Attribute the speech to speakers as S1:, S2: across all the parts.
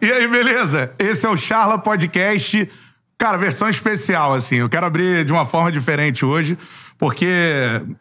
S1: E aí, beleza? Esse é o Charla Podcast. Cara, versão especial, assim. Eu quero abrir de uma forma diferente hoje, porque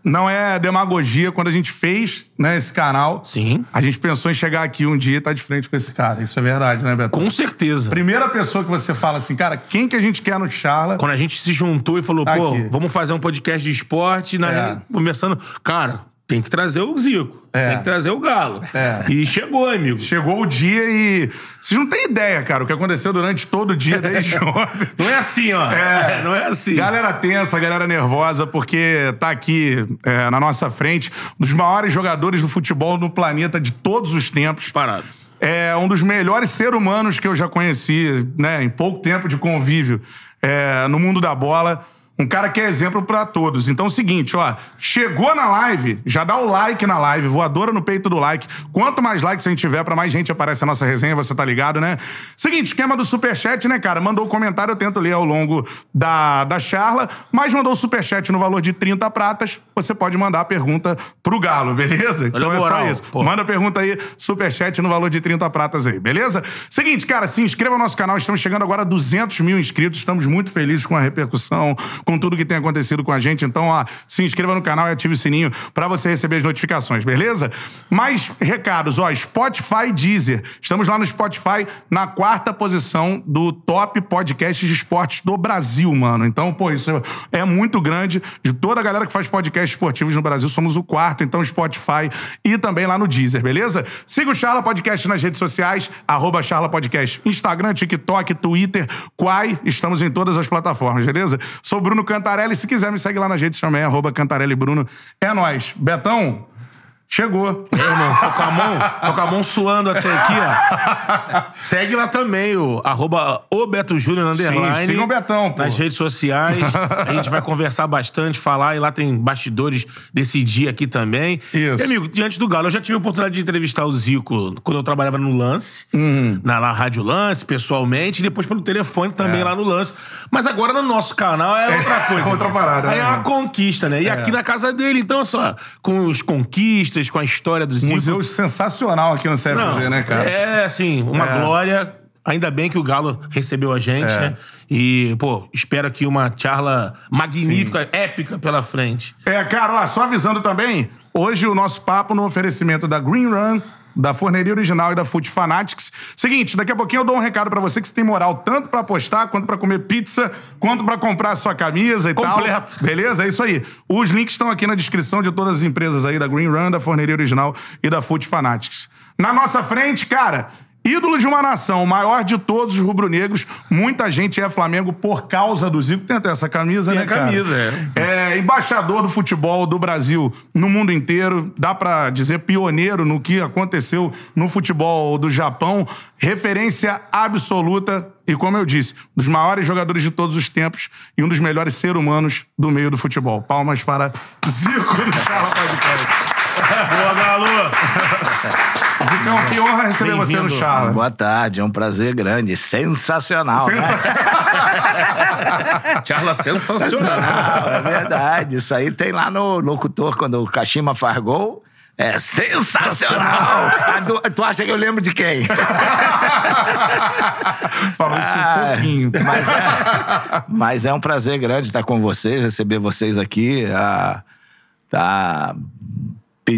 S1: não é demagogia. Quando a gente fez né, esse canal,
S2: Sim.
S1: a gente pensou em chegar aqui um dia e estar de frente com esse cara. Isso é verdade, né, Beto?
S2: Com certeza.
S1: Primeira pessoa que você fala assim, cara, quem que a gente quer no Charla?
S2: Quando a gente se juntou e falou,
S1: Tá
S2: pô,
S1: aqui.
S2: vamos fazer um podcast de esporte, né?
S1: É.
S2: Conversando, cara, tem que trazer o Zico.
S1: É.
S2: Tem que trazer o Galo.
S1: É.
S2: E chegou, amigo.
S1: Chegou o dia e. Vocês não têm ideia, cara, o que aconteceu durante todo o dia desde ontem.
S2: Não é assim, ó.
S1: É.
S2: Não é assim.
S1: Galera tensa, galera nervosa, porque tá aqui é, na nossa frente um dos maiores jogadores do futebol no planeta de todos os tempos.
S2: Parado.
S1: É um dos melhores seres humanos que eu já conheci, né, em pouco tempo de convívio é, no mundo da bola. Um cara que é exemplo pra todos. Então é o seguinte, ó, chegou na live, já dá o like na live, voadora no peito do like. Quanto mais likes a gente tiver, pra mais gente aparece a nossa resenha, você tá ligado, né? Seguinte, esquema do superchat, né, cara? Mandou o comentário, eu tento ler ao longo da, da charla, mas mandou o superchat no valor de 30 pratas, você pode mandar a pergunta pro Galo, beleza? Então
S2: a
S1: é
S2: moral,
S1: só isso.
S2: pô.
S1: Manda pergunta aí, superchat no valor de 30 pratas aí, beleza? Seguinte, cara, se inscreva no nosso canal, estamos chegando agora a 200 mil inscritos, estamos muito felizes com a repercussão, com tudo que tem acontecido com a gente. Então, ó, se inscreva no canal e ative o sininho pra você receber as notificações, beleza? Mais recados, ó, Spotify Deezer. Estamos lá no Spotify na quarta posição do top podcasts de esportes do Brasil, mano. Então, pô, isso é muito grande. De toda a galera que faz podcasts esportivos no Brasil, somos o quarto, então Spotify e também lá no Deezer, beleza? Siga o Charla Podcast nas redes sociais, arroba Charla Podcast. Instagram, TikTok, Twitter, Quai, estamos em todas as plataformas, beleza? Sou Bruno Cantarelli, se quiser me segue lá nas redes também, arroba Cantarelli Bruno. É nóis. Betão, chegou.
S2: É, irmão, tô com a mão, tô com a mão suando até aqui, ó. Segue lá também, o arroba o Beto Júnior underline.
S1: Sim, siga o Betão, pô.
S2: Nas redes sociais. A gente vai conversar bastante, falar, e lá tem bastidores desse dia aqui também.
S1: Isso.
S2: E, amigo, diante do Galo, eu já tive a oportunidade de entrevistar o Zico quando eu trabalhava no Lance,
S1: Uhum.
S2: na, na Rádio Lance, pessoalmente, e depois pelo telefone também
S1: É.
S2: lá no Lance. Mas agora no nosso canal é outra coisa.
S1: outra parada,
S2: Aí
S1: né,
S2: é uma
S1: mano?
S2: conquista, né? E aqui na casa dele, então, só, com os conquistas, com a história do Zico.
S1: Museu sensacional aqui no CFZ, né, cara?
S2: É, assim, uma
S1: É.
S2: glória. Ainda bem que o Galo recebeu a gente,
S1: É.
S2: né? E, pô, espero aqui uma charla magnífica, épica pela frente.
S1: É, cara, ó, só avisando também, hoje o nosso papo no oferecimento da Green Run, da Forneria Original e da Food Fanatics. Seguinte, daqui a pouquinho eu dou um recado pra você que você tem moral tanto pra apostar, quanto pra comer pizza, quanto pra comprar a sua camisa e
S2: Completo.
S1: tal. Beleza? É isso aí. Os links estão aqui na descrição de todas as empresas aí da Green Run, da Forneria Original e da Food Fanatics. Na nossa frente, cara, ídolo de uma nação, o maior de todos os rubro-negros. Muita gente é Flamengo por causa do Zico. Tem até essa camisa,
S2: Tem
S1: né,
S2: a
S1: cara?
S2: camisa,
S1: é. Embaixador do futebol do Brasil no mundo inteiro. Dá pra dizer pioneiro no que aconteceu no futebol do Japão. Referência absoluta. E como eu disse, um dos maiores jogadores de todos os tempos e um dos melhores seres humanos do meio do futebol. Palmas para Zico do Charla.
S2: Boa, Galo!
S1: Zicão, que honra receber você no. Charla.
S3: Boa tarde, é um prazer grande, sensacional. né?
S1: Sensa-
S2: charla sensacional.
S3: É verdade, isso aí tem lá no locutor, quando o Kashima faz gol. É sensacional! Ah, tu, tu acha que eu lembro de quem?
S1: Falou isso um
S3: Ah,
S1: pouquinho.
S3: Mas é, mas é um prazer grande estar com vocês, receber vocês aqui. Ah, tá,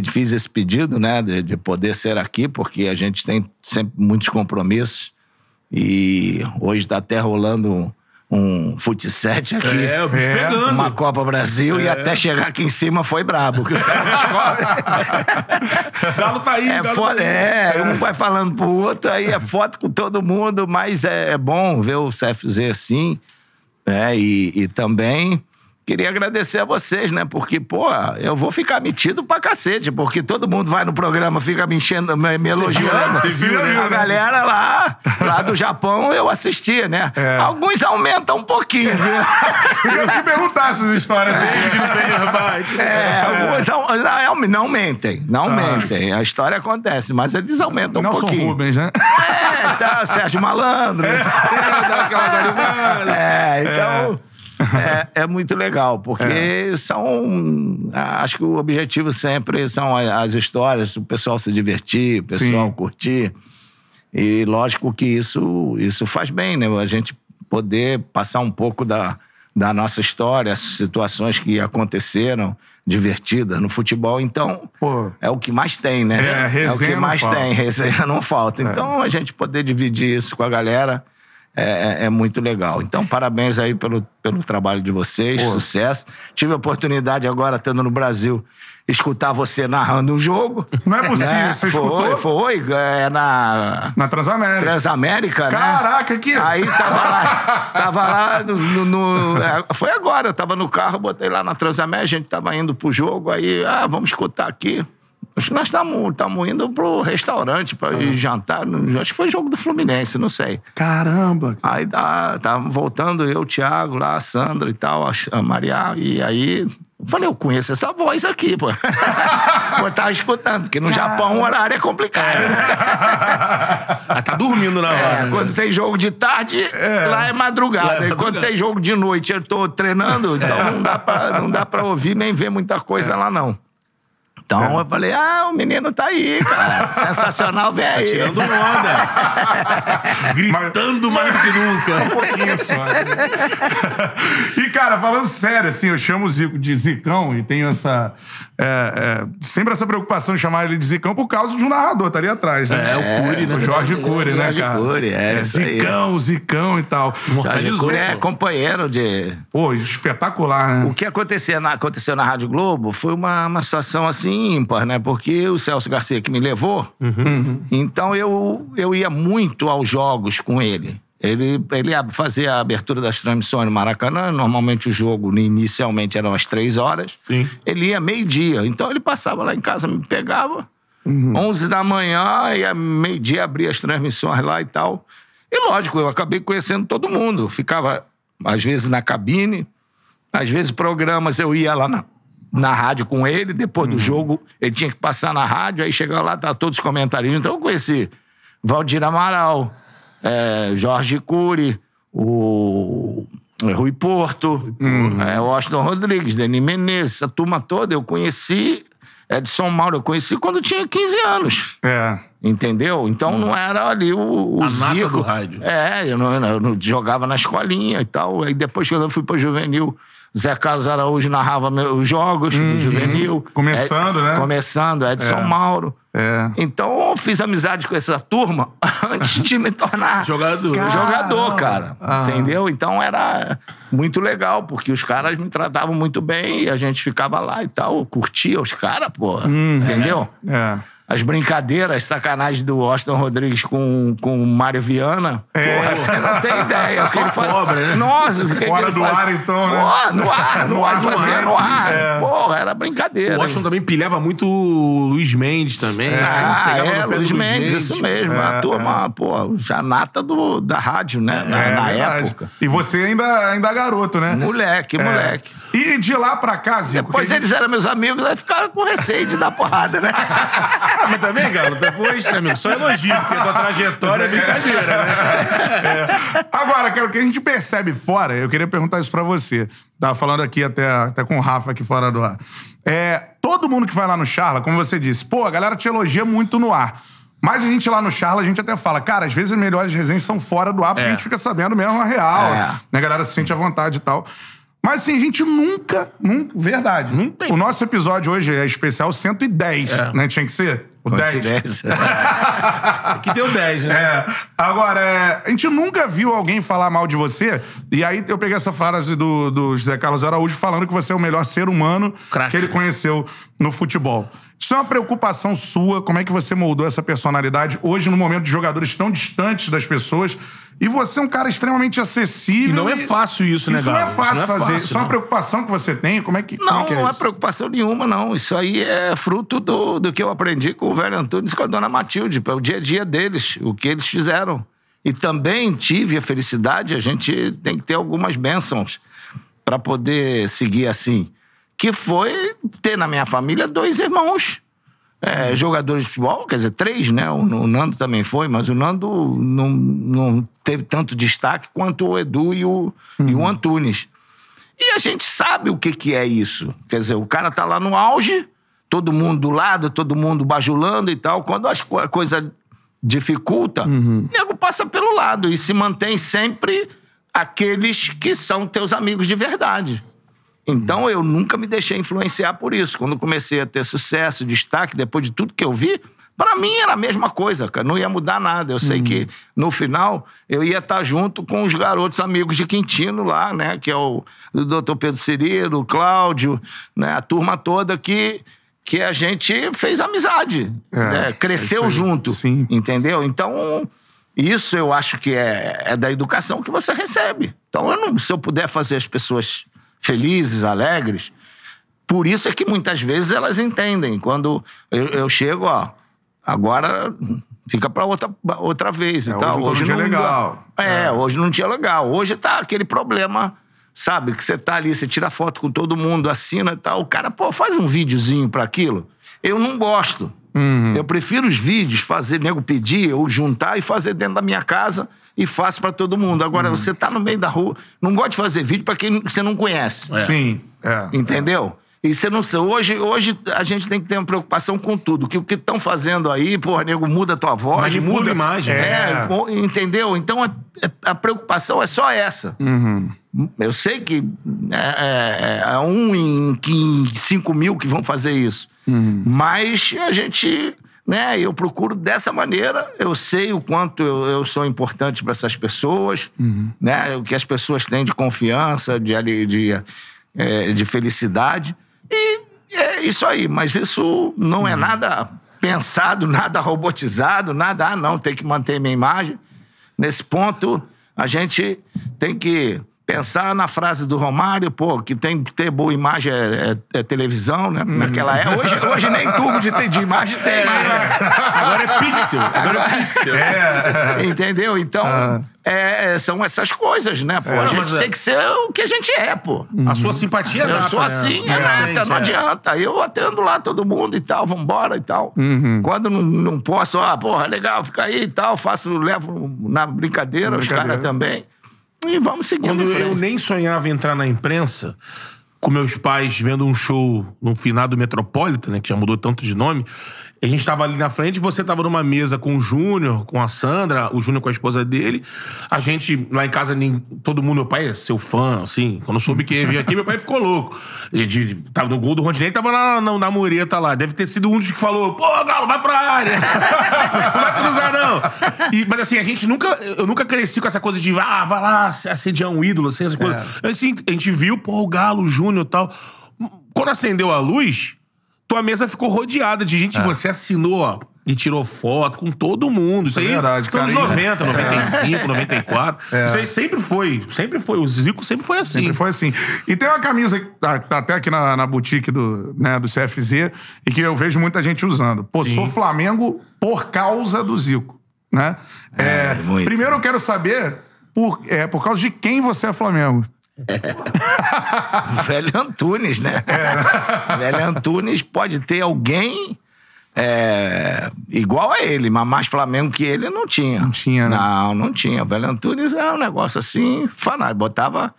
S3: fiz esse pedido, né, de, de poder ser aqui, porque a gente tem sempre muitos compromissos. E hoje está até rolando um futset aqui.
S2: É, o bicho
S1: É,
S2: pegando.
S3: Uma Copa Brasil e até chegar aqui em cima foi brabo.
S2: Galo tá aí,
S3: É,
S2: Galo
S3: foto,
S2: tá aí.
S3: é, um vai falando pro outro, aí é foto com todo mundo, mas é, é bom ver o CFZ assim, né? E, e também queria agradecer a vocês, né? Porque, pô, eu vou ficar metido pra cacete, porque todo mundo vai no programa, fica me enchendo, me, me elogiando.
S1: Você viu, né?
S3: A galera lá, lá do Japão, eu assistia, né?
S1: É.
S3: Alguns aumentam um pouquinho, viu?
S1: Eu te perguntar essas histórias dele.
S3: É, alguns au- não, não mentem, não mentem. A história acontece, mas eles aumentam um
S1: Nelson
S3: pouquinho.
S1: Rubens, né?
S3: É, tá, Sérgio Malandro.
S2: Aquela garibada.
S3: É, então. É, é muito legal, porque
S1: É.
S3: são. Acho que o objetivo sempre são as histórias, o pessoal se divertir, o pessoal
S1: Sim.
S3: curtir. E lógico que isso, isso faz bem, né? A gente poder passar um pouco da, da nossa história, as situações que aconteceram divertidas no futebol. Então,
S1: Pô.
S3: é o que mais tem, né?
S1: É,
S3: o
S1: resenha
S3: que
S1: não
S3: mais
S1: falta.
S3: tem, resenha não
S1: É.
S3: falta. Então, a gente poder dividir isso com a galera é, é- é muito legal. Então, parabéns aí pelo, pelo trabalho de vocês, sucesso. Tive a oportunidade agora, estando no Brasil, escutar você narrando um jogo.
S1: Não é possível,
S3: né?
S1: você
S3: foi,
S1: escutou?
S3: Foi, é na
S1: Na Transamérica.
S3: Transamérica, né?
S1: Caraca, que...
S3: Aí tava lá, tava lá no, no- no- é, foi agora, eu tava no carro, botei lá na Transamérica, a gente tava indo pro jogo, aí, ah, vamos escutar aqui. Acho que nós estamos indo pro restaurante pra ir jantar. Acho que foi jogo do Fluminense, não sei.
S1: Caramba.
S3: Aí tá, tava voltando eu, o Thiago, lá, a Sandra e tal, a, Maria, e aí. Falei, eu conheço essa voz aqui, pô. eu tava escutando, porque no Japão o horário é complicado.
S2: Ah, tá dormindo na hora.
S3: É, quando tem jogo de tarde, lá é madrugada.
S2: Lá é
S3: E quando
S2: madrugada.
S3: tem jogo de noite, eu tô treinando, então não, dá pra, não dá pra ouvir nem ver muita coisa lá, não. Então eu falei, ah, o menino tá aí, cara. Sensacional, vem aí.
S2: Tirando onda. Gritando mais do que nunca.
S1: Um pouquinho só. e, cara, falando sério, assim, eu chamo o Zico de Zicão e tenho essa. é, é, sempre essa preocupação de chamar ele de Zicão por causa de um narrador, tá ali atrás, né?
S2: É, o Cury, né?
S1: O Jorge Cury, né,
S3: Jorge
S1: cara?
S3: Cury, é aí.
S1: Zicão, Zicão e tal.
S3: Jorge
S2: Imortalizou.
S3: Cury é companheiro de.
S1: Pô, espetacular, né?
S3: O que acontecia na, aconteceu na Rádio Globo foi uma, uma situação assim ímpar, né? Porque o Celso Garcia que me levou, então eu, eu ia muito aos jogos com ele. Ele, ele fazia a abertura das transmissões no Maracanã. Normalmente o jogo, inicialmente, eram às três horas.
S2: Sim.
S3: Ele ia meio-dia. Então ele passava lá em casa, me pegava. 11 da manhã, ia meio-dia, abria as transmissões lá e tal. E lógico, eu acabei conhecendo todo mundo. Ficava, às vezes, na cabine. Às vezes, programas eu ia lá na, na rádio com ele. Depois do jogo, ele tinha que passar na rádio. Aí chegava lá, tá todos os comentários. Então eu conheci Valdir Amaral, eh, Jorge Cury, o Rui Porto, eh, Washington Rodrigues, Denis Menezes, essa turma toda eu conheci. Edson Mauro, eu conheci quando tinha 15 anos.
S1: É.
S3: Entendeu? Então não era ali o, o
S2: A nata
S3: Zico.
S2: do rádio.
S3: É, eu não, eu não- jogava na escolinha e tal. Aí depois quando eu fui pro juvenil, Zé Carlos Araújo narrava meus jogos no juvenil.
S1: Começando,
S3: É,
S1: né?
S3: Começando, Edson Mauro.
S1: É.
S3: Então eu fiz amizade com essa turma antes de me tornar
S2: Jogador.
S3: jogador, cara.
S1: Ah.
S3: Entendeu? Então era muito legal, porque os caras me tratavam muito bem e a gente ficava lá e tal. Eu curtia os caras, porra. Entendeu?
S1: É.
S3: As brincadeiras, sacanagem do Austin Rodrigues com, com o Mário Viana.
S1: É.
S3: Porra, você não tem ideia.
S2: Só
S3: Ele faz-
S2: cobra, né?
S3: Nossa,
S1: Fora
S3: ele
S1: do
S3: faz?
S1: ar, então, né?
S3: Porra, no ar, no,
S1: No
S3: ar,
S1: ar, no
S3: fazia
S1: ar.
S3: no ar.
S1: É.
S3: Porra, era brincadeira.
S2: O Washington também pilhava muito o Luiz Mendes também.
S3: Ah,
S2: Pegava
S3: é,
S2: no pé do
S3: Luiz Mendes, isso mesmo.
S1: É,
S3: a turma, pô, já nata do, da rádio, né? na
S1: É
S3: na
S1: verdade.
S3: época.
S1: E você ainda, ainda é garoto, né?
S3: Moleque,
S1: É.
S3: moleque.
S1: E de lá pra cá, Zico.
S3: Depois
S1: a
S3: eles eram meus amigos, aí ficaram com receio de dar porrada, né?
S2: Ah, mas também, Galo, depois, amigo, só elogio, porque a tua trajetória é brincadeira, né?
S1: Agora, cara, o que a gente percebe fora, eu queria perguntar isso pra você. Tava falando aqui até, até com o Rafa aqui fora do ar. É, todo mundo que vai lá no Charla, como você disse, pô, a galera te elogia muito no ar. Mas a gente lá no Charla, a gente até fala, cara, às vezes as melhores resenhas são fora do ar, porque
S2: É.
S1: a gente fica sabendo mesmo a real.
S3: É.
S1: Né? A galera se sente à vontade e tal. Mas assim, a gente nunca, nunca, verdade.
S2: Não tem.
S1: O nosso episódio hoje é especial 110, né? Tinha que ser o 10.
S3: Coincidência.
S2: Aqui tem o 10, né?
S1: É. Agora, é, a gente nunca viu alguém falar mal de você. E aí eu peguei essa frase do, do José Carlos Araújo falando que você é o melhor ser humano
S2: Craque.
S1: que ele conheceu no futebol. Isso é uma preocupação sua? Como é que você moldou essa personalidade hoje, no momento de jogadores tão distantes das pessoas? E você é um cara extremamente acessível.
S2: E não é fácil isso, né,
S1: Isso não é fácil
S2: Isso não é
S1: fazer.
S2: fácil,
S1: isso é uma preocupação que você tem? Como é que,
S3: Não,
S1: é, que é
S3: não é preocupação nenhuma, não. Isso aí é fruto do, do que eu aprendi com o velho Antunes e com a dona Matilde, é o dia a dia deles, o que eles fizeram. E também tive a felicidade, a gente tem que ter algumas bênçãos para poder seguir assim. Que foi ter na minha família dois irmãos. é, jogadores de futebol, quer dizer, três, né? O, o Nando também foi, mas o Nando não, não teve tanto destaque quanto o Edu e o, e o Antunes. E a gente sabe o que, que é isso. Quer dizer, o cara tá lá no auge, todo mundo do lado, todo mundo bajulando e tal. Quando as a coisa dificulta, o nego passa pelo lado e se mantém sempre aqueles que são teus amigos de verdade. Então eu nunca me deixei influenciar por isso. Quando comecei a ter sucesso, destaque, depois de tudo que eu vi, para mim era a mesma coisa, cara. Não ia mudar nada. Eu sei que no final eu ia estar junto com os garotos amigos de Quintino lá, né? Que é o, o Dr. Pedro Cirilo, o Cláudio, né? A turma toda que, que a gente fez amizade.
S1: É,
S3: né?
S1: é
S3: Cresceu
S1: aí.
S3: junto.
S1: Sim.
S3: Entendeu? Então, isso eu acho que é, é da educação que você recebe. Então, eu não- se eu puder fazer as pessoas felizes, alegres, por isso é que muitas vezes elas entendem. Quando eu, eu chego, ó, agora fica pra outra, outra vez
S1: É,
S3: tal.
S1: hoje não
S3: não-
S1: legal.
S3: É,
S1: É.
S3: hoje não tinha legal. Hoje tá aquele problema, sabe? Que você tá ali, você tira foto com todo mundo, assina e tal. O cara, pô, faz um videozinho pra aquilo. Eu não gosto.
S1: Uhum.
S3: Eu prefiro os vídeos, fazer, nego pedir, ou juntar e fazer dentro da minha casa e faço pra todo mundo. Agora,
S1: Uhum.
S3: você tá no meio da rua, não gosta de fazer vídeo pra quem você não conhece.
S1: Sim. É.
S3: Entendeu? E você não sei. Hoje, hoje a gente tem que ter uma preocupação com tudo. Que o que estão fazendo aí, porra, nego, muda a tua voz,
S2: Manipula
S3: muda
S2: a imagem.
S3: É,
S1: É.
S3: pô, entendeu? Então a, a preocupação é só essa. Eu sei que é, é- é um em, cinco mil que vão fazer isso. Mas a gente, né, eu procuro dessa maneira, eu sei o quanto eu, eu sou importante para essas pessoas, né, o que as pessoas têm de confiança, de, de, é, de felicidade. E é isso aí, mas isso não é nada pensado, nada robotizado, nada, ah, não, tem que manter minha imagem. Nesse ponto, a gente tem que pensar na frase do Romário, pô, que tem que ter boa imagem é, é- é televisão, né? Naquela é. Hoje, hoje nem tubo de, de imagem tem mais, né?
S2: Agora é pixel. Agora é pixel.
S3: Entendeu? Então, é, são essas coisas, né? Pô, a gente
S2: é-
S3: tem que ser o que a gente é, pô.
S2: A sua simpatia é
S3: Eu
S2: nata,
S3: sou
S2: né?
S3: assim, é nata, não
S2: é.
S3: adianta. Eu atendo lá todo mundo e tal, vambora e tal.
S1: Uhum.
S3: Quando não, não posso, ah, porra, legal, fica aí e tal, faço, levo na brincadeira,
S1: Na
S3: os
S1: brincadeira.
S3: caras também. E vamos seguindo.
S2: Quando eu nem sonhava entrar na imprensa, com meus pais vendo um show no finado Metropolitan, né, que já mudou tanto de nome, a gente tava ali na frente, você tava numa mesa com o Júnior, com a Sandra, o Júnior com a esposa dele. A gente, lá em casa, nem, todo mundo, meu pai é seu fã, assim. Quando soube que ia vir aqui, meu pai ficou louco. E de, tava no gol do Rondinei, tava na, na, na mureta lá. Deve ter sido um dos que falou, pô, Galo, vai pra área. não vai cruzar, não. E, mas assim, a gente nunca, eu nunca cresci com essa coisa de, ah, vai lá, assediar um ídolo, assim, essa coisa. Assim, a gente viu, pô, o Galo, o Júnior e tal. Quando acendeu a luz, tua mesa ficou rodeada de gente. Você assinou, ó, e tirou foto com todo mundo. Isso
S1: É
S2: aí,
S1: verdade,
S2: nos anos
S1: cara.
S2: 90, 95, 94. Isso aí sempre foi, sempre foi. O Zico sempre foi assim.
S1: Sempre foi assim. E tem uma camisa que tá, tá até aqui na, na boutique do, né, do CFZ e que eu vejo muita gente usando. Pô, sou Flamengo por causa do Zico, né? É,
S3: muito.
S1: primeiro eu quero saber por, é, por causa de quem você é Flamengo.
S3: Velho Antunes, né? Velho Antunes pode ter alguém é, igual a ele, mas mais Flamengo que ele não tinha. Não
S1: tinha, né?
S3: Não, não tinha. Velho Antunes é um negócio assim, fanático. Botava.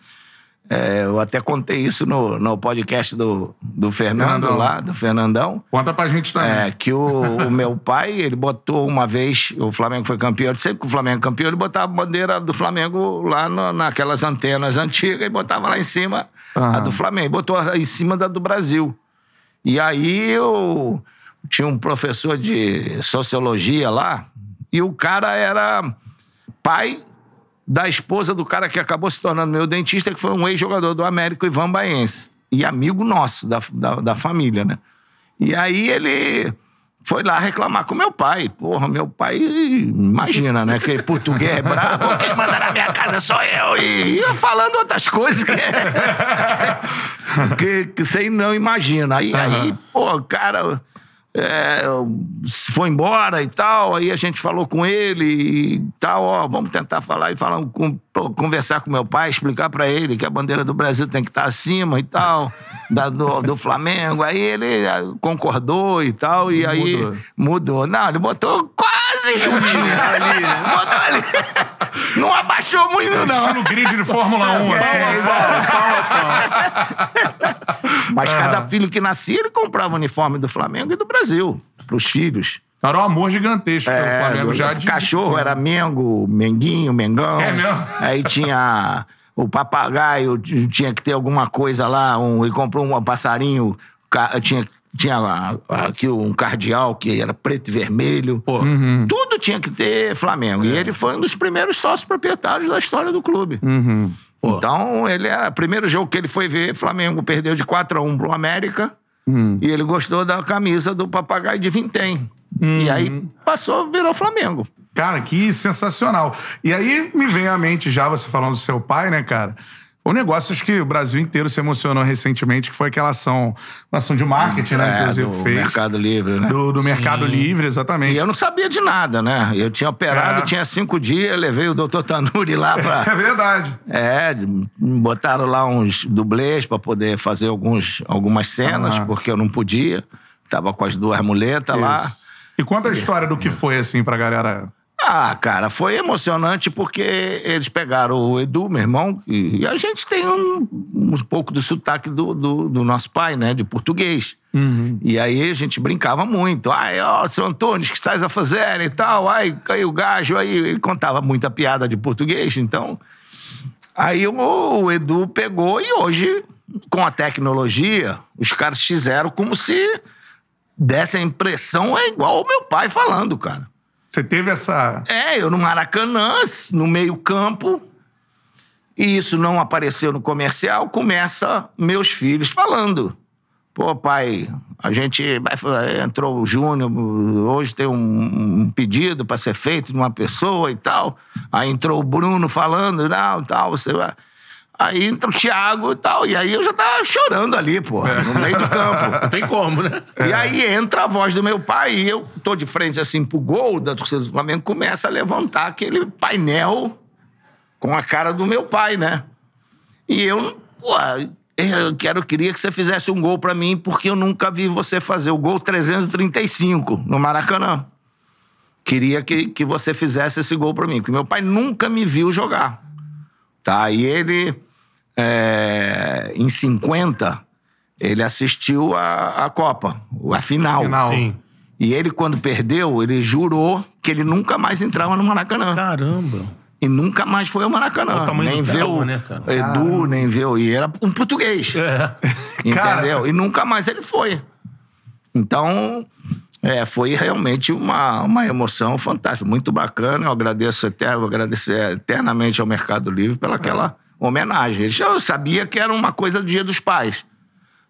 S3: É, eu até contei isso no, no podcast do, do Fernando
S1: Fernandão.
S3: lá, do Fernandão.
S1: Conta pra gente também.
S3: É, que o, o meu pai, ele botou uma vez, o Flamengo foi campeão, sempre que o Flamengo é campeão, ele botava a bandeira do Flamengo lá no- naquelas antenas antigas e botava lá em cima a do Flamengo, botou em cima da do Brasil. E aí eu tinha um professor de sociologia lá, e o cara era pai da esposa do cara que acabou se tornando meu dentista, que foi um ex-jogador do América, o Ivan Baense. E amigo nosso, da, da, da família, né? E aí ele foi lá reclamar com meu pai. Porra, meu pai, imagina, né? Aquele português brabo, quem manda na minha casa sou eu. E ia falando outras coisas que, que, que você não imagina. Aí, aí pô, cara é, foi embora e tal. Aí a gente falou com ele e tal, ó, vamos tentar falar e falar, com, conversar com meu pai, explicar pra ele que a bandeira do Brasil tem que estar acima e tal, da, do, do Flamengo. Aí ele ah, concordou e tal, e aí
S1: Mudou.
S3: mudou. Não, ele botou quase ali, né? Botou ali. Não abaixou muito, não.
S1: Estilo grid de Fórmula 1, assim.
S3: É, Mas cada filho que nascia, ele comprava o uniforme do Flamengo e do Brasil, pros filhos.
S1: Era um amor gigantesco pelo
S3: É,
S1: Flamengo
S3: o
S1: já de.
S3: cachorro era Mengo, Menguinho, Mengão.
S1: É mesmo?
S3: Aí tinha o papagaio, tinha que ter alguma coisa lá. Um, ele comprou um passarinho, tinha, tinha lá, aqui um cardeal que era preto e vermelho.
S2: Pô,
S1: Uhum.
S3: Tudo tinha que ter Flamengo.
S1: É.
S3: E ele foi um dos primeiros sócios proprietários da história do clube.
S1: Uhum.
S3: Então, ele é. O primeiro jogo que ele foi ver, Flamengo perdeu de 4 a 1 pro América.
S1: Hum.
S3: E ele gostou da camisa do papagaio de vintém. E aí
S1: Uhum.
S3: passou, virou Flamengo.
S1: Cara, que sensacional. E aí me vem à mente já você falando do seu pai, né, cara? Um negócio acho que o Brasil inteiro se emocionou recentemente, que foi aquela ação, uma ação de marketing, né, que o
S3: É,
S1: Zico
S3: do
S1: fez.
S3: Mercado Livre, né?
S1: Do, do Mercado Livre,
S3: E
S1: exatamente.
S3: eu não sabia de nada, né? Eu tinha operado,
S1: É.
S3: tinha cinco dias, levei o doutor Tanuri lá pra.
S1: É verdade.
S3: É, botaram lá uns dublês pra poder fazer alguns, algumas cenas,
S1: Ah.
S3: porque eu não podia. Tava com as duas muletas lá.
S1: Isso. E conta a história do que foi, assim, pra galera.
S3: Ah, cara, foi emocionante porque eles pegaram o Edu, meu irmão, e, e a gente tem um, um pouco do sotaque do, do, do nosso pai, né, de português. E aí a gente brincava muito. Ai, ó, seu Antônio, o que estás a fazer e tal? Ai, caiu o gajo. Aí ele contava muita piada de português, então... Aí o, o Edu pegou e hoje, com a tecnologia, os caras fizeram como se desse a impressão é igual o meu pai falando, cara.
S1: Você teve essa.
S3: É, eu no Maracanã, no meio-campo, e isso não apareceu no comercial, começa meus filhos falando. Pô, pai, a gente entrou o Júnior, hoje tem um pedido para ser feito de uma pessoa e tal. Aí entrou o Bruno falando, não, tal, você vai. Aí entra o Thiago e tal. E aí eu já tava chorando ali, pô, no meio do campo.
S2: não tem como, né?
S3: E aí entra a voz do meu pai e eu tô de frente assim pro gol da torcida do Flamengo, começa a levantar aquele painel com a cara do meu pai, né? E eu, pô, eu quero, eu queria que você fizesse um gol pra mim, porque eu nunca vi você fazer o gol 335 no Maracanã. Queria que, que você fizesse esse gol pra mim, porque meu pai nunca me viu jogar. Tá? E ele, é, em 50, ele assistiu a, a Copa, a final.
S1: Final.
S2: Sim.
S3: E ele, quando perdeu, ele jurou que ele nunca mais entrava no Maracanã.
S2: Caramba.
S3: E nunca mais foi ao Maracanã.
S2: Olha o
S3: nem vê o
S2: né, cara?
S3: Edu, nem vê o... E era um português.
S2: É.
S3: Entendeu? E nunca mais ele foi. Então, é, foi realmente uma, uma emoção fantástica, muito bacana. Eu agradeço eter- vou agradecer eternamente ao Mercado Livre pela aquela homenagem. Eu sabia que era uma coisa do Dia dos Pais,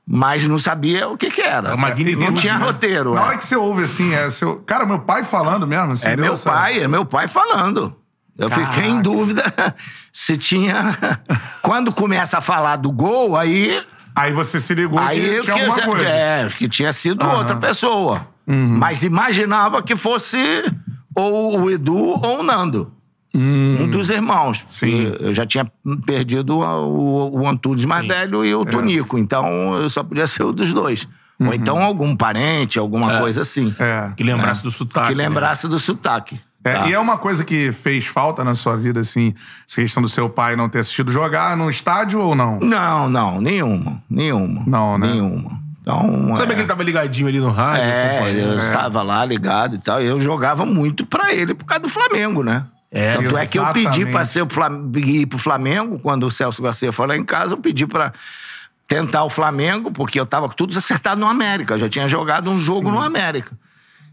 S3: mas não sabia o que, que era.
S2: A magnitude,
S3: não tinha
S2: né?
S3: roteiro.
S1: Na
S3: é.
S1: hora que você ouve assim, é seu. Cara, meu pai falando mesmo. Assim,
S3: É meu
S1: essa-
S3: pai, é meu pai falando. Eu fiquei em dúvida se tinha. Quando começa a falar do gol, aí.
S1: Aí você se ligou
S3: Aí
S1: que tinha
S3: que,
S1: alguma coisa.
S3: É, que tinha sido outra pessoa. Mas imaginava que fosse ou o Edu ou o Nando. Um dos irmãos.
S1: Sim.
S3: Porque Eu já tinha perdido o, o Antunes mais velho e o Tonico. Então eu só podia ser o dos dois. Ou então algum parente, alguma coisa assim.
S1: É.
S2: Que lembrasse do sotaque.
S3: Que
S2: né?
S3: lembrasse do sotaque.
S1: É,
S3: tá?
S1: E é uma coisa que fez falta na sua vida, assim, essa questão do seu pai não ter assistido jogar no estádio ou não?
S3: Não, não, nenhuma. Nenhuma.
S1: Não, né?
S3: Nenhuma. Então.
S2: Sabia
S3: é,
S2: que ele tava ligadinho ali no rádio?
S3: É, eu estava lá ligado e tal. e Eu jogava muito pra ele por causa do Flamengo, né?
S2: É,
S3: Tanto é que eu pedi
S1: exatamente.
S3: pra ser o Flam... ir pro Flamengo, quando o Celso Garcia foi lá em casa, eu pedi pra tentar o Flamengo, porque eu tava com tudo acertado no América. Eu já tinha jogado um jogo no América.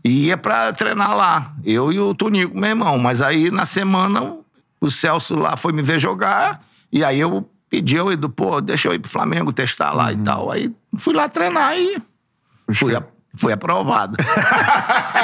S3: E ia pra treinar lá. Eu e o Tonico, meu irmão. Mas aí, na semana, o Celso lá foi me ver jogar. E aí eu pedi ao Edu, pô, deixa eu ir pro Flamengo testar lá
S1: Uhum.
S3: e tal. Aí fui lá treinar e fui, a- fui aprovado.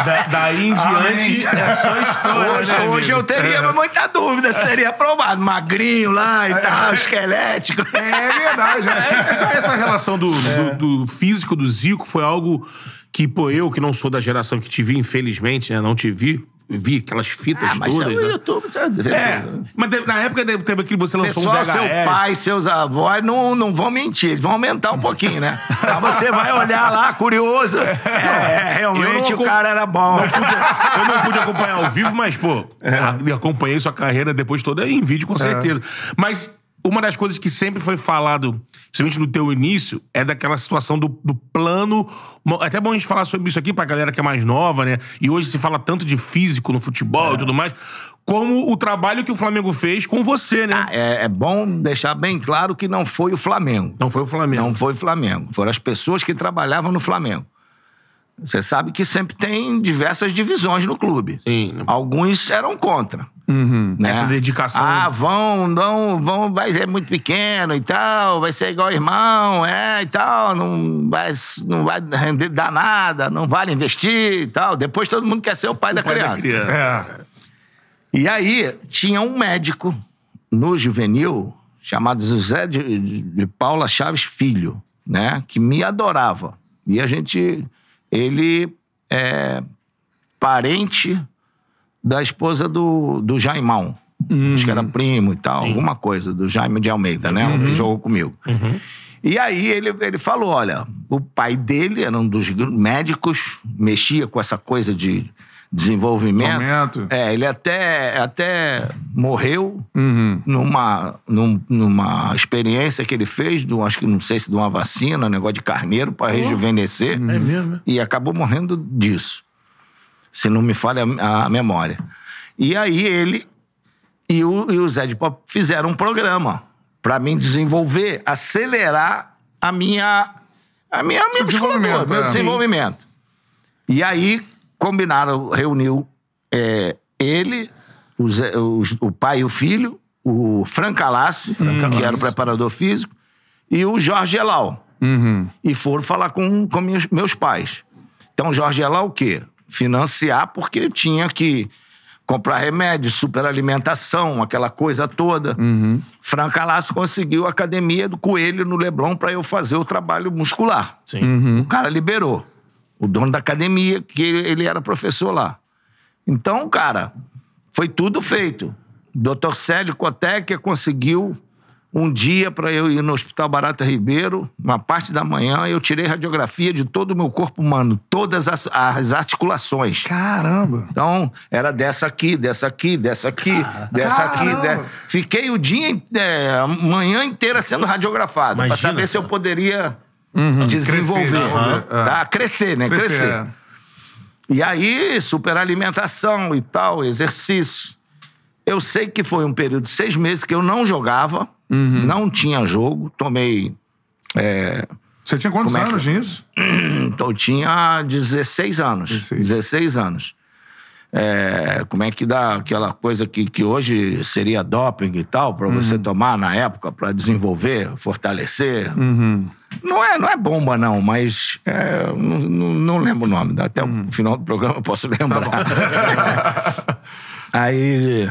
S2: Da- daí em diante é só história,
S3: Hoje,
S2: né,
S3: hoje eu teria muita dúvida se seria aprovado. Magrinho lá e tal, esquelético.
S1: É verdade, né?
S2: Essa, essa relação do, do- do físico do Zico foi algo que, pô, eu que não sou da geração que te vi, infelizmente, né? Não te vi. Vi aquelas fitas
S3: Ah, mas
S2: todas,
S3: é
S2: né?
S3: YouTube, você deve
S2: É, mas teve- na época teve teve aquele que você lançou
S3: Pessoal,
S2: um VHS.
S3: seu pai, seus avós não, não vão mentir, eles vão aumentar um pouquinho, né? Aí você vai olhar lá, curioso. É, realmente
S2: não
S3: o cara era bom.
S2: Eu não pude acompanhar ao vivo, mas, pô, a- acompanhei sua carreira depois toda em vídeo, com certeza. Mas uma das coisas que sempre foi falado, principalmente no teu início, é daquela situação do, do plano. É até bom a gente falar sobre isso aqui pra galera que é mais nova, né? E hoje se fala tanto de físico no futebol e tudo mais. Como o trabalho que o Flamengo fez com você, né?
S3: É, é bom deixar bem claro que não foi o Flamengo.
S2: Não foi o Flamengo.
S3: Não foi o Flamengo. Foram as pessoas que trabalhavam no Flamengo. Você sabe que sempre tem diversas divisões no clube.
S2: Sim.
S3: Alguns eram contra. né?
S2: Essa dedicação.
S3: Ah, vão, não, vão, vai ser muito pequeno e tal, vai ser igual irmão, é, e tal, não vai, não vai render, dar nada, não vale investir e tal. Depois todo mundo quer ser o pai, da,
S2: pai da
S3: criança.
S2: criança.
S1: É.
S3: E aí, tinha um médico no juvenil chamado José de, de- de Paula Chaves Filho, né? Que me adorava. E a gente. Ele é parente da esposa do, do Jaimão. Acho que era primo e tal, alguma coisa, do Jaime de Almeida, né? Ele jogou comigo. E aí ele, ele falou: olha, o pai dele era um dos médicos, mexia com essa coisa de desenvolvimento.
S1: Desenvolvimento.
S3: É, ele até, até morreu numa, num- numa experiência que ele fez, um- acho que não sei se de uma vacina, um negócio de carneiro para rejuvenescer.
S2: É mesmo?
S3: E acabou morrendo disso. Se não me falha a, a memória. E aí ele e o, e o Zé de Pop fizeram um programa para mim desenvolver, acelerar a minha. A minha, a minha
S1: desenvolvimento,
S3: meu
S1: é.
S3: desenvolvimento. E aí combinaram, reuniu é, ele, o, Zé- os- o pai e o filho, o Frank Alassi, que era o preparador físico, e o Jorge Elal. E foram falar com, com meus, meus pais. Então, Jorge Elal o quê? Financiar, porque tinha que comprar remédio, superalimentação, aquela coisa toda. Frank Alassi conseguiu a academia do Coelho no Leblon para eu fazer o trabalho muscular.
S2: Sim.
S3: O cara liberou. O dono da academia, que ele, era professor lá. Então, cara, foi tudo feito. Dr. Célio Cotec conseguiu um dia para eu ir no Hospital Barata Ribeiro, uma parte da manhã, eu tirei radiografia de todo o meu corpo humano, todas as, as articulações.
S1: Caramba.
S3: Então, era dessa aqui, dessa aqui, dessa aqui, dessa aqui. De- Fiquei o dia, é, a manhã inteira sendo radiografado, para saber se eu
S2: cara.
S3: Poderia desenvolver.
S1: Crescer, é.
S3: Tá? Crescer, né?
S1: Crescer,
S3: Crescer.
S1: é.
S3: E aí, superalimentação e tal, exercício. Eu sei que foi um período de seis meses que eu não jogava,
S1: Uhum.
S3: não tinha jogo, tomei.
S1: Você tinha quantos
S3: é
S1: anos nisso?
S3: Eu tinha 16 anos.
S1: 16.
S3: 16, anos. É, como é que dá aquela coisa que, que hoje seria doping e tal, pra
S1: Uhum.
S3: você tomar na época, pra desenvolver, fortalecer?
S1: Uhum.
S3: Não, é, não é bomba, não, mas é, não, não, não lembro o nome. Até
S1: Uhum.
S3: o final do programa eu posso
S1: Tá
S3: lembrar. aí,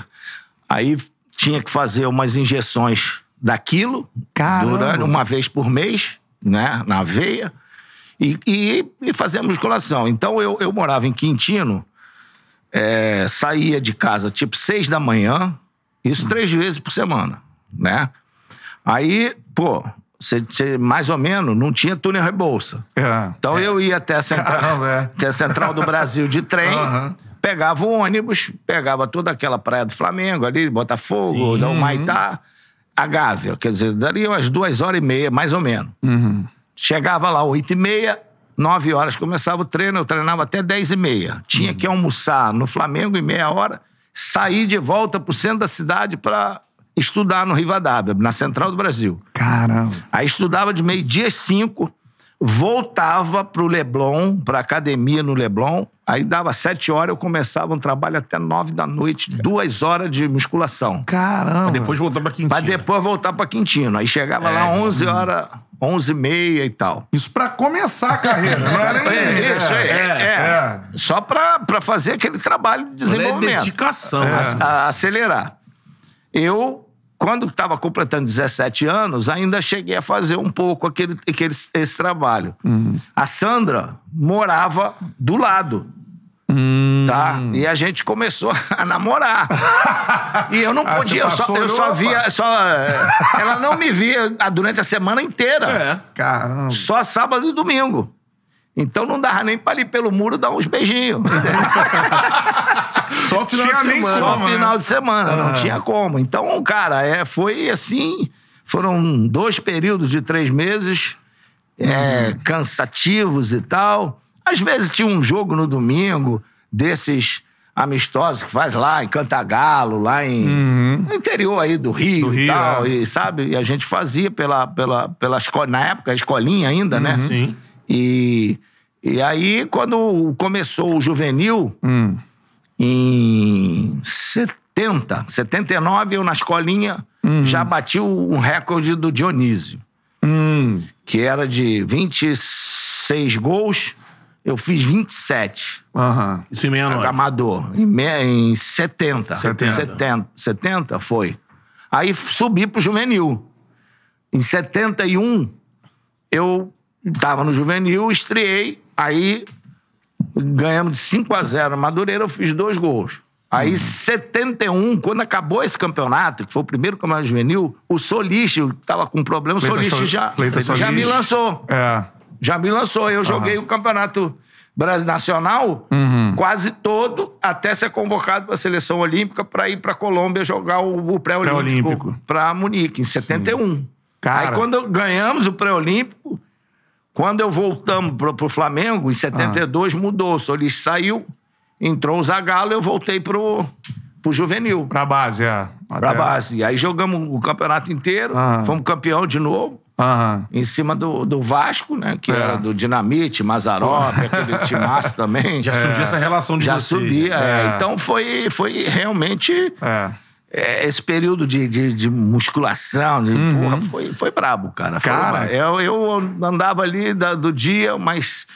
S3: aí tinha que fazer umas injeções daquilo
S1: Caramba.
S3: durante uma vez por mês, né, na veia, e, e, e fazer musculação. Então eu, eu morava em Quintino, é, saía de casa tipo seis da manhã, isso três vezes por semana, né? Aí, pô, você, você, mais ou menos não tinha túnel rebolsa.
S1: É.
S3: Então eu ia até a central,
S1: Caramba, é.
S3: até a central do Brasil de trem,
S1: Aham.
S3: pegava o ônibus, pegava toda aquela praia do Flamengo ali, Botafogo, da Humaitá, a Gávea. Quer dizer, daria umas duas horas e meia, mais ou menos. Chegava lá oito e meia, nove horas começava o treino, eu treinava até dez e meia. Tinha que almoçar no Flamengo em meia hora, sair de volta pro centro da cidade para estudar no Rivadavia, na Central do Brasil.
S1: Caramba.
S3: Aí estudava de meio-dia às cinco, voltava pro Leblon, pra academia no Leblon. Aí dava sete horas, eu começava um trabalho até nove da noite, duas horas de musculação.
S1: Caramba.
S2: Depois voltou pra Quintino.
S3: Pra depois voltar pra Quintino. Aí chegava lá onze horas, onze e meia e tal.
S1: Isso pra começar a carreira, não era nem...
S3: É, isso, é, é,
S1: é.
S3: Só pra, pra fazer aquele trabalho de
S2: É
S3: desenvolvimento.
S2: dedicação.
S3: a-
S2: né?
S3: a- acelerar. Eu, quando estava completando 17 anos, ainda cheguei a fazer um pouco aquele, aquele, esse trabalho. A Sandra morava do lado. Tá? E a gente começou a namorar. e eu não
S1: Ah,
S3: podia, eu só, eu só via. Só, eh, ela não me via ah, durante a semana inteira.
S2: É.
S1: Caramba.
S3: Só sábado e domingo. Então não dava nem pra ir pelo muro dar uns beijinhos.
S2: Só final
S1: Tinha
S2: de semana.
S3: Só
S1: Como, né?
S3: final de semana, não tinha como. Então, cara, é, foi assim. foram dois períodos de três meses é, cansativos e tal. Às vezes tinha um jogo no domingo desses amistosos que faz lá em Cantagalo, lá em no interior aí do Rio,
S1: Do Rio,
S3: e tal,
S1: é.
S3: e sabe? E a gente fazia pela pela pela escola, na época a escolinha ainda, né?
S2: Sim.
S3: E e aí quando começou o juvenil
S1: Hum.
S3: em 70, 79, eu na escolinha já bati o, o recorde do Dionísio,
S1: Hum.
S3: que era de 26 gols, eu fiz 27.
S1: Aham.
S2: Isso em 69.
S3: Amador, em, me- em 70.
S1: 70.
S3: 70. 70 foi. Aí subi pro juvenil. Em 71, eu tava no juvenil, estreiei, aí ganhamos de 5 a 0 Madureira, eu fiz dois gols. Aí,
S1: Uhum.
S3: 71, quando acabou esse campeonato, que foi o primeiro campeonato juvenil, o Soliste, eu tava com problema, o
S1: Fleitas
S3: Soliste
S1: Sol-
S3: já, já me lançou
S1: É.
S3: já me lançou. Eu joguei o campeonato Nacional
S1: Uhum.
S3: quase todo até ser convocado para a seleção olímpica para ir para a Colômbia jogar o, o pré-olímpico para Munique em 71.
S1: Cara.
S3: Aí quando ganhamos o pré-olímpico, quando eu voltamos pro, pro Flamengo em 72 mudou, o Solis saiu, entrou o Zagallo, eu voltei pro pro juvenil.
S1: Pra base, é.
S3: Pra
S1: Até-
S3: base. Aí jogamos o campeonato inteiro,
S1: Ah.
S3: fomos campeão de novo
S1: Aham.
S3: em cima do, do Vasco, né? Que
S1: É.
S3: era do Dinamite, Mazarop, aquele timaço também.
S2: Já surgiu essa relação de
S3: Já
S2: vocês.
S3: subia.
S2: né?
S3: é.
S1: É.
S3: Então foi, foi realmente
S1: É.
S3: é, esse período de, de, de musculação, de, porra, foi, foi brabo, cara. Foi
S1: Uhum. Cara.
S3: brabo. eu, eu andava ali da- do dia, mas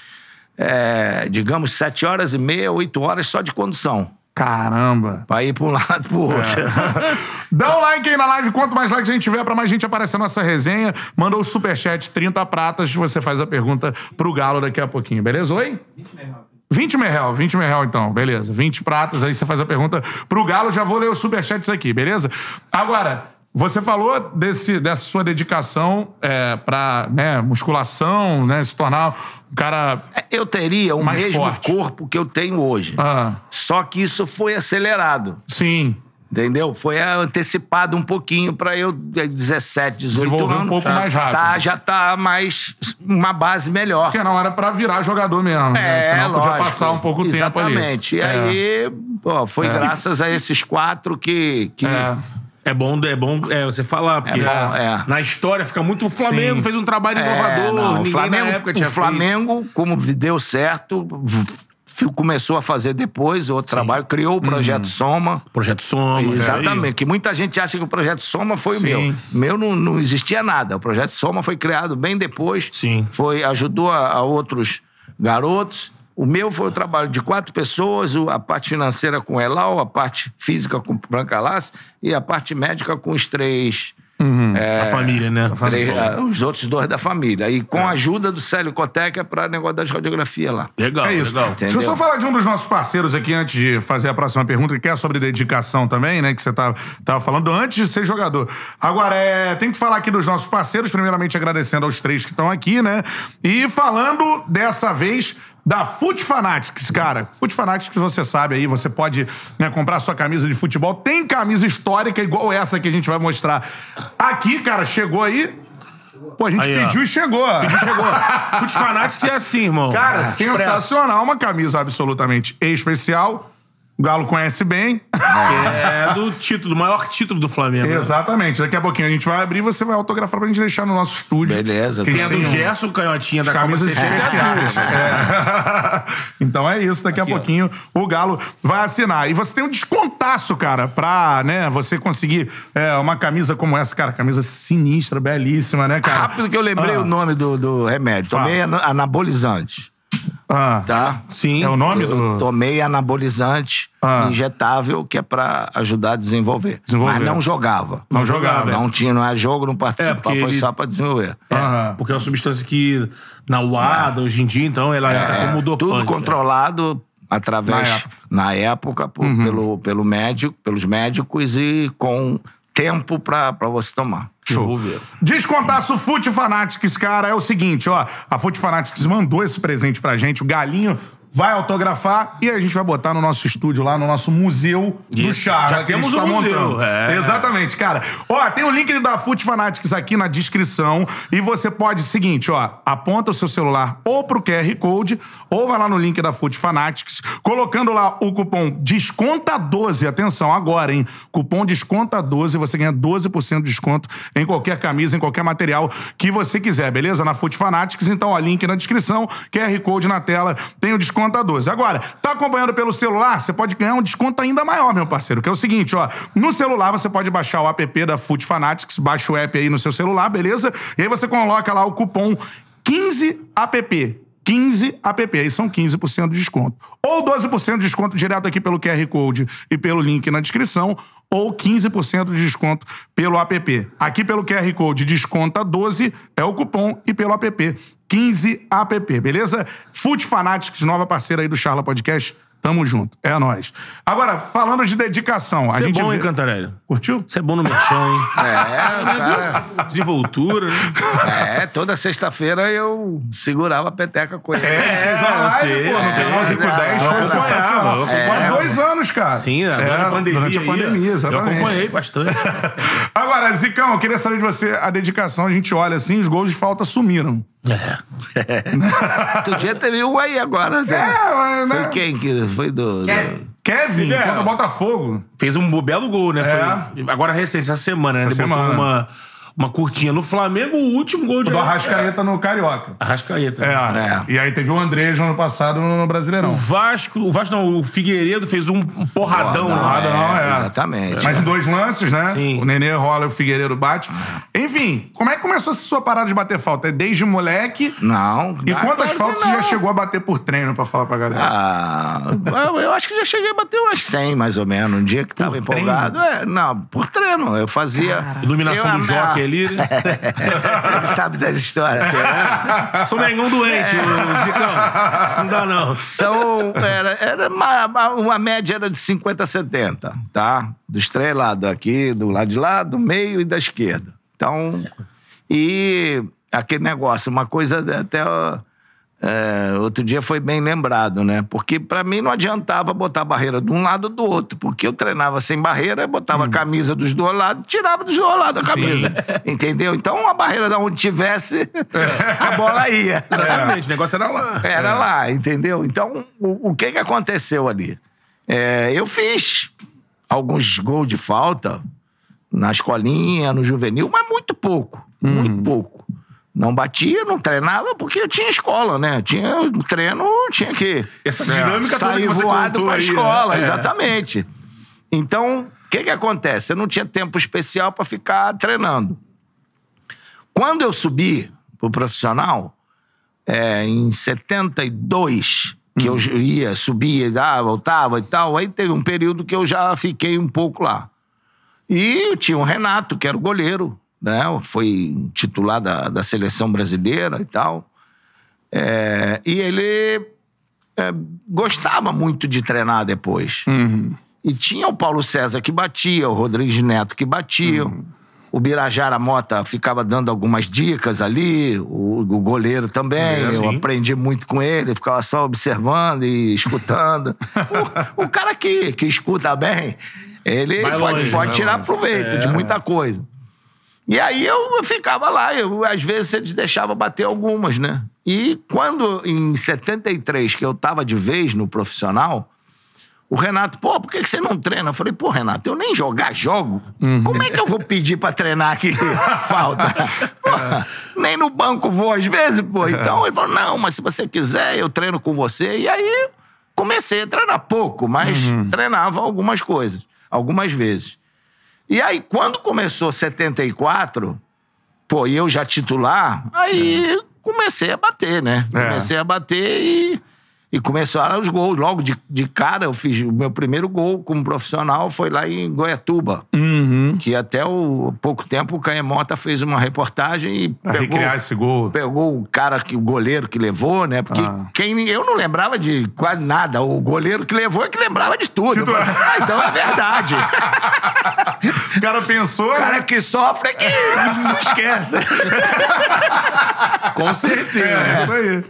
S3: é, digamos, sete horas e meia, oito horas só de condução.
S1: Caramba.
S3: Pra ir pra um lado pro outro.
S1: Dá um like aí na live. Quanto mais likes a gente tiver, pra mais gente aparecer na nossa resenha. Manda o superchat 30 pratas. Você faz a pergunta pro Galo daqui a pouquinho, beleza? Oi? 20 merreal, 20 merreal então, beleza. 20 pratas, aí você faz a pergunta pro Galo. Já vou ler os superchats aqui, beleza? Agora, você falou desse, dessa sua dedicação é, pra né, musculação, né? Se tornar um cara.
S3: Eu teria o
S1: Mais
S3: mesmo
S1: forte.
S3: corpo que eu tenho hoje.
S1: Ah,
S3: Só que isso foi acelerado.
S1: sim.
S3: Entendeu? Foi antecipado um pouquinho para eu, de 17, 18
S1: Desenvolver um
S3: anos.
S1: pouco
S3: já
S1: mais rápido.
S3: Tá, já tá mais. uma base melhor.
S1: Porque não era pra virar jogador mesmo, né? Senão podia
S3: É, lógico.
S1: passar um pouco de tempo ali.
S3: Exatamente. E
S1: É.
S3: aí, pô, foi graças a esses quatro que. que
S1: É.
S2: É bom, é bom é, você falar, porque
S3: bom, é.
S2: na história fica muito. O Flamengo
S1: Sim.
S2: fez um trabalho
S3: É,
S2: inovador,
S3: não,
S2: ninguém
S3: o Flamengo,
S2: na época tinha
S3: o Flamengo como deu certo, começou a fazer depois outro trabalho, criou o Projeto Soma.
S2: feito. Projeto Soma. é
S3: Exatamente, que muita gente acha que o Projeto Soma foi
S1: Sim.
S3: o meu. Meu não, não existia nada. O Projeto Soma foi criado bem depois.
S2: Sim.
S3: Foi, ajudou a, a outros garotos. O meu foi o trabalho de quatro pessoas, a parte financeira com o Elal, a parte física com o Branca Lace e a parte médica com os três.
S2: A família, né?
S3: três- ah, os outros dois da família. E
S1: É.
S3: com a ajuda do Célio Coteca para negócio das radiografias lá.
S2: Legal,
S1: É isso.
S2: legal.
S1: Deixa eu só falar de um dos nossos parceiros aqui antes de fazer a próxima pergunta, que é sobre dedicação também, né? Que você tava, tava falando antes de ser jogador. Agora, é, tem que falar aqui dos nossos parceiros, primeiramente agradecendo aos três que estão aqui, né? E falando dessa vez da Foot Fanatics, cara. Foot Fanatics, você sabe aí, você pode né, comprar sua camisa de futebol. Tem camisa histórica igual essa que a gente vai mostrar aqui, cara. Chegou aí. Pô, a gente
S2: Aí, ó.
S1: pediu e chegou.
S2: Chegou. Fute Fanatics é assim, irmão.
S1: Cara,
S2: Expresso.
S1: sensacional. Uma camisa absolutamente especial. O Galo conhece bem.
S2: É do título, do maior título do Flamengo. né?
S1: Exatamente. Daqui a pouquinho a gente vai abrir e você vai autografar pra gente deixar no nosso estúdio.
S3: Beleza.
S1: Que
S2: Tem a do Gerson Canhotinha da Copa
S1: Camisas
S2: 70.
S1: especiais. É. então é isso, daqui a pouquinho o Galo vai assinar. E você tem um descontaço, cara, pra né, você conseguir é, uma camisa como essa. Cara, camisa sinistra, belíssima, né, cara?
S3: Rápido que eu lembrei
S1: Ah.
S3: o nome do, do remédio.
S1: Fala.
S3: Tomei anabolizante,
S1: Ah,
S3: tá?
S2: Sim.
S1: É o nome
S3: Eu
S1: do...
S3: tomei anabolizante
S1: Ah.
S3: injetável que é pra ajudar a desenvolver.
S1: Desenvolver.
S3: Mas não jogava.
S1: Não jogava.
S3: Não tinha, não é jogo, não participava,
S2: porque
S3: foi
S2: ele-
S3: só pra desenvolver.
S1: Aham.
S2: Porque é uma substância que na UADA, hoje em dia, então, ela entra como dopante.
S3: Tudo
S2: né?
S3: controlado através,
S1: Na época.
S3: na época, por- pelo, pelo médico, pelos médicos e com tempo pra, pra você tomar.
S1: Show. Descontaço Fute Fanatics, cara, é o seguinte, ó. A Fute Fanatics mandou esse presente pra gente. O galinho vai autografar e a gente vai botar no nosso estúdio lá, no nosso museu do
S2: Isso.
S1: Charla.
S2: Já temos
S1: tá
S2: o museu,
S1: montando.
S2: é.
S1: Exatamente, cara. Ó, tem o link da Foot Fanatics aqui na descrição e você pode, seguinte, ó, aponta o seu celular ou pro QR Code ou vai lá no link da Foot Fanatics, colocando lá o cupom DESCONTA12, atenção, agora, hein? Cupom DESCONTA12, você ganha 12% de desconto em qualquer camisa, em qualquer material que você quiser, beleza? Na Foot Fanatics, então, ó, link na descrição, QR Code na tela, tem o Desconta 12. Agora, tá acompanhando pelo celular? Você pode ganhar um desconto ainda maior, meu parceiro, que é o seguinte, ó, no celular você pode baixar o app da Foot Fanatics, baixa o app aí no seu celular, beleza? E aí você coloca lá o cupom 15app. 15 app, aí são 15% de desconto. Ou 12% de desconto direto aqui pelo QR Code e pelo link na descrição, ou 15% de desconto pelo app. Aqui pelo QR Code desconta 12 é o cupom e pelo app 15 app, beleza? Food Fanatics, nova parceira aí do Charla Podcast. Tamo junto, é nóis. Agora, falando de dedicação, a
S2: Você é
S1: gente
S2: bom,
S1: vê-
S2: hein, Cantarelli?
S1: Curtiu?
S2: Você é bom no merchan, hein?
S3: É, cara.
S2: Desenvoltura, né?
S3: É, toda sexta-feira eu segurava a peteca com ele.
S1: É,
S2: eu sei,
S1: pô,
S2: eu
S1: no
S2: sei.
S1: canal 5 10 foi
S2: Eu
S1: sensacional.
S2: eu.
S1: Quase dois anos, cara.
S2: Sim, durante
S1: É,
S2: a pandemia.
S1: Durante a
S2: aí,
S1: pandemia,
S2: Eu
S1: exatamente.
S2: acompanhei bastante.
S1: Agora, Zicão, eu queria saber de você a dedicação. A gente olha assim, os gols de falta sumiram.
S3: Outro dia teve um aí agora. né?
S1: É, mas,
S3: Foi
S1: né?
S3: quem que foi do... do-
S1: Kevin
S2: É.
S1: contra o Botafogo.
S2: Fez um belo gol, né? Foi- agora recente, essa semana, né?
S1: Essa
S2: Ele botou
S1: semana.
S2: uma, uma curtinha no Flamengo, o último gol de
S1: Do Arrascaeta no Carioca.
S2: Arrascaeta.
S1: É.
S3: É.
S1: E aí teve o Andrés no ano passado no Brasileirão.
S2: O Vasco, o Vasco não, o Figueiredo fez um porradão.
S1: Porrada não, é.
S3: Exatamente.
S1: Mas em dois lances, né?
S2: Sim.
S1: O Nenê rola e o Figueiredo bate. Enfim, como é que começou essa sua parada de bater falta? É desde moleque?
S3: Não.
S1: E quantas faltas você já chegou a bater por treino, pra falar pra galera?
S3: Ah, eu- acho que já cheguei a bater umas 100, mais ou menos. Um dia que tava
S1: Por
S3: empolgado. É, não, por treino. Eu fazia...
S2: Iluminação
S3: eu,
S2: do jockey né?
S3: Ele sabe das histórias.
S2: Sou Mengão doente, o Zicão. Isso não dá, não.
S3: São, era, era uma, uma média era de 50 a 70, tá? Dos três lados aqui, do lado de lá, do meio e da esquerda. Então, e aquele negócio, uma coisa até... é, outro dia foi bem lembrado, né? Porque pra mim não adiantava botar barreira de um lado ou do outro, porque eu treinava sem barreira, botava a camisa dos dois lados, tirava dos dois lados a camisa. Entendeu? Então a barreira da onde tivesse, a bola ia.
S2: Exatamente, o negócio era lá.
S3: Era lá, entendeu? Então, o, o que que aconteceu ali? É, eu fiz alguns gols de falta na escolinha, no juvenil, mas muito pouco, muito pouco. Não batia, não treinava, porque eu tinha escola, né? Tinha treino, tinha que
S2: Essa dinâmica toda
S3: sair
S2: que você
S3: voado pra
S2: aí,
S3: escola,
S2: né?
S3: Exatamente. Então, o que que acontece? Eu não tinha tempo especial para ficar treinando. Quando eu subi pro profissional, é, em 72, que eu ia, subia, ah, voltava e tal, aí teve um período que eu já fiquei um pouco lá. E tinha o Renato, que era o goleiro, né? Foi titular da, da seleção brasileira e tal. É, e ele é, gostava muito de treinar depois. E tinha o Paulo César que batia, o Rodrigues Neto que batia. O Birajara Mota ficava dando algumas dicas ali, o, o goleiro também.
S2: É,
S3: eu
S2: sim.
S3: aprendi muito com ele, ficava só observando e escutando. o, o cara que, que escuta bem, ele
S2: Vai
S3: pode,
S2: longe,
S3: pode tirar
S2: longe.
S3: proveito de
S2: É.
S3: muita coisa. E aí eu, ficava lá, eu, às vezes eles deixavam bater algumas, né? E quando, em 73, que eu tava de vez no profissional, o Renato, pô, por que você não treina? Eu falei, pô, Renato, eu nem jogar jogo. Como é que eu vou pedir pra treinar aqui? Falta. Pô, nem no banco vou às vezes, pô. Então ele falou, não, mas se você quiser, eu treino com você. E aí comecei a treinar pouco, mas treinava algumas coisas, algumas vezes. E aí, quando começou 74, pô, e eu já titular, aí comecei a bater, né?
S1: É.
S3: Comecei a bater e, e começaram os gols. Logo de, de cara, eu fiz o meu primeiro gol como profissional foi lá em Goiatuba. Que até o pouco tempo o Caemota fez uma reportagem e
S1: Pra
S3: pegou,
S1: recriar esse gol.
S3: pegou o cara, que, o goleiro que levou, né? Porque
S1: Ah.
S3: quem, eu não lembrava de quase nada. O goleiro que levou é que lembrava de tudo.
S1: Tudo.
S3: falei, ah, então é verdade.
S1: O cara pensou,
S3: O cara
S1: né?
S3: que sofre é que não esquece.
S2: Com certeza.
S1: É, isso aí.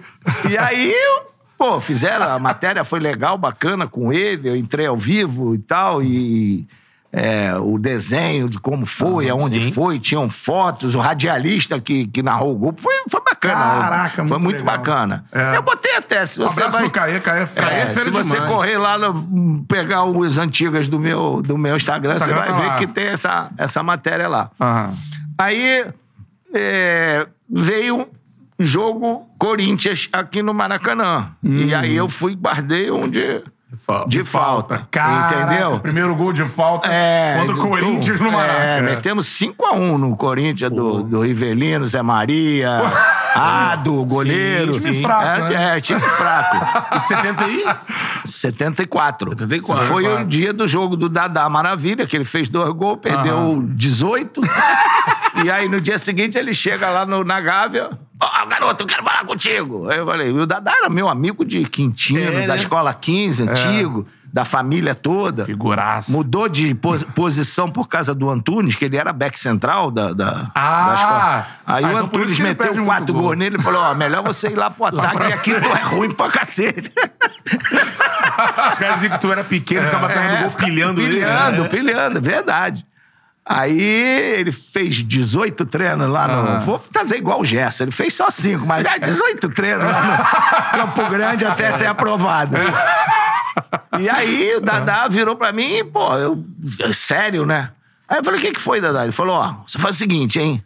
S3: E aí, eu- pô, fizeram, a matéria foi legal, bacana com ele, eu entrei ao vivo e tal, e é, o desenho de como foi, aonde
S2: sim.
S3: foi, tinham fotos, o radialista que, que narrou o gol, foi, foi bacana.
S1: Caraca,
S3: Foi
S1: muito
S3: muito
S1: legal.
S3: bacana.
S1: É.
S3: Eu botei até, se
S1: Um
S3: você
S1: abraço
S3: vai...
S1: pro Caê, Caê fera.
S3: É,
S2: é
S3: se você
S2: demais.
S3: correr lá, no- pegar os antigas do meu, do meu Instagram,
S1: Instagram
S3: você vai
S1: tá
S3: ver
S1: lá.
S3: que tem essa, essa matéria lá.
S1: Aham.
S3: Aí é, veio jogo Corinthians aqui no Maracanã. E aí eu fui, guardei um de, de falta.
S1: Caraca,
S3: entendeu?
S1: Primeiro gol de falta
S3: É,
S1: contra o Corinthians no
S3: É,
S1: Maracanã.
S3: metemos 5x1 no Corinthians do, do Rivelino, Zé Maria, Ado, goleiro.
S2: Sim,
S1: time fraco,
S3: é,
S1: né?
S3: é, time fraco.
S2: E 70 aí?
S3: 74.
S2: 74.
S3: Foi o dia do jogo do Dadá Maravilha, que ele fez dois gols, perdeu 18. e aí no dia seguinte ele chega lá no, na Gávea. Ó, garoto, eu quero falar contigo. Aí eu falei, o Dadá era meu amigo de Quintino,
S2: É,
S3: da
S2: né?
S3: escola 15, antigo, da família toda.
S1: Figuraça.
S3: Mudou de pos- posição por causa do Antunes, que ele era back central da, da,
S1: Ah!
S3: da escola. Aí
S1: Ah,
S3: o
S1: então
S3: Antunes
S1: ele
S3: meteu quatro
S1: muito gol.
S3: gols nele e falou: ó, melhor você ir lá pro ataque, que aqui tu é ruim pra cacete.
S2: Os caras diziam que tu era pequeno, ficava atrás do gol pilhando ele.
S3: Pilhando,
S2: né?
S3: pilhando, verdade. Aí ele fez 18 treinos lá no. Vou fazer igual o Gerson, ele fez só 5, mas ah, 18 treinos lá no Campo Grande até ser aprovado. E aí o Dadá virou pra mim e, pô, eu. Sério, né? Aí eu falei: o que, que foi, Dadá? Ele falou: ó, você faz o seguinte, hein?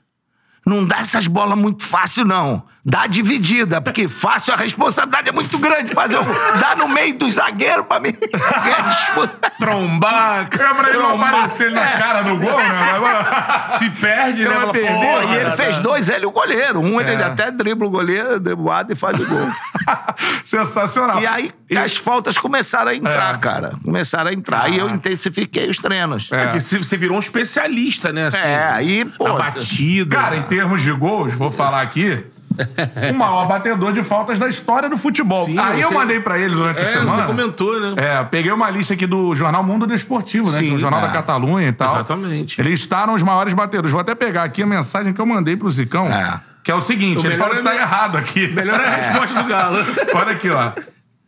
S3: Não dá essas bolas muito fácil, não. Dá dividida, porque fácil a responsabilidade é muito grande. Mas eu dá no meio do zagueiro pra mim.
S2: Trombar,
S1: É pra ele não aparecer na cara do gol, né?
S2: Se perde, né?
S1: Perder,
S3: e ele
S2: Dadá.
S3: fez dois, ele e o goleiro. Um ele
S1: É.
S3: até dribla o goleiro, dribla e faz o gol.
S1: Sensacional.
S3: E aí as faltas começaram a entrar,
S1: É.
S3: cara. Começaram a entrar. E eu intensifiquei os treinos.
S2: É que você você virou um especialista, né? Assim,
S3: É, aí, pô.
S2: A batida.
S1: Cara, em termos de gols, vou falar aqui, o maior batedor de faltas da história do futebol.
S2: Sim,
S1: Aí eu mandei pra ele durante
S2: É,
S1: a semana.
S2: você comentou, né?
S1: É, peguei uma lista aqui do Jornal Mundo Desportivo, né?
S2: Sim,
S1: que é o Jornal
S3: é.
S1: da Catalunha e tal.
S2: Exatamente.
S1: Eles estaram os maiores batedores. Vou até pegar aqui a mensagem que eu mandei pro Zicão,
S3: É.
S1: que é o seguinte:
S2: O
S1: ele falou que
S2: é
S1: tá
S2: me-
S1: errado aqui.
S2: Melhor é a resposta do Galo.
S1: Olha aqui, ó.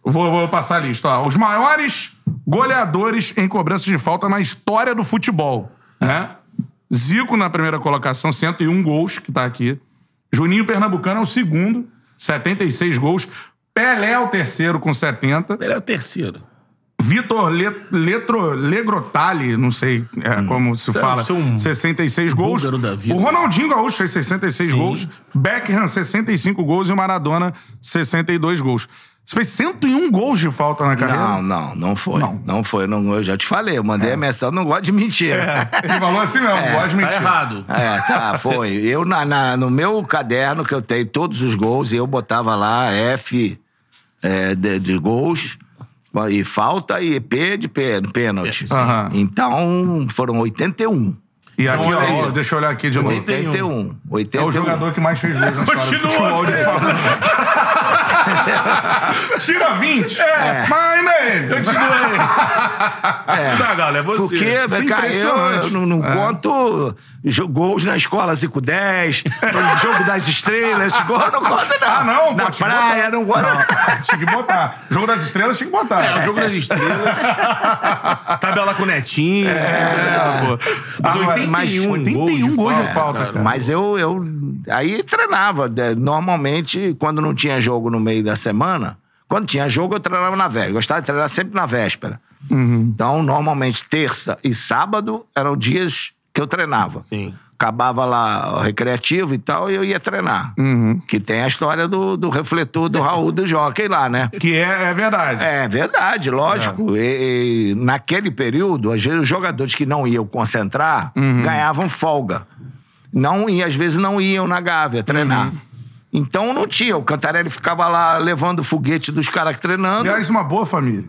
S1: Vou, vou passar a lista. Ó. Os maiores goleadores em cobranças de falta na história do futebol. Né? Zico na primeira colocação, 101 gols, que tá aqui. Juninho Pernambucano é o segundo, 76 gols. Pelé é o terceiro, com 70.
S2: Ele é o terceiro.
S1: Vitor Le, Letro, Legrotali, não sei é, como se fala,
S2: um
S1: 66 gols. O Ronaldinho Gaúcho fez 66
S2: Sim.
S1: gols. Beckham, 65 gols. E o Maradona, 62 gols. Você fez 101 gols de falta na carreira?
S3: Não, não, não foi.
S1: Não.
S3: Não, foi. Não, eu já te falei, eu mandei a mensagem, eu não gosto de mentira.
S1: Ele falou assim mesmo, é, gosto de
S2: Tá
S1: mentir.
S2: errado.
S3: É, tá, foi. Eu, na, na- no meu caderno, que eu tenho todos os gols, eu botava lá F é, de, de gols, e falta e P de pê- pênalti.
S1: Aham.
S3: Então, foram 81.
S1: E aqui,
S2: olha
S1: ó,
S2: aí.
S1: deixa eu olhar aqui de novo.
S3: 81. 81.
S1: É o jogador que mais fez gols na história do
S2: Continua
S1: futebol de falta. Tira 20. É. Mas ainda é ele.
S2: Continua aí. Tá, Galo, é você.
S3: Porque,
S1: Isso é
S3: cara, eu,
S1: impressionante.
S3: eu não, não conto jo- gols na escola 5-10, no jogo das estrelas, gol eu não conto, não.
S1: Ah, não?
S3: Na praia,
S1: botar.
S3: não conto.
S1: Tinha que botar. Jogo das estrelas tinha que botar.
S2: É, o jogo das estrelas. Tabela com o Netinho. É, pô.
S1: Ah,
S2: Mas
S1: mas
S2: 81,
S1: 81 gols de falta, cara.
S3: Mas eu, eu aí treinava. né, Normalmente, quando não tinha jogo no meio da semana, quando tinha jogo, eu treinava na véspera. Gostava de treinar sempre na véspera.
S1: Uhum.
S3: Então, normalmente, terça e sábado eram dias que eu treinava.
S2: Sim.
S3: Acabava lá o recreativo e tal, e eu ia treinar.
S1: Uhum.
S3: Que tem a história do, do refletor do Raul do Jockey lá, né?
S1: Que é, é verdade.
S3: É verdade, lógico. E, e naquele período, às vezes os jogadores que não iam concentrar ganhavam folga. Não ia, às vezes não iam na Gávea treinar. Então não tinha. O Cantarelli ficava lá levando o foguete dos caras treinando.
S1: Aliás, uma boa família.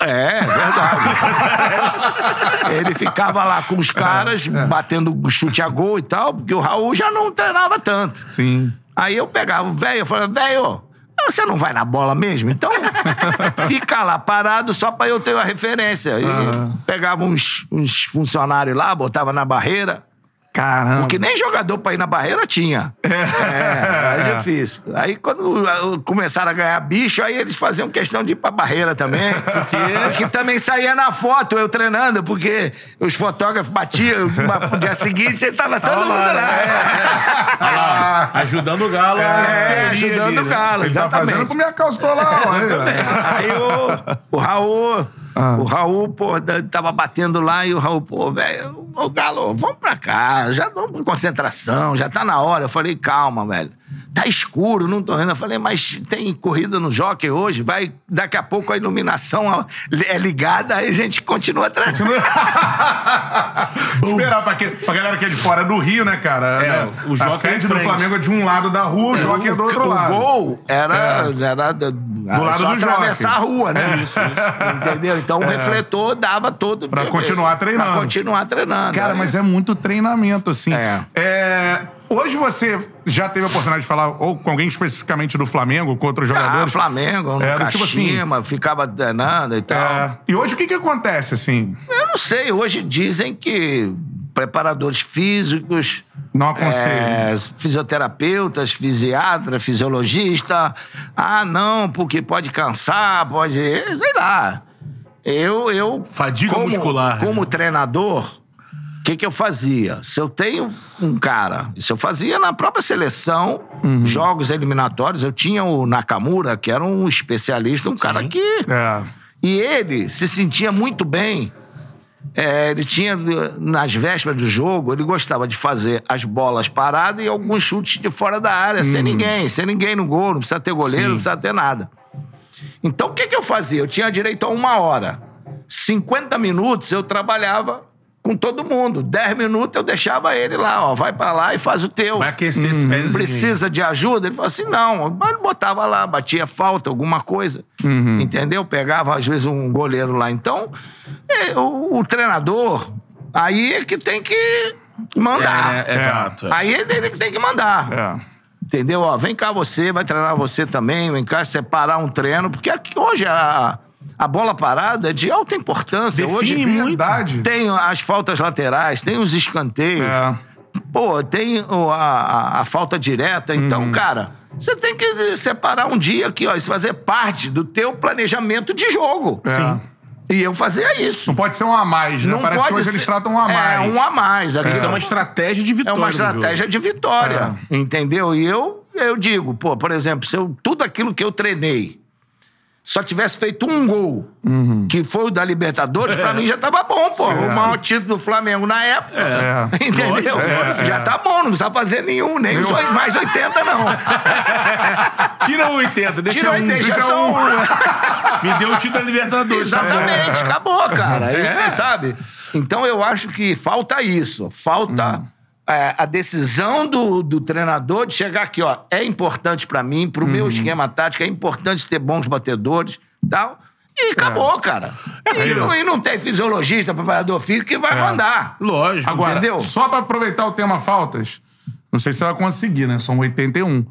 S3: É, é verdade. Ele ficava lá com os caras, batendo chute a gol e tal, porque o Raul já não treinava tanto.
S1: Sim.
S3: Aí eu pegava o velho, eu falava, velho, você não vai na bola mesmo? Então fica lá parado só pra eu ter uma referência. E pegava uns, uns funcionários lá, botava na barreira.
S1: Caramba.
S3: Porque nem jogador pra ir na barreira tinha. É, é difícil. Aí quando uh, começaram a ganhar bicho, aí eles faziam questão de ir pra barreira também. Porque, porque também saía na foto, eu treinando, porque os fotógrafos batiam, no dia seguinte ele tava todo mundo lá.
S2: Olha lá, ajudando o Galo.
S3: É, ajudando
S2: ali,
S3: o
S2: né?
S3: Galo,
S1: Você tá fazendo com minha calça tô lá, ó, aí.
S3: Aí o, o Raul, o Raul, pô, tava batendo lá e o Raul, pô, velho, ô Galo, vamos pra cá, já vamos pra concentração, já tá na hora. Eu falei, calma, velho. Tá escuro, não tô vendo. Eu falei, mas tem corrida no Jockey hoje, vai, daqui a pouco a iluminação é ligada, aí a gente continua atrás.
S1: Esperar pra, que, pra galera que é de fora do Rio, né, cara?
S2: É,
S1: né?
S2: o
S1: a
S2: Jockey é
S1: sede
S2: de
S1: do. Flamengo é de um lado da rua, o Jockey é do outro
S3: o
S1: lado.
S3: gol era, era do,
S1: lado
S3: só
S1: do Jockey.
S3: atravessar a rua, né? Isso, Entendeu? Então o refletor dava todo.
S1: Pra continuar treinando.
S3: Pra continuar treinando.
S1: Cara,
S3: Aí-
S1: mas é muito treinamento, assim.
S3: É.
S1: Hoje você já teve a oportunidade de falar ou com alguém especificamente do Flamengo, com outros
S3: Ah,
S1: jogadores?
S3: Flamengo, no
S1: É, do tipo assim,
S3: ficava treinando e tal.
S1: É, E hoje o que que acontece, assim?
S3: Eu não sei, hoje dizem que preparadores físicos,
S1: Não aconselho.
S3: é, fisioterapeutas, fisiatra, fisiologista, ah, não, porque pode cansar, pode. sei lá. Eu. eu
S2: Fadiga
S3: como,
S2: muscular.
S3: Como treinador, o que, que eu fazia? Se eu tenho um cara, isso eu fazia na própria seleção,
S1: Uhum.
S3: jogos eliminatórios, eu tinha o Nakamura, que era um especialista, um cara que.
S1: É.
S3: E ele se sentia muito bem. É, ele tinha, nas vésperas do jogo, ele gostava de fazer as bolas paradas e alguns chutes de fora da área, sem ninguém, sem ninguém no gol, não precisa ter goleiro,
S1: Sim.
S3: não precisa ter nada. Então, o que, que eu fazia? Eu tinha direito a uma hora. 50 minutos eu trabalhava com todo mundo. 10 minutos eu deixava ele lá, ó, vai pra lá e faz o teu.
S2: Vai aquecer esse pezinho.
S3: Precisa de ajuda? Ele falou assim: não, mas botava lá, batia falta, alguma coisa. Entendeu? Pegava, às vezes, um goleiro lá. Então, é, o, o treinador, aí é que tem que mandar.
S2: É, né? Exato. é.
S3: Aí é ele que tem que mandar.
S1: É.
S3: Entendeu? Ó, vem cá você, vai treinar você também, vem cá separar um treino, porque aqui hoje a, a bola parada é de alta importância.
S2: Define
S3: hoje
S2: muito.
S3: Tem as faltas laterais, tem os escanteios.
S1: É.
S3: Pô, tem a, a- a falta direta. Então,
S1: Uhum.
S3: cara, você tem que separar um dia aqui, ó, isso fazer parte do teu planejamento de jogo.
S1: É. Sim.
S3: E eu fazia isso.
S1: Não pode ser um a mais, né?
S3: Não
S1: Parece que hoje eles
S3: ser-
S1: tratam um a mais.
S3: É, um a mais. Aqui
S2: Isso é uma estratégia de
S3: é
S2: vitória.
S3: uma
S2: do jogo.
S3: estratégia de vitória,
S1: É.
S3: entendeu? E eu, eu digo, pô, por exemplo, se eu, tudo aquilo que eu treinei só tivesse feito um gol, que foi o da Libertadores, pra mim já tava bom, pô.
S1: Uhum. Sim.
S3: o maior título do Flamengo na época.
S1: É.
S3: Entendeu?
S1: É,
S3: já
S1: é.
S3: tá bom, não precisa fazer nenhum, nem os oi- mais 80, não.
S2: Tira o 80, deixa
S3: Tira
S2: um.
S3: 80,
S2: deixa
S3: só
S2: um.
S3: um.
S2: Me deu o título da Libertadores.
S3: Exatamente, acabou, cara. Aí,
S2: É.
S3: Sabe? Então eu acho que falta isso. Falta
S1: Hum.
S3: É, a decisão do, do treinador de chegar aqui, ó. É importante pra mim, pro
S1: Uhum.
S3: meu esquema tático, é importante ter bons batedores e tal. E acabou, cara. e, não,
S1: É. isso.
S3: e não tem fisiologista, preparador físico que vai mandar.
S2: Lógico.
S1: Agora,
S3: Entendeu?
S1: só pra aproveitar o tema faltas, não sei se você vai conseguir, né? São 81.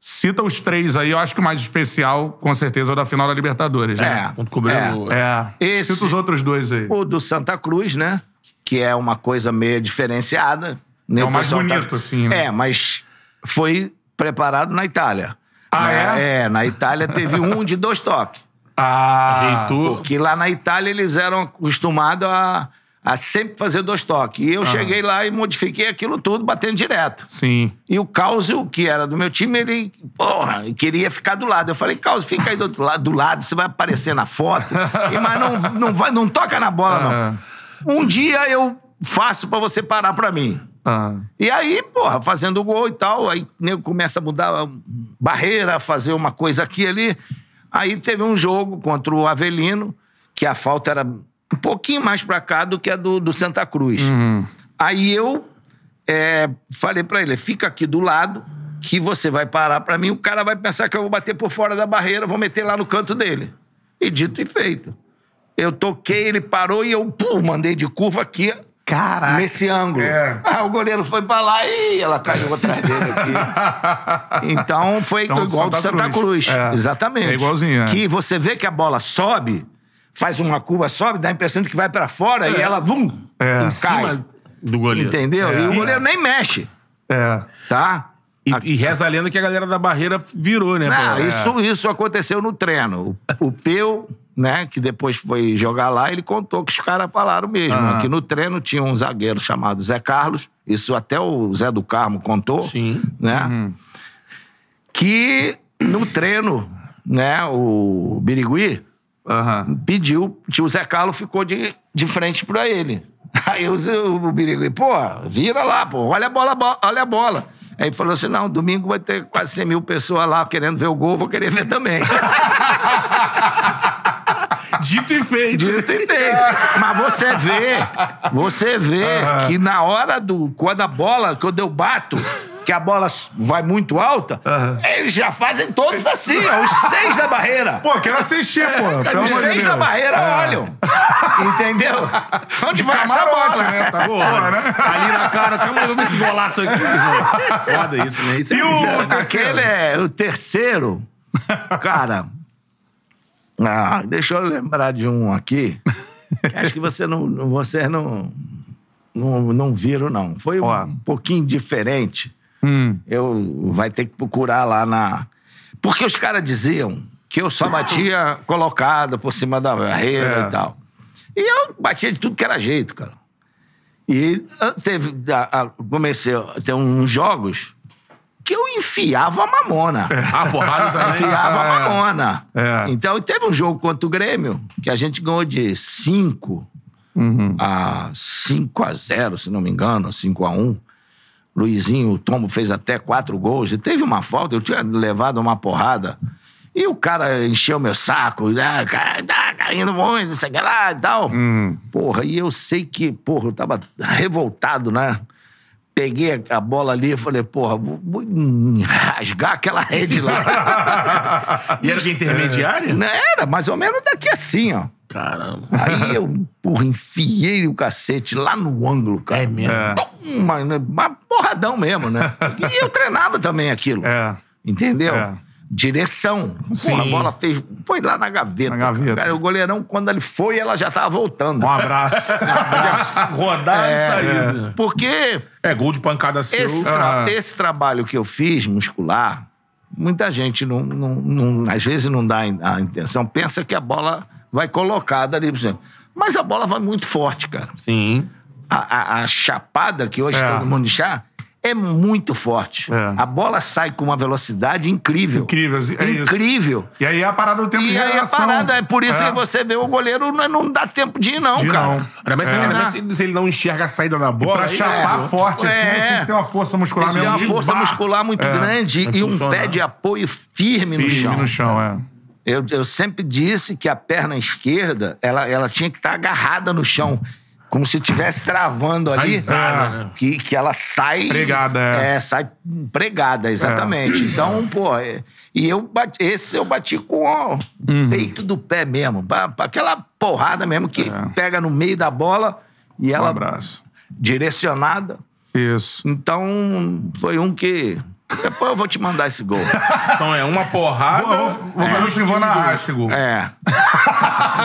S1: Cita os três aí, eu acho que o mais especial, com certeza, é o da final da Libertadores, né?
S2: Quando cobriu-
S1: É.
S3: Esse-
S1: Cita os outros dois aí.
S3: O do Santa Cruz, né? Que é uma coisa meio diferenciada. Né?
S1: É o mais
S3: pessoal
S1: bonito, assim, né?
S3: É, mas foi preparado na Itália.
S1: Ah,
S3: Né?
S1: é?
S3: É, na Itália teve um de dois toques.
S1: Ah,
S2: Ajeitou.
S3: Porque lá na Itália eles eram acostumados a, a sempre fazer dois toques.
S1: Ah.
S3: E eu cheguei lá e modifiquei aquilo tudo, batendo direto.
S1: sim.
S3: E o Causio, que era do meu time, ele, porra, queria ficar do lado. Eu falei, Causio, fica aí do, outro lado, do lado, você vai aparecer na foto, e, mas não, não, vai, não toca na bola, não. Um dia eu faço pra você parar pra mim.
S1: Ah.
S3: E aí, porra, fazendo gol e tal, aí o nego começa a mudar a barreira, fazer uma coisa aqui e ali. Aí teve um jogo contra o Avelino, que a falta era um pouquinho mais pra cá do que a do, do Santa Cruz. Aí eu é, falei pra ele, fica aqui do lado, que você vai parar pra mim, o cara vai pensar que eu vou bater por fora da barreira, vou meter lá no canto dele. E dito e feito. Eu toquei, ele parou e eu pum, mandei de curva aqui,
S1: Caraca.
S3: nesse ângulo.
S1: É.
S3: Ah, o goleiro foi pra lá e ela caiu atrás dele aqui. Então foi
S1: Então,
S3: igual do
S1: Santa
S3: Santa
S1: Cruz.
S3: Cruz.
S1: É.
S3: Exatamente.
S1: É igualzinho, é.
S3: Que você vê que a bola sobe, faz uma curva, sobe, dá a impressão de que vai pra fora e ela, vum,
S1: É.
S3: cai.
S2: Do goleiro.
S3: Entendeu?
S1: É.
S3: E o goleiro nem mexe,
S1: É.
S3: tá?
S2: E, e reza a lenda que a galera da barreira virou, né?
S3: Não,
S2: pô?
S3: isso, isso aconteceu no treino. O, o Peu, né, que depois foi jogar lá, ele contou que os caras falaram mesmo.
S1: Ah.
S3: Que no treino tinha um zagueiro chamado Zé Carlos, isso até o Zé do Carmo contou.
S2: Sim.
S3: Né?
S1: Uhum.
S3: Que no treino, né, o Birigui
S1: Aham.
S3: pediu, tio Zé Carlos ficou de, de frente pra ele. Aí o, o Birigui, pô, vira lá, pô, olha a bola, bo- olha a bola. Aí falou assim: não, domingo vai ter quase 100 mil pessoas lá querendo ver o gol, vou querer ver também.
S2: Dito e feito.
S3: Dito e feito. Mas você vê, você vê que na hora do. Quando a bola, quando eu bato, que a bola vai muito alta, eles já fazem todos assim, ó, os seis da barreira.
S1: Pô, quero assistir, pô. Pelo
S3: Os
S1: amor de
S3: seis
S1: Deus.
S3: da barreira olham. Entendeu? Onde
S1: De
S3: vai essa bola?
S1: né? Tá boa, né?
S2: Ali na cara, calma, eu ver esse golaço aqui. Foda isso, né? Isso é
S1: E o terceiro?
S3: Aquele é o terceiro. Cara. Ah, deixa eu lembrar de um aqui. que Acho que você não, vocês não, não, não viram, não. Foi um
S1: Ó.
S3: pouquinho diferente.
S1: Hum.
S3: Eu vai ter que procurar lá na. Porque os caras diziam que eu só batia colocada por cima da barreira
S1: É.
S3: e tal. E eu batia de tudo que era jeito, cara. E ah, teve. a- a- comecei a ter uns jogos que eu enfiava a mamona.
S2: Ah, porrada também.
S3: Enfiava a mamona.
S1: É.
S3: Então, teve um jogo contra o Grêmio que a gente ganhou de 5 a 5 a 0, se não me engano, 5 a 1. Luizinho, o Tombo fez até quatro gols. E teve uma falta, eu tinha levado uma porrada. E o cara encheu meu saco, ah, tá caindo muito, não sei o que lá e tal. Porra, e eu sei que, porra, eu tava revoltado, né? Peguei a bola ali e falei, porra, vou, vou rasgar aquela rede lá.
S2: E era de intermediária?
S3: Não Era, mais ou menos daqui assim, ó.
S2: Caramba.
S3: Aí eu, porra, enfiei o cacete lá no ângulo, cara.
S2: É mesmo?
S1: É.
S3: Uma, né, uma porradão mesmo, né? E eu treinava também aquilo.
S1: É.
S3: Entendeu?
S1: É.
S3: Direção. Porra, a bola fez. Foi lá na gaveta.
S1: Na gaveta.
S3: Cara, o goleirão, quando ele foi, ela já tava voltando.
S1: Um abraço.
S2: Rodada e saída.
S3: Porque
S2: É, gol de pancada seu.
S3: esse, tra-
S1: Ah.
S3: esse trabalho que eu fiz, muscular, muita gente, não, não, não- às vezes, não dá a intenção, pensa que a bola vai colocada ali, por exemplo. Mas a bola vai muito forte, cara.
S2: Sim.
S3: A, a- a chapada que hoje
S1: É.
S3: todo mundo chá é muito forte.
S1: É.
S3: A bola sai com uma velocidade incrível.
S1: Incrível, é isso.
S3: Incrível.
S1: E aí é a parada do tempo de
S3: E aí a
S1: reação.
S3: parada é por isso
S1: É.
S3: que você vê o goleiro não, não dá tempo de ir, não,
S1: De
S3: cara.
S1: não.
S2: Ainda mais, se-
S3: É.
S2: se, se ele não enxerga a saída da bola.
S1: Pra
S2: aí-
S1: chapar
S2: é.
S1: forte assim,
S3: É.
S1: você tem que ter uma força muscular
S3: Tem
S1: mesmo.
S3: uma
S1: de
S3: força
S1: bar.
S3: muscular muito
S1: É.
S3: grande e um pé de apoio firme, no
S1: Firme
S3: chão.
S1: no chão, é.
S3: Eu, eu sempre disse que a perna esquerda, ela, ela tinha que estar agarrada no chão. Como se estivesse travando ali.
S2: Raizada,
S3: É.
S2: né?
S3: que, que ela sai.
S1: Pregada, é.
S3: É, sai pregada, exatamente. Então, pô, é- e eu bati, esse eu bati com ó,
S1: Uhum.
S3: o peito do pé mesmo. aquela porrada mesmo que pega no meio da bola e
S1: É. Um
S3: ela
S1: abraço.
S3: direcionada.
S1: Isso.
S3: Então, foi um que. Depois eu vou te mandar esse gol.
S2: Então é uma porrada.
S1: Vou, vou, vou fazer assim, vou narrar esse gol.
S3: É.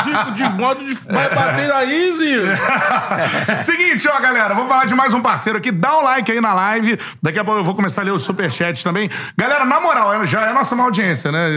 S2: Zico de modo de. Vai bater aí, Zico.
S1: Seguinte, ó, galera, vou falar de mais um parceiro aqui. Dá um like aí na live. Daqui a pouco eu vou começar a ler os superchats também. Galera, na moral, é- já é nossa maior audiência, né?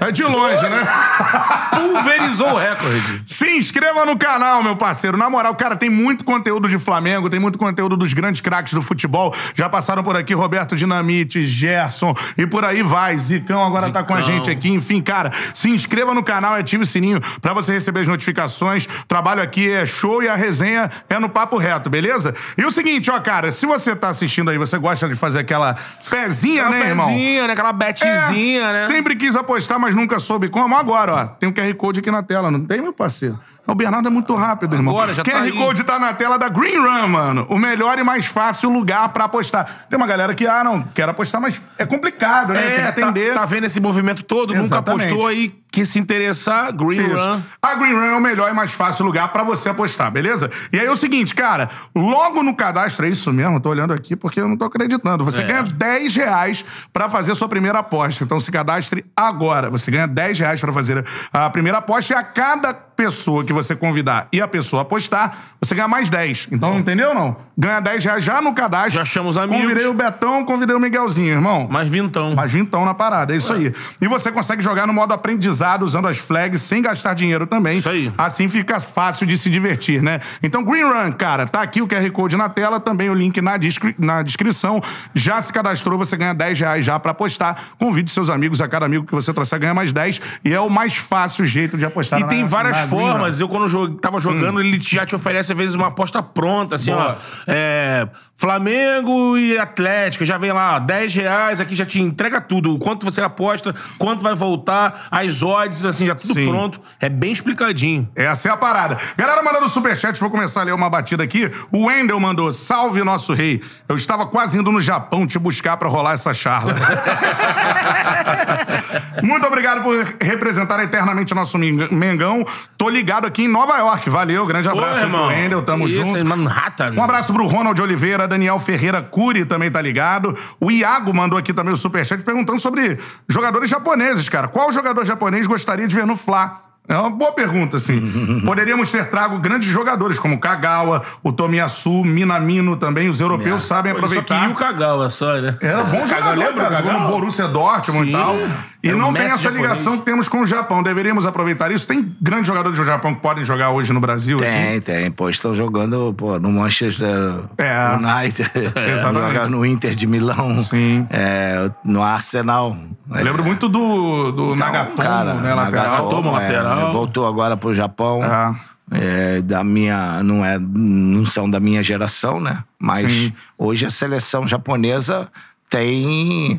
S1: É de longe, né?
S2: Pulverizou o recorde.
S1: Se inscreva no canal, meu parceiro. Na moral, cara, tem muito conteúdo de Flamengo, tem muito conteúdo dos grandes craques do futebol. Já passaram por aqui Roberto Dinamite, Gerson e por aí vai. Zicão agora tá com a
S2: Zicão.
S1: gente aqui. Enfim, cara, se inscreva no canal e ative o sininho pra você receber as notificações. O trabalho aqui é show e a resenha é no papo reto, beleza? E o seguinte, ó, cara, se você tá assistindo aí, você gosta de fazer aquela fezinha, né, irmão?
S2: Fezinha, né? Aquela betezinha,
S1: É,
S2: né?
S1: Sempre quis apostar, mas nunca soube como. Agora, ó, tem um QR Code aqui na tela, não tem, meu parceiro? O Bernardo é muito rápido, irmão.
S2: Agora, já
S1: QR
S2: tá aí.
S1: Code tá na tela da Green Run, mano. O melhor e mais fácil lugar pra apostar. Tem uma galera que, ah, não, quero apostar, mas é complicado, né? tem que
S2: É,
S1: atender.
S2: tá, tá vendo esse movimento todo, nunca
S1: Exatamente.
S2: apostou aí, que se interessar, Green
S1: Isso.
S2: Run.
S1: A Green Run é o melhor e mais fácil lugar pra você apostar, beleza? E aí é o seguinte, cara, logo no cadastro, é isso mesmo, tô olhando aqui porque eu não tô acreditando. Você
S2: É.
S1: ganha 10 reais pra fazer a sua primeira aposta. Então se cadastre agora. Você ganha 10 reais pra fazer a primeira aposta e a cada pessoa que você convidar e a pessoa apostar, você ganha mais 10. Então, entendeu não? Ganha 10 reais já no cadastro.
S2: Já chama os amigos.
S1: Convidei o Betão, convidei o Miguelzinho, irmão.
S2: Mais vintão.
S1: Mais vintão na parada, é isso aí. E você consegue jogar no modo aprendizado, usando as flags, sem gastar dinheiro também.
S2: Isso aí.
S1: Assim fica fácil de se divertir, né? Então, Green Run, cara, tá aqui o QR Code na tela, também o link na, descri- na descrição. Já se cadastrou, você ganha 10 reais já pra apostar. Convide seus amigos, a cada amigo que você trouxer ganha mais 10. E é o mais fácil jeito de apostar
S2: E
S1: na-
S2: tem várias formas. Eu, quando jo- tava jogando, ele já te oferece, às vezes, uma aposta pronta, assim,
S1: Boa.
S2: ó. É, Flamengo e Atlético. Já vem lá, 10 reais, aqui já te entrega tudo. O quanto você aposta, quanto vai voltar, as odds, assim, já tudo
S1: Sim.
S2: pronto. É bem explicadinho.
S1: Essa é a parada. Galera mandando superchat, vou começar a ler uma batida aqui. O Wendel mandou, salve nosso rei. Eu estava quase indo no Japão te buscar pra rolar essa charla. Muito obrigado por representar eternamente o nosso Meng- Mengão. Tô ligado aqui em Nova York. Valeu, grande abraço aí pro Wendel, tamo
S2: Isso,
S1: junto.
S2: Manhattan.
S1: Um abraço pro Ronald Oliveira, Daniel Ferreira Curi também tá ligado. O Iago mandou aqui também o superchat perguntando sobre jogadores japoneses, cara. Qual jogador japonês gostaria de ver no Fla? É uma boa pergunta, assim. Poderíamos ter trago grandes jogadores, como Kagawa, o Tomiyasu, Minamino também. Os europeus sabem
S2: Ele só
S1: aproveitar.
S2: queria o Kagawa só, né?
S1: Era bom jogador,
S2: lembra
S1: cara. Jogou no
S2: Kagawa?
S1: Borussia Dortmund e
S2: Sim.
S1: tal. E não tem essa
S2: japonês.
S1: ligação que temos com o Japão. Deveríamos aproveitar isso. Tem grandes jogadores do Japão que podem jogar hoje no Brasil, assim.
S3: Tem, tem. Pô, estão jogando pô, no Manchester
S1: É.
S3: United.
S1: Exatamente.
S3: No Inter de Milão.
S1: Sim.
S3: É, no Arsenal.
S1: Eu lembro muito do, do
S3: Então,
S1: Nagatomo,
S3: cara,
S1: né? Lateral.
S2: Nagatomo,
S3: é,
S2: lateral.
S3: voltou agora pro Japão.
S1: É.
S3: É, da minha não é não são da minha geração né mas
S1: Sim.
S3: hoje a seleção japonesa tem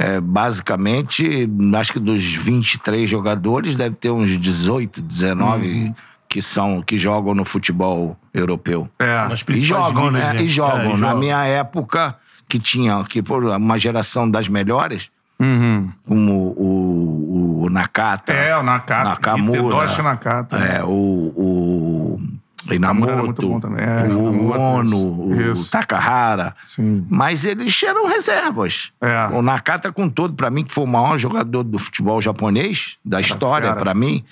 S3: é, basicamente acho que dos 23 jogadores deve ter uns 18 19
S1: Uhum.
S3: que são que jogam no futebol europeu
S1: É.
S3: E jogam
S2: ligas,
S3: né e jogam
S2: É, e
S3: na minha época que tinha que foi uma geração das melhores
S1: Uhum.
S3: como o, o Nakata
S1: É, o Nakata.
S3: Nakamura.
S1: Hideyoshi Nakata.
S3: É, o,
S1: era muito
S3: Inamoto,
S1: bom também. É,
S3: o Ono, o. Takahara.
S1: Sim.
S3: Mas eles eram reservas.
S1: É.
S3: O Nakata, com todo, pra mim, que foi o maior jogador do futebol japonês, da história, pra mim.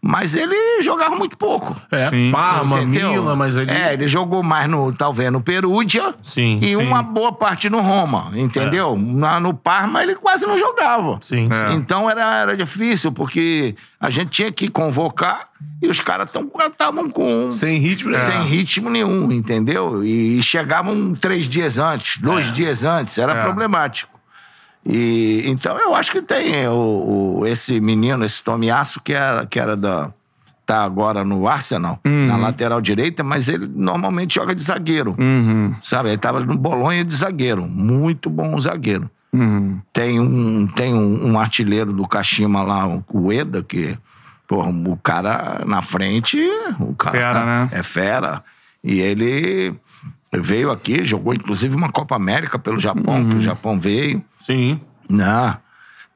S3: Mas ele jogava muito pouco.
S2: É,
S1: Sim.
S2: Parma? Milan, mas ele...
S3: É, ele jogou mais no, talvez, no Perugia.
S2: Sim,
S3: E
S1: sim.
S3: uma boa parte no Roma, entendeu? Na- no Parma ele quase não jogava.
S2: Sim,
S1: É.
S2: sim.
S3: Então era, era difícil, porque a gente tinha que convocar e os caras estavam com.
S2: Sem ritmo, né?
S3: Sem ritmo nenhum, entendeu? E, chegavam três dias antes, dois
S2: É.
S3: dias antes, era
S1: É.
S3: problemático. E então eu acho que tem o, o- esse menino, esse Tomiaço, que era, que era da. tá agora no Arsenal, na
S1: Uhum.
S3: lateral direita, mas ele normalmente joga de zagueiro.
S1: Uhum.
S3: Sabe? Ele tava no Bolonha de zagueiro. Muito bom zagueiro.
S1: Uhum.
S3: Tem um, tem um, um artilheiro do Kashima lá, o Eda, que, porra, o cara na frente, o cara
S1: Fera, né?
S3: é fera. E ele veio aqui, jogou inclusive uma Copa América pelo Japão,
S1: Uhum.
S3: que o Japão veio.
S2: Sim.
S3: Não.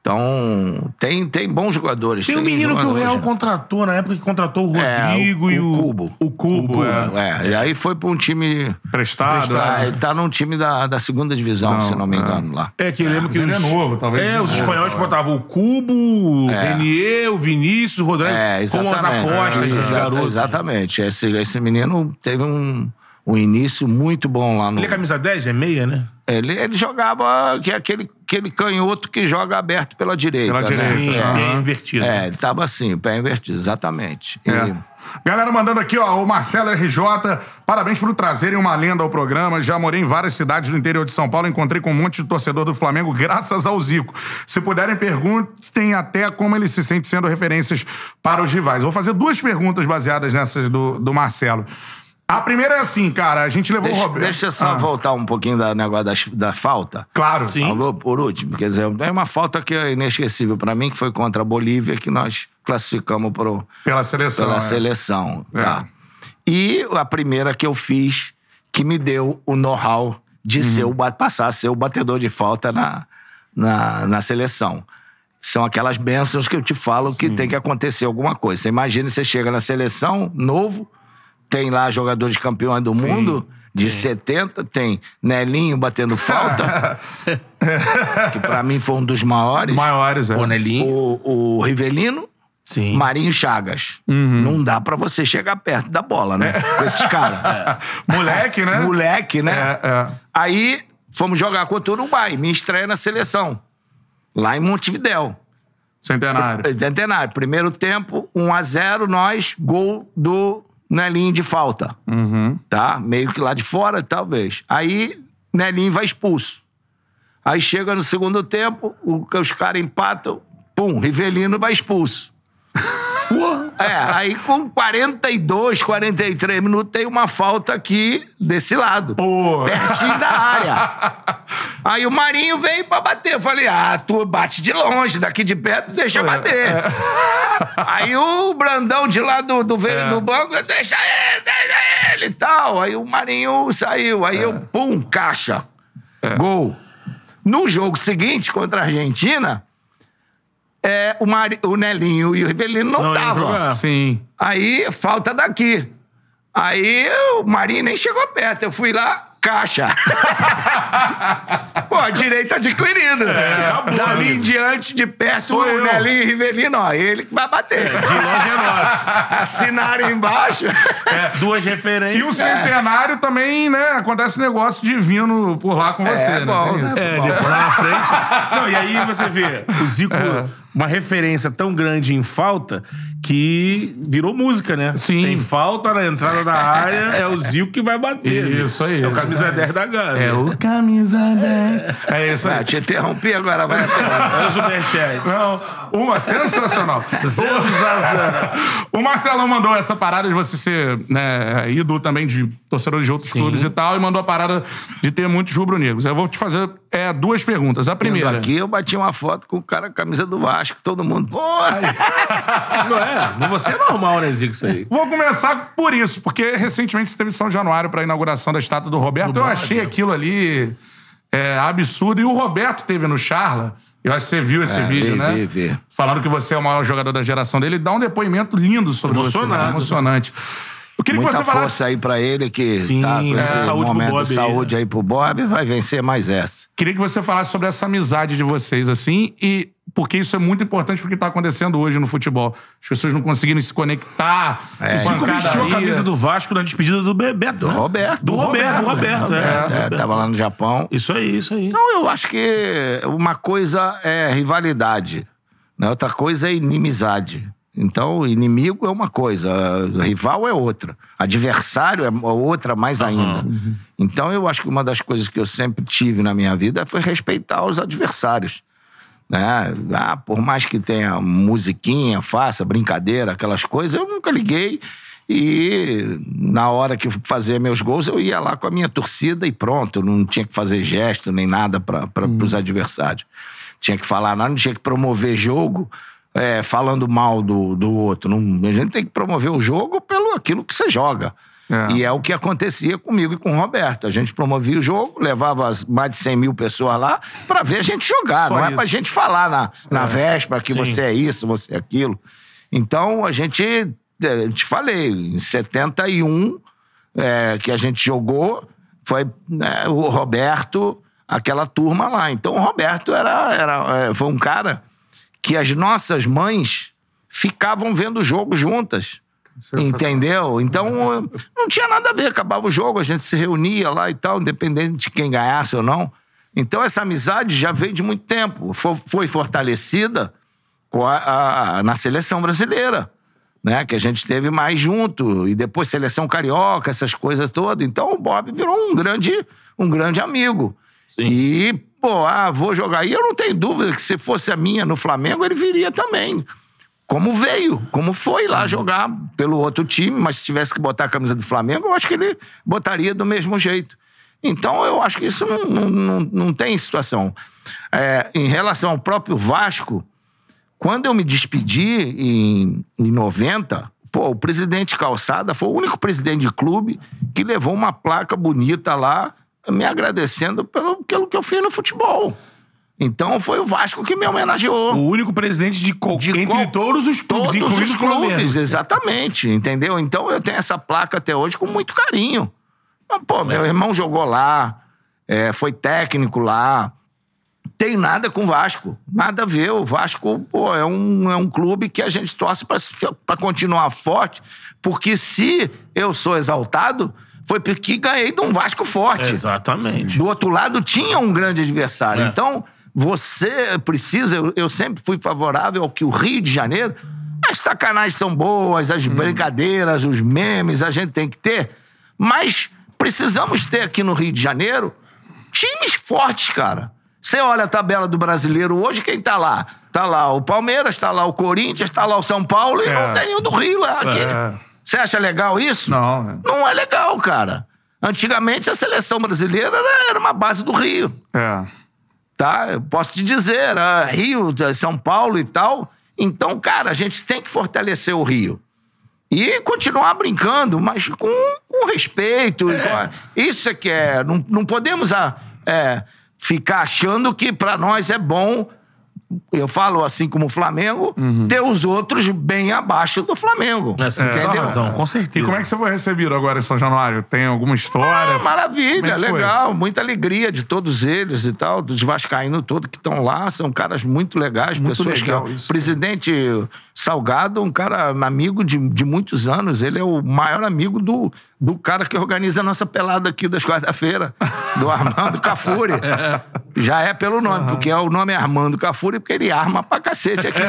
S3: Então, tem, tem bons jogadores.
S2: Tem um menino que o Real
S3: né?
S2: contratou na época que contratou o
S3: É,
S2: Rodrigo
S3: o-
S2: e
S3: o
S2: o...
S3: Cubo.
S2: O Cubo, é.
S3: É, e aí foi pra um time.
S1: Prestado.
S3: Ah,
S1: é.
S3: ele tá num time da, da segunda divisão,
S1: Não,
S3: se não me
S1: é.
S3: engano, lá.
S2: É, que eu lembro que
S1: ele
S2: os...
S1: é novo, talvez.
S2: É, os
S1: É,
S2: espanhóis
S1: é.
S2: botavam o Cubo, o Renier, o Vinícius, o Rodrigo,
S3: É,
S2: com
S3: exatamente.
S2: as apostas
S3: É,
S2: dos
S3: exa-
S2: garotos.
S3: Exatamente. Esse, esse menino teve um, um início muito bom lá no.
S2: Ele é camisa 10? É meia, né?
S3: Ele, ele jogava que é aquele, aquele canhoto que joga aberto pela direita.
S1: Pela
S3: né?
S1: direita,
S2: é invertido.
S3: É, ele tava assim, pé invertido, exatamente. E-
S1: É. Galera mandando aqui, ó, o Marcelo RJ, parabéns por trazerem uma lenda ao programa. Já morei em várias cidades do interior de São Paulo, encontrei com um monte de torcedor do Flamengo, graças ao Zico. Se puderem, perguntem até como ele se sente sendo referências para os rivais. Vou fazer duas perguntas baseadas nessas do, do Marcelo. A primeira é assim, cara, a gente levou o
S3: Deixa,
S1: Roberto.
S3: deixa eu só
S1: Ah,
S3: voltar um pouquinho da negócio das- da, falta.
S1: Claro.
S2: Sim.
S3: Falou por último. Quer dizer, é uma falta que é inesquecível pra mim, que foi contra a Bolívia, que nós classificamos pro,
S1: Pela seleção.
S3: pela
S1: é.
S3: seleção.
S1: É.
S3: Tá. E a primeira que eu fiz, que me deu o know-how de
S1: Uhum.
S3: ser o, passar a ser o batedor de falta na, na, na seleção. São aquelas bênçãos que eu te falo que tem que acontecer alguma coisa. Você imagina, você chega na seleção, novo, tem lá jogadores campeões do mundo, de 70, tem Nelinho batendo falta, que pra mim foi um dos maiores.
S1: Maiores, é.
S2: O Nelinho.
S3: O, o Rivelino,
S2: Sim.
S3: Marinho Chagas.
S1: Uhum.
S3: Não dá pra você chegar perto da bola, né? Com esses caras.
S1: Moleque, né?
S3: Moleque, né?
S1: É, é.
S3: Aí fomos jogar contra o Uruguai, minha estreia na seleção. Lá em Montevidéu.
S1: Centenário.
S3: Centenário. Primeiro tempo, 1x0, nós, gol do Nelinho de falta. Tá? Meio que lá de fora, talvez. Aí, Nelinho vai expulso. Aí chega no segundo tempo, o- os caras empatam, pum, Rivelino vai expulso. É, aí com 42, 43 minutos tem uma falta aqui desse lado.
S1: Pô.
S3: Pertinho da área. Aí o Marinho veio pra bater. Eu falei, ah, tu bate de longe, daqui de perto, deixa
S1: Isso é.
S3: bater. Aí o Brandão de lá do, do,
S1: É.
S3: do banco, deixa ele, deixa ele e tal. Aí o Marinho saiu. Aí
S1: É.
S3: eu, pum, caixa. Gol. No jogo seguinte, contra a Argentina, é, o, Mari, o Nelinho e o Rivelino não estavam.
S1: Sim.
S3: Aí, falta daqui. Aí o Marinho nem chegou perto. Eu fui lá, caixa. Pô, a direita adquirida.
S2: acabou,
S3: Dali
S2: amigo.
S3: em diante, de perto,
S1: Sou
S3: o. Nelinho e Rivelino, ó, ele que vai bater.
S2: De longe é nosso.
S3: Assinaram embaixo.
S2: É, duas
S1: E
S2: referências.
S1: o centenário também, né? Acontece negócio divino por lá com você, né?
S3: bom,
S1: Tem isso.
S2: É, depois lá na frente. Não, e aí você vê, o Zico, uma referência tão grande em falta que virou música, né?
S1: Sim.
S2: Tem falta na entrada da área, é o Zico que vai bater.
S1: Isso aí.
S2: É o camisa 10 da Gávea.
S1: É o camisa 10. É isso
S3: Ah,
S1: aí.
S3: te interrompi agora, vai.
S2: Olha o superchat.
S1: Não, uma sensacional.
S2: Sensacional.
S1: O Marcelão mandou essa parada de você ser né, ídolo também de torcedores de outros clubes e tal, e mandou a parada de ter muitos rubro-negros. Eu vou te fazer é, duas perguntas. A primeira.
S3: aqui, eu bati uma foto com o cara com a camisa do Vasco, todo mundo, pô,
S2: Não é? Você é normal, né, Zico, isso aí.
S1: Vou começar por isso, porque recentemente você teve São Januário para a inauguração da estátua do Roberto. eu achei aquilo ali é, absurdo. E o Roberto teve no Charla. Eu acho que você viu esse
S3: É,
S1: vídeo,
S3: vi,
S1: né?
S3: vi, vi.
S1: Falando que você é o maior jogador da geração dele. Dá um depoimento lindo sobre você.
S2: Emocionado.
S1: assim, emocionante. Eu queria que
S3: muita
S1: você falasse.
S3: força aí pra ele que
S2: Sim,
S3: tá com
S2: é,
S3: esse
S2: saúde pro
S3: momento
S2: Bob
S3: de
S2: aí,
S3: saúde aí pro Bob, vai vencer mais essa.
S1: Queria que você falasse sobre essa amizade de vocês, assim, e porque isso é muito importante porque tá acontecendo hoje no futebol. As pessoas não conseguiram se conectar.
S3: É.
S1: com
S2: Zico vestiu a camisa do Vasco na despedida do Bebeto, né?
S3: Roberto.
S2: Do Roberto, do Roberto, é.
S3: É,
S2: Roberto.
S3: tava lá no Japão.
S2: Isso aí, isso aí.
S3: Então, eu acho que uma coisa é rivalidade, né? outra coisa é inimizade. Então, inimigo é uma coisa, rival é outra, adversário é outra mais ainda. Então, eu acho que uma das coisas que eu sempre tive na minha vida foi respeitar os adversários. Né? Ah, por mais que tenha musiquinha, faça brincadeira, aquelas coisas, eu nunca liguei. E na hora que fazia meus gols, eu ia lá com a minha torcida e pronto. Eu não tinha que fazer gesto nem nada para os adversários. Tinha que falar nada, não tinha que promover jogo é, falando mal do, do outro. Não, a gente tem que promover o jogo pelo aquilo que você joga.
S1: É.
S3: E é o que acontecia comigo e com o Roberto. A gente promovia o jogo, levava mais de 100 mil pessoas lá para ver a gente jogar.
S2: Só
S3: não é
S2: isso.
S3: pra gente falar na, na véspera que
S2: Sim.
S3: você é isso, você é aquilo. Então, a gente, eu te falei, em 71, é, que a gente jogou, foi né, o Roberto, aquela turma lá. Então, o Roberto era, era, é, foi um cara que as nossas mães ficavam vendo o jogo juntas. Entendeu? Então, não tinha nada a ver. Acabava o jogo, a gente se reunia lá e tal, independente de quem ganhasse ou não. Então, essa amizade já veio de muito tempo. Fo- Foi fortalecida com a- a- na seleção brasileira, né? Que a gente teve mais junto. E depois seleção carioca, essas coisas todas. Então, o Bob virou um grande, um grande amigo. E, pô, ah, vou jogar. E eu não tenho dúvida que se fosse a minha no Flamengo, ele viria também como veio, como foi lá jogar pelo outro time, mas se tivesse que botar a camisa do Flamengo, eu acho que ele botaria do mesmo jeito. Então, eu acho que isso não, não, não, não tem situação. É, em relação ao próprio Vasco, quando eu me despedi em, em 90, pô, o presidente Calçada foi o único presidente de clube que levou uma placa bonita lá, me agradecendo pelo, pelo que eu fiz no futebol. Então, foi o Vasco que me homenageou.
S2: O único presidente de, qual-
S3: De
S2: entre
S3: qual-
S2: todos os clubes,
S3: Todos
S2: incluindo
S3: os clubes, exatamente, entendeu? Então eu tenho essa placa até hoje com muito carinho. Mas, pô, meu irmão jogou lá, é, foi técnico lá, Tem nada com o Vasco. Nada a ver. O Vasco pô, é, um, é um clube que a gente torce para continuar forte, porque se eu sou exaltado, foi porque ganhei de um Vasco forte.
S2: Exatamente.
S3: Do outro lado tinha um grande adversário.
S2: É.
S3: Então, você precisa. Eu, eu sempre fui favorável ao que o Rio de Janeiro. As sacanagens são boas, as brincadeiras, os memes, a gente tem que ter. Mas precisamos ter aqui no Rio de Janeiro times fortes, cara. Você olha a tabela do brasileiro hoje, quem tá lá? Tá lá o Palmeiras, tá lá o Corinthians, tá lá o São Paulo e
S1: É.
S3: não tem nenhum do Rio lá. aqui.
S1: É.
S3: Você acha legal isso?
S1: Não, é.
S3: Não é legal, cara. Antigamente a seleção brasileira era, era uma base do Rio,
S1: É.
S3: tá? Eu posso te dizer, era Rio, São Paulo e tal. Então, cara, a gente tem que fortalecer o Rio. E continuar brincando, mas com, com respeito. com- Isso é que é. Não, não podemos ah, é, ficar achando que pra nós é bom. Eu falo assim como o Flamengo, ter os outros bem abaixo do Flamengo.
S2: É, você tem razão, com certeza.
S1: E como é que você foi recebido agora em São Januário? Tem alguma história?
S3: Ah, maravilha,
S1: é foi?
S3: legal, muita alegria de todos eles e tal, dos vascaínos todos que estão lá, são caras muito legais,
S1: Muito
S3: pessoas
S1: legal
S3: que...
S1: isso.
S3: Presidente Salgado, um cara amigo de, de muitos anos, ele é o maior amigo do, do cara que organiza a nossa pelada aqui das quarta-feira, do Armando Cafuri. Já é pelo nome, porque é, o nome é Armando Cafuri, porque ele arma pra cacete aqui.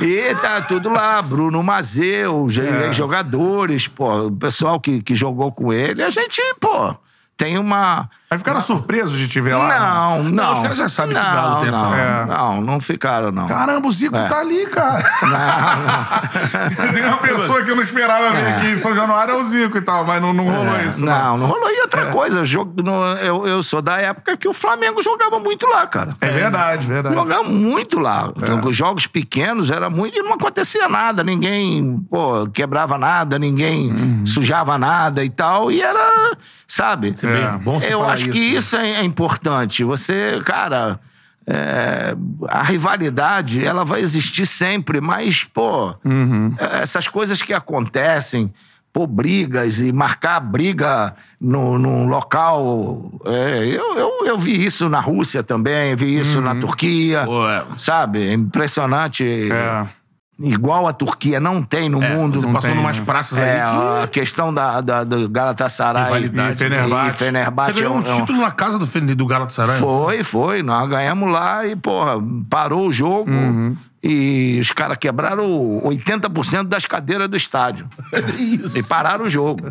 S3: e tá tudo lá, Bruno Mazeu,
S1: É.
S3: jogadores, pô, o pessoal que, que jogou com ele, a gente, pô, tem uma...
S1: Aí ficaram surpresos de te ver lá?
S3: Não, não.
S2: os caras já sabem que o
S3: não,
S2: Galo tem essa-
S3: não,
S1: É.
S3: não, não ficaram, não.
S1: Caramba, o Zico
S3: É.
S1: tá ali, cara. Tem uma pessoa que eu não esperava ver aqui em São Januário é o Zico e tal, mas não, não rolou isso. né?
S3: Não, não rolou. E outra coisa, jogo, no- eu, eu sou da época que o Flamengo jogava muito lá, cara.
S1: É verdade, verdade.
S3: Jogava muito lá.
S1: É.
S3: Então, os jogos pequenos era muito e não acontecia nada. Ninguém pô, quebrava nada, ninguém
S1: Uhum.
S3: sujava nada e tal. E era, sabe?
S1: É.
S2: Bom você
S3: Eu
S2: falar
S3: acho que
S2: isso, né?
S3: isso é, é importante. Você, cara, é, a rivalidade, ela vai existir sempre, mas, pô,
S1: Uhum.
S3: é, essas coisas que acontecem, pô, brigas e marcar briga no, num local. é, eu, eu, eu vi isso na Rússia também, vi isso na Turquia.
S2: Pô, é.
S3: Sabe? É impressionante.
S1: É.
S3: Igual a Turquia não tem no mundo.
S2: Você
S3: não
S2: passou
S3: tem,
S2: numas
S3: né?
S2: praças
S3: É,
S2: aí
S3: a questão da, da, do Galatasaray
S2: Rivalidade.
S1: E Fenerbahçe.
S3: e Fenerbahçe
S2: Você ganhou um
S3: é um- é um-
S2: título na casa do, do Galatasaray?
S3: Foi, foi. Nós ganhamos lá e, porra, parou o jogo
S2: Uhum.
S3: E os caras quebraram 80% das cadeiras do estádio.
S2: Isso.
S3: E pararam o jogo.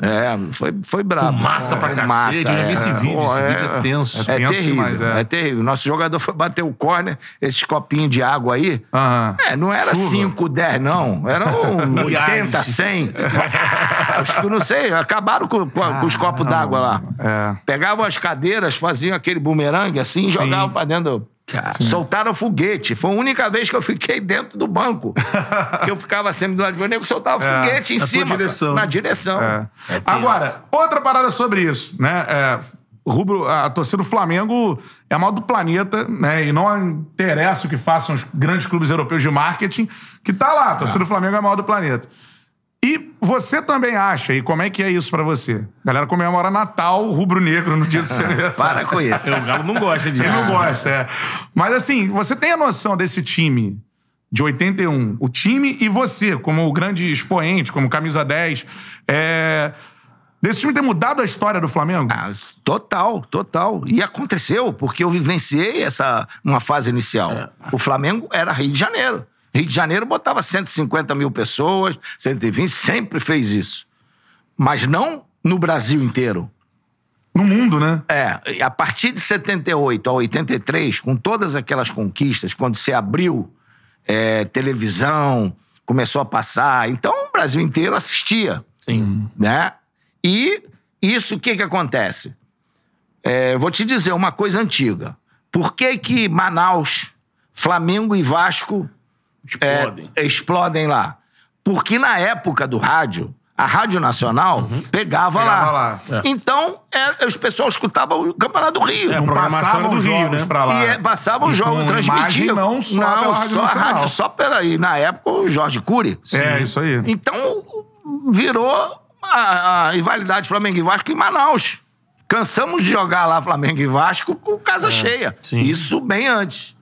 S3: É, foi, foi brabo.
S2: Fumaça pra
S3: Fumaça,
S2: cacete. Eu já vi esse vídeo.
S3: Pô,
S2: esse vídeo é tenso.
S3: É,
S1: tenso
S3: terrível,
S1: demais, é.
S3: é. terrível. Nosso jogador foi bater o corner, esses copinhos de água aí.
S1: Aham.
S3: É, não era
S1: Chuva.
S3: 5, 10, não. Era um 80, 100. Acho que não sei, acabaram com, com- com os copos d'água lá.
S1: É.
S3: Pegavam as cadeiras, faziam aquele bumerangue assim e jogavam pra dentro. Soltaram foguete. Foi a única vez que eu fiquei dentro do banco. que eu ficava sempre do lado de fora, nego soltava
S1: É,
S3: foguete em cima.
S2: direção.
S3: Na direção.
S1: É.
S2: tenso.
S1: Agora, outra parada sobre isso, né? É, rubro, a torcida do Flamengo é a maior do planeta, né? E não interessa o que façam os grandes clubes europeus de marketing, que tá lá, a torcida do Flamengo é a maior do planeta. E você também acha, e como é que é isso pra você? A galera comemora Natal rubro-negro no dia do seu aniversário.
S3: Para com isso.
S2: O Galo não gosta disso.
S1: Ele não gosta, é. Mas assim, você tem a noção desse time de 81, o time e você, como o grande expoente, como camisa 10, é... desse time ter mudado a história do Flamengo?
S3: Ah, total, total. E aconteceu, porque eu vivenciei essa uma fase inicial.
S1: É.
S3: O Flamengo era Rio de Janeiro. Rio de Janeiro botava 150 mil pessoas, 120, sempre fez isso. Mas não no Brasil inteiro.
S1: No mundo, né?
S3: É, a partir de 78 a 83, com todas aquelas conquistas, quando se abriu é, televisão, começou a passar, então o Brasil inteiro assistia.
S2: Sim.
S3: Né? E isso, o que que acontece? É, vou te dizer uma coisa antiga. Por que que Manaus, Flamengo e Vasco é,
S2: Explodem.
S3: explodem lá? Porque na época do rádio, a Rádio Nacional pegava,
S1: Pegava
S3: lá.
S1: lá,
S2: é.
S3: Então, é, os pessoal escutavam o Campeonato do Rio.
S2: É,
S1: Não
S2: programação
S1: passavam
S2: era do Rio,
S1: jogos
S2: né?
S1: pra lá.
S3: E é, passavam os jogos, transmitiam.
S1: não só pela Rádio
S3: só
S1: Nacional.
S3: Só pela... E na época, o Jorge Cury.
S1: É, isso aí.
S3: Então, virou a, a rivalidade Flamengo e Vasco em Manaus. Cansamos de jogar lá Flamengo e Vasco com casa cheia.
S2: sim.
S3: Isso bem antes.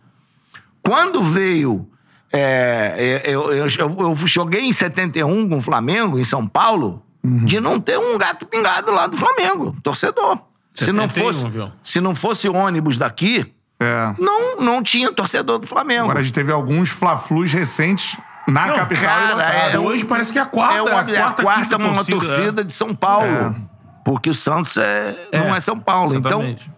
S3: Quando veio. É, é, eu, eu- eu- eu joguei em 71 com o Flamengo, em São Paulo, de não ter um gato pingado lá do Flamengo, torcedor. Se não,
S2: 71,
S3: fosse,
S2: viu?
S3: se não fosse ônibus daqui,
S1: É.
S3: não, não tinha torcedor do Flamengo.
S1: Agora a gente teve alguns fla-flus recentes na
S2: Não,
S1: capital
S3: cara, é-
S2: Hoje parece que é a quarta,
S3: é uma,
S2: a quarta,
S3: é a quarta uma
S2: torcida,
S3: torcida,
S2: é.
S3: de São Paulo.
S1: É.
S3: Porque o Santos é, não é São Paulo. Então,
S2: Exatamente.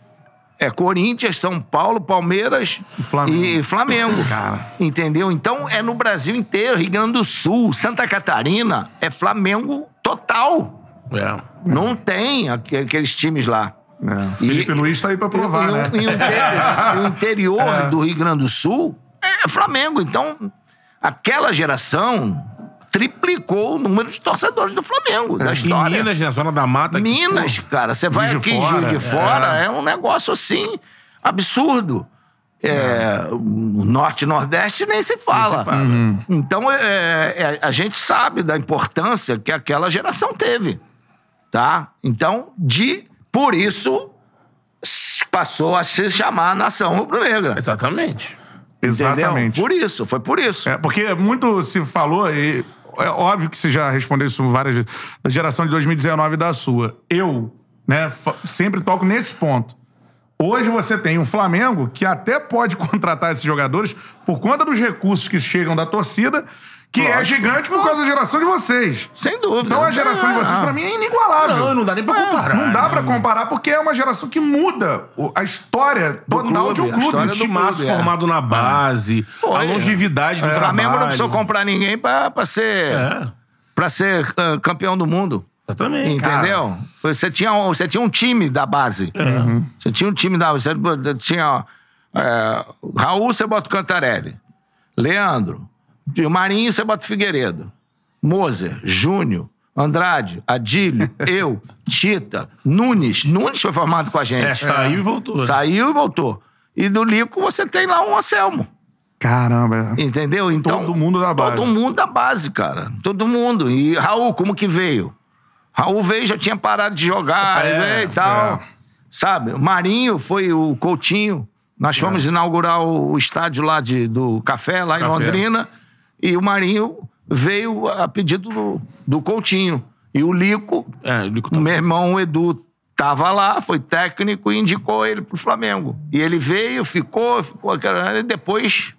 S3: É Corinthians, São Paulo, Palmeiras
S1: E Flamengo.
S3: e Flamengo.
S1: Cara.
S3: Entendeu? Então é no Brasil inteiro, Rio Grande do Sul, Santa Catarina, é Flamengo total.
S2: É.
S3: Não tem aque- aqueles times lá.
S1: É. Felipe Luiz tá aí pra provar,
S3: e,
S1: né?
S3: e o interior, o interior do Rio Grande do Sul é Flamengo. Então, aquela geração triplicou o número de torcedores do Flamengo, da
S2: Em
S3: história.
S2: Minas, na zona da mata.
S3: Minas,
S2: pô,
S3: cara, você vai aqui em Juiz de
S1: é.
S3: Fora, é. um negócio assim, absurdo. É, O Norte e Nordeste nem se fala.
S2: se fala.
S1: Uhum.
S3: Então, é, é, a gente sabe da importância que aquela geração teve. Tá? Então, de, por isso, passou a se chamar Nação Rubro-Negra.
S2: Exatamente.
S1: Exatamente.
S3: Entendeu? Por isso, foi por isso.
S1: É, porque muito se falou, e é óbvio que você já respondeu isso várias vezes, da geração de 2019 e da sua. Eu, né, sempre toco nesse ponto. Hoje você tem um Flamengo que até pode contratar esses jogadores por conta dos recursos que chegam da torcida, que é
S3: Lógico.
S1: gigante por causa da geração de vocês.
S3: Sem dúvida.
S1: Então a geração de vocês, pra mim, é inigualável.
S2: Não, não dá nem pra comparar.
S1: Não dá
S2: né?
S1: pra comparar, porque é uma geração que muda o- a história total de um
S3: clube, a história
S2: O
S3: do clube, é.
S2: formado na base,
S3: Pô,
S2: a
S3: é.
S2: longevidade do
S3: O
S2: trabalho.
S3: Flamengo não precisou comprar ninguém pra, pra ser,
S2: É,
S3: pra ser ah, campeão do mundo.
S2: exatamente.
S3: Entendeu? Você tinha, um, você tinha um time da base.
S2: É.
S3: Você tinha um time da Você tinha. é, Raul, você bota o Cantarelli. Leandro. Marinho, você bota o Figueiredo. Moser, Júnior, Andrade, Adílio, eu, Tita, Nunes. Nunes foi formado com a gente.
S2: É, saiu e voltou.
S3: Saiu e voltou. E do Lico você tem lá um Anselmo.
S1: Caramba. é.
S3: Entendeu? Então,
S1: Todo mundo da base.
S3: Todo mundo da base, cara. Todo mundo. E Raul, como que veio? Raul veio, já tinha parado de jogar
S2: É,
S3: veio e tal.
S1: é.
S3: Sabe? O Marinho foi o Coutinho. Nós fomos inaugurar o, estádio lá de, do Café, lá em
S2: Café.
S3: Londrina. E o Marinho veio a pedido do, do Coutinho. E o Lico,
S2: É, o Lico tá...
S3: meu irmão o Edu tava lá, foi técnico e indicou ele pro Flamengo. E ele veio, ficou, ficou. e depois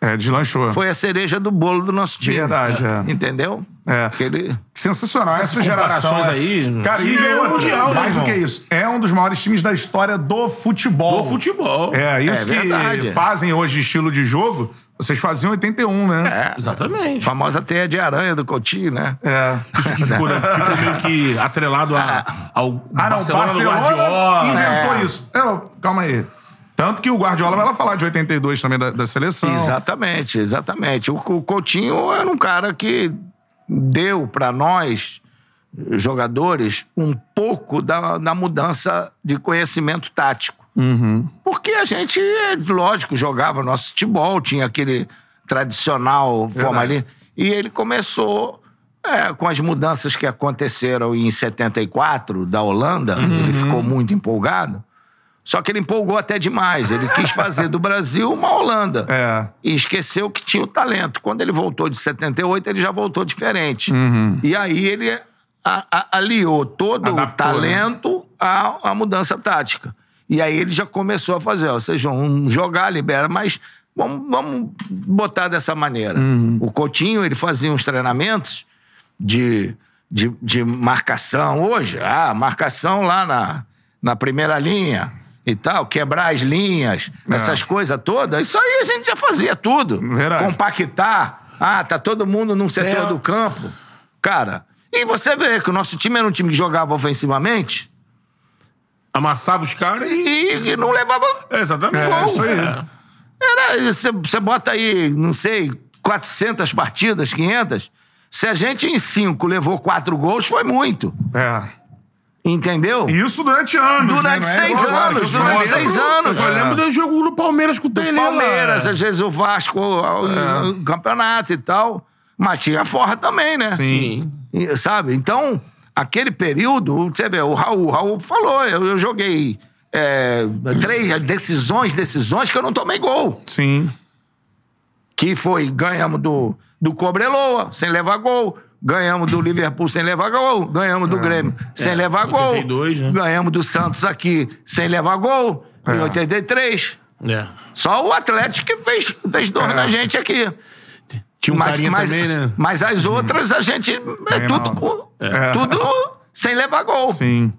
S1: É, deslanchou.
S3: foi a cereja do bolo do nosso time.
S1: Verdade, é.
S3: Entendeu?
S1: É.
S3: Aquele...
S1: Sensacional.
S2: Essas
S1: Essa geração. é-
S2: aí,
S1: Cara, e,
S2: ganhou o
S1: outra,
S2: Mundial, né,
S1: Mais do que isso. É um dos maiores times da história do futebol.
S2: Do futebol.
S1: É, isso
S3: É
S1: que
S3: verdade.
S1: fazem hoje estilo de jogo, vocês faziam em 81, né?
S3: É,
S2: Exatamente.
S3: famosa teia de aranha do Coutinho, né?
S1: É.
S2: Isso que ficou, ficou meio que atrelado a, ao
S1: Ah, não,
S2: Barcelona, do
S1: Barcelona
S2: Guardiola.
S1: inventou
S3: É.
S1: isso. É, calma aí. Tanto que o Guardiola vai lá falar de 82 também da, da seleção.
S3: Exatamente, exatamente. O, o Coutinho era um cara que deu pra nós, jogadores, um pouco da, da mudança de conhecimento tático. Porque a gente, lógico, jogava nosso futebol, tinha aquele tradicional forma ali. E ele começou é, com as mudanças que aconteceram em 74 da Holanda, ele ficou muito empolgado. Só que ele empolgou até demais. Ele quis fazer do Brasil uma Holanda.
S1: É.
S3: E esqueceu que tinha o talento. Quando ele voltou de 78, ele já voltou diferente. E aí ele a- a- aliou todo
S1: Adaptou,
S3: o talento à, à mudança tática. E aí ele já começou a fazer, ó, vocês vão jogar, libera, mas vamos, vamos botar dessa maneira. O Coutinho, ele fazia uns treinamentos de, de, de marcação hoje. Ah, marcação lá na, na primeira linha e tal, quebrar as linhas, essas coisas todas. Isso aí a gente já fazia tudo.
S1: Verdade.
S3: Compactar. Ah, tá todo mundo num setor do campo. Cara, e você vê que o nosso time era um time que jogava ofensivamente
S2: Amassava os caras e...
S3: e, não levava
S2: É, exatamente.
S1: É, isso aí.
S2: É.
S3: Era, você, você bota aí, não sei, 400 partidas, 500. Se a gente em cinco levou quatro gols, foi muito.
S1: É.
S3: Entendeu?
S1: Isso durante anos.
S3: Durante
S1: né? Não é
S3: seis
S1: agora,
S3: anos, durante seis anos.
S2: Eu lembro do jogo do Palmeiras com o Tele.
S3: Palmeiras, às vezes o Vasco, o, o campeonato e tal. Mas tinha a Forra também, né?
S2: Sim.
S3: E, sabe? Então, aquele período, você vê, o Raul, o Raul falou, eu, eu joguei é, três decisões, decisões que eu não tomei gol.
S1: Sim.
S3: Que foi, ganhamos do, do Cobreloa, sem levar gol. Ganhamos do Liverpool sem levar gol. Ganhamos do Grêmio sem levar gol.
S2: 82, né?
S3: Ganhamos do Santos aqui sem levar gol. Em
S1: É.
S3: 83.
S2: É.
S3: Só o Atlético que fez, fez dor
S1: É.
S3: na gente aqui.
S2: Tinha um carinha
S3: mas,
S2: também, né?
S3: mas as outras a gente é
S1: Bem
S3: tudo, com-
S1: É.
S3: tudo sem levar gol.
S1: Sim.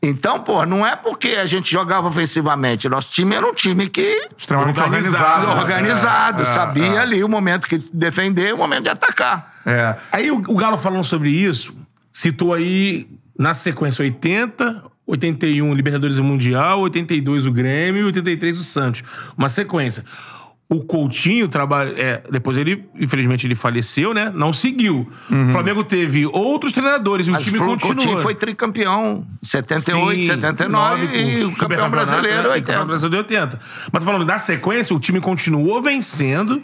S3: Então, pô, não é porque a gente jogava ofensivamente. Nosso time era um time que
S1: Extremamente
S2: Organizado,
S1: organizado.
S3: organizado,
S1: É, é,
S3: sabia
S1: é.
S3: ali o momento que defender e o momento de atacar.
S1: É.
S2: Aí o, o Galo falando sobre isso, citou aí na sequência 80, 81 Libertadores e Mundial, 82 o Grêmio e 83 o Santos. Uma sequência. O Coutinho trabalha. É, depois ele, infelizmente, ele faleceu, né? Não seguiu. O Flamengo teve outros treinadores e o
S3: Mas
S2: time
S3: foi- o
S2: continuou.
S3: Coutinho foi tricampeão. 78,
S2: Sim,
S3: 79
S2: com
S3: e o campeão brasileiro
S2: né? E
S3: 80.
S2: campeão brasileiro 80. Mas tô falando, na sequência, o time continuou vencendo